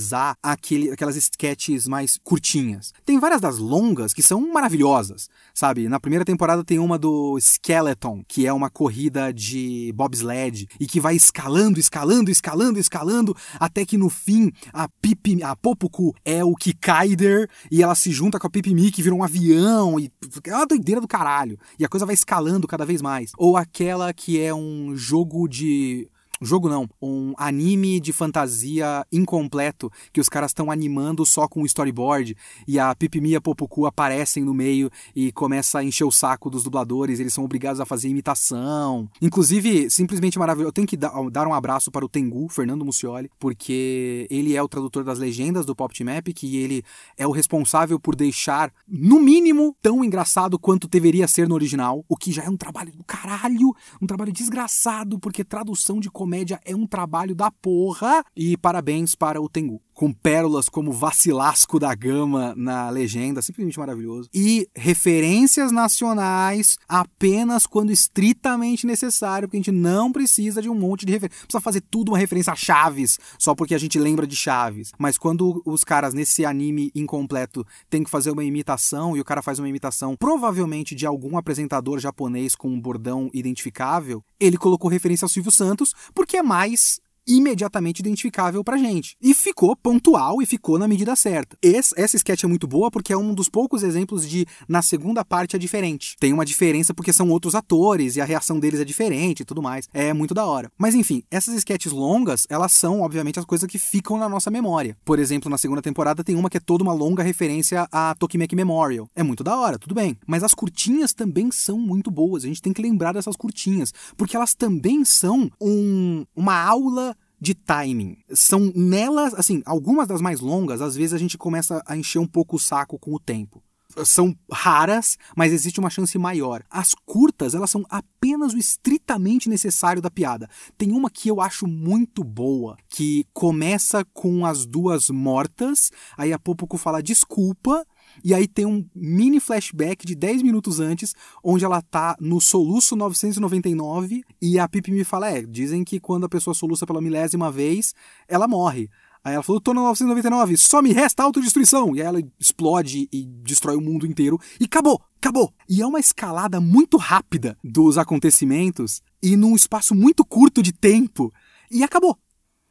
aquele, aquelas sketches mais curtinhas. Tem várias das longas que são maravilhosas, sabe? Na primeira temporada tem uma do Skeleton, que é uma corrida de bobsled e que vai escalando, escalando, escalando, escalando, até que no fim a Pipi, a Popuku é o Kikaider e ela se junta com a Pipimi que vira um avião e é uma doideira do caralho. E a coisa vai escalando cada vez mais. Ou aquela que é um jogo de jogo não, um anime de fantasia incompleto que os caras estão animando só com o storyboard e a Pipimi e a Popuku aparecem no meio e começa a encher o saco dos dubladores, eles são obrigados a fazer imitação. Inclusive, simplesmente maravilhoso. Eu tenho que dar um abraço para o Tengu, Fernando Mucioli, porque ele é o tradutor das legendas do Pop Team Epic e ele é o responsável por deixar, no mínimo, tão engraçado quanto deveria ser no original, o que já é um trabalho do caralho, um trabalho desgraçado, porque tradução de comédia comédia é um trabalho da porra. E parabéns para o Tengu com pérolas como Vacilasco da Gama na legenda, simplesmente maravilhoso. E referências nacionais apenas quando estritamente necessário, porque a gente não precisa de um monte de referência. Precisa fazer tudo uma referência a Chaves, só porque a gente lembra de Chaves. Mas quando os caras nesse anime incompleto têm que fazer uma imitação e o cara faz uma imitação provavelmente de algum apresentador japonês com um bordão identificável, ele colocou referência ao Silvio Santos porque é mais imediatamente identificável pra gente. E ficou pontual e ficou na medida certa. Esse, essa sketch é muito boa porque é um dos poucos exemplos de na segunda parte é diferente. Tem uma diferença porque são outros atores e a reação deles é diferente e tudo mais. É muito da hora. Mas enfim, essas sketches longas, elas são, obviamente, as coisas que ficam na nossa memória. Por exemplo, na segunda temporada tem uma que é toda uma longa referência a Tokimeki Memorial. É muito da hora, tudo bem. Mas as curtinhas também são muito boas. A gente tem que lembrar dessas curtinhas, porque elas também são um, uma aula de timing. São nelas, assim, algumas das mais longas, às vezes a gente começa a encher um pouco o saco com o tempo. São raras, mas existe uma chance maior. As curtas, elas são apenas o estritamente necessário da piada. Tem uma que eu acho muito boa, que começa com as duas mortas, aí a Popoco fala desculpa, e aí tem um mini flashback de 10 minutos antes, onde ela tá no soluço 999 e a Pipi me fala: é, dizem que quando a pessoa soluça pela milésima vez, ela morre. Aí ela falou, tô no 999, só me resta autodestruição. E aí ela explode e destrói o mundo inteiro. E acabou, acabou. E é uma escalada muito rápida dos acontecimentos e num espaço muito curto de tempo. E acabou.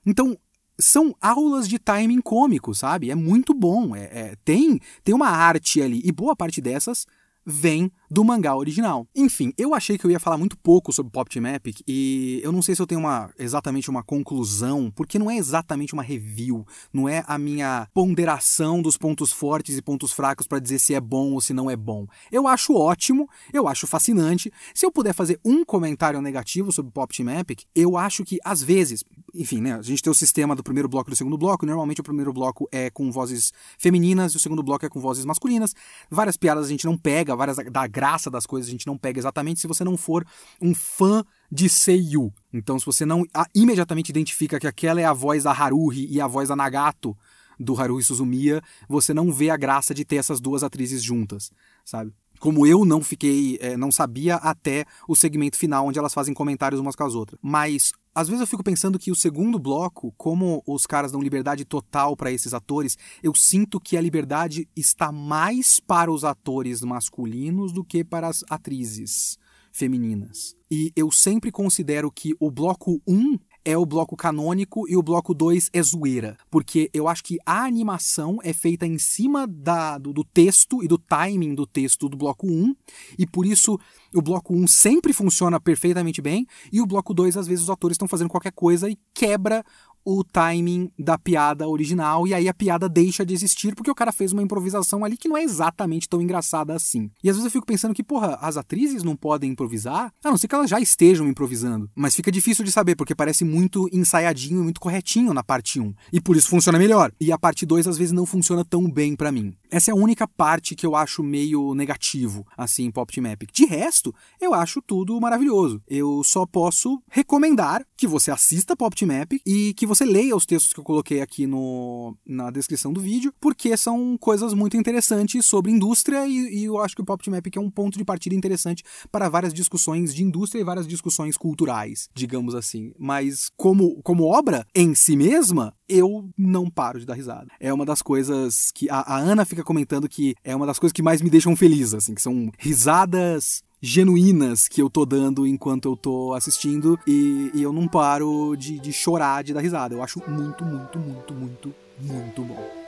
Então, são aulas de timing cômico, sabe? É muito bom. É, é, tem, tem uma arte ali, e boa parte dessas vem do mangá original. Enfim, eu achei que eu ia falar muito pouco sobre Pop Team Epic e eu não sei se eu tenho uma, exatamente uma conclusão, porque não é exatamente uma review, não é a minha ponderação dos pontos fortes e pontos fracos para dizer se é bom ou se não é bom. Eu acho ótimo, eu acho fascinante. Se eu puder fazer um comentário negativo sobre Pop Team Epic, eu acho que às vezes, enfim, né, a gente tem o sistema do primeiro bloco e do segundo bloco, normalmente o primeiro bloco é com vozes femininas e o segundo bloco é com vozes masculinas. Várias piadas a gente não pega, várias da graça das coisas a gente não pega exatamente se você não for um fã de Seiyu. Então, se você não imediatamente identifica que aquela é a voz da Haruhi e a voz da Nagato do Haruhi Suzumiya, você não vê a graça de ter essas duas atrizes juntas, sabe? Como eu não fiquei, é, não sabia até o segmento final, onde elas fazem comentários umas com as outras. Mas às vezes eu fico pensando que o segundo bloco, como os caras dão liberdade total para esses atores, eu sinto que a liberdade está mais para os atores masculinos do que para as atrizes femininas. E eu sempre considero que o bloco 1 é o bloco canônico e o bloco 2 é zoeira. Porque eu acho que a animação é feita em cima da, do, do texto e do timing do texto do bloco 1, e por isso o bloco 1 sempre funciona perfeitamente bem, e o bloco 2, às vezes, os atores estão fazendo qualquer coisa e quebra o timing da piada original e aí a piada deixa de existir porque o cara fez uma improvisação ali que não é exatamente tão engraçada assim. E às vezes eu fico pensando que, porra, as atrizes não podem improvisar, a não ser que elas já estejam improvisando. Mas fica difícil de saber porque parece muito ensaiadinho e muito corretinho na parte 1. E por isso funciona melhor. E a parte 2 às vezes não funciona tão bem para mim. Essa é a única parte que eu acho meio negativo, assim, em Pop Team Epic. De resto, eu acho tudo maravilhoso. Eu só posso recomendar que você assista Pop Team Epic e que você leia os textos que eu coloquei aqui no, na descrição do vídeo, porque são coisas muito interessantes sobre indústria e, e eu acho que o Pop Team Epic é um ponto de partida interessante para várias discussões de indústria e várias discussões culturais, digamos assim. Mas como, como obra em si mesma, eu não paro de dar risada. É uma das coisas que a, a Ana fica comentando que é uma das coisas que mais me deixam feliz, assim, que são risadas genuínas que eu tô dando enquanto eu tô assistindo e, e eu não paro de, de chorar, de dar risada. Eu acho muito, muito, muito, muito, muito bom.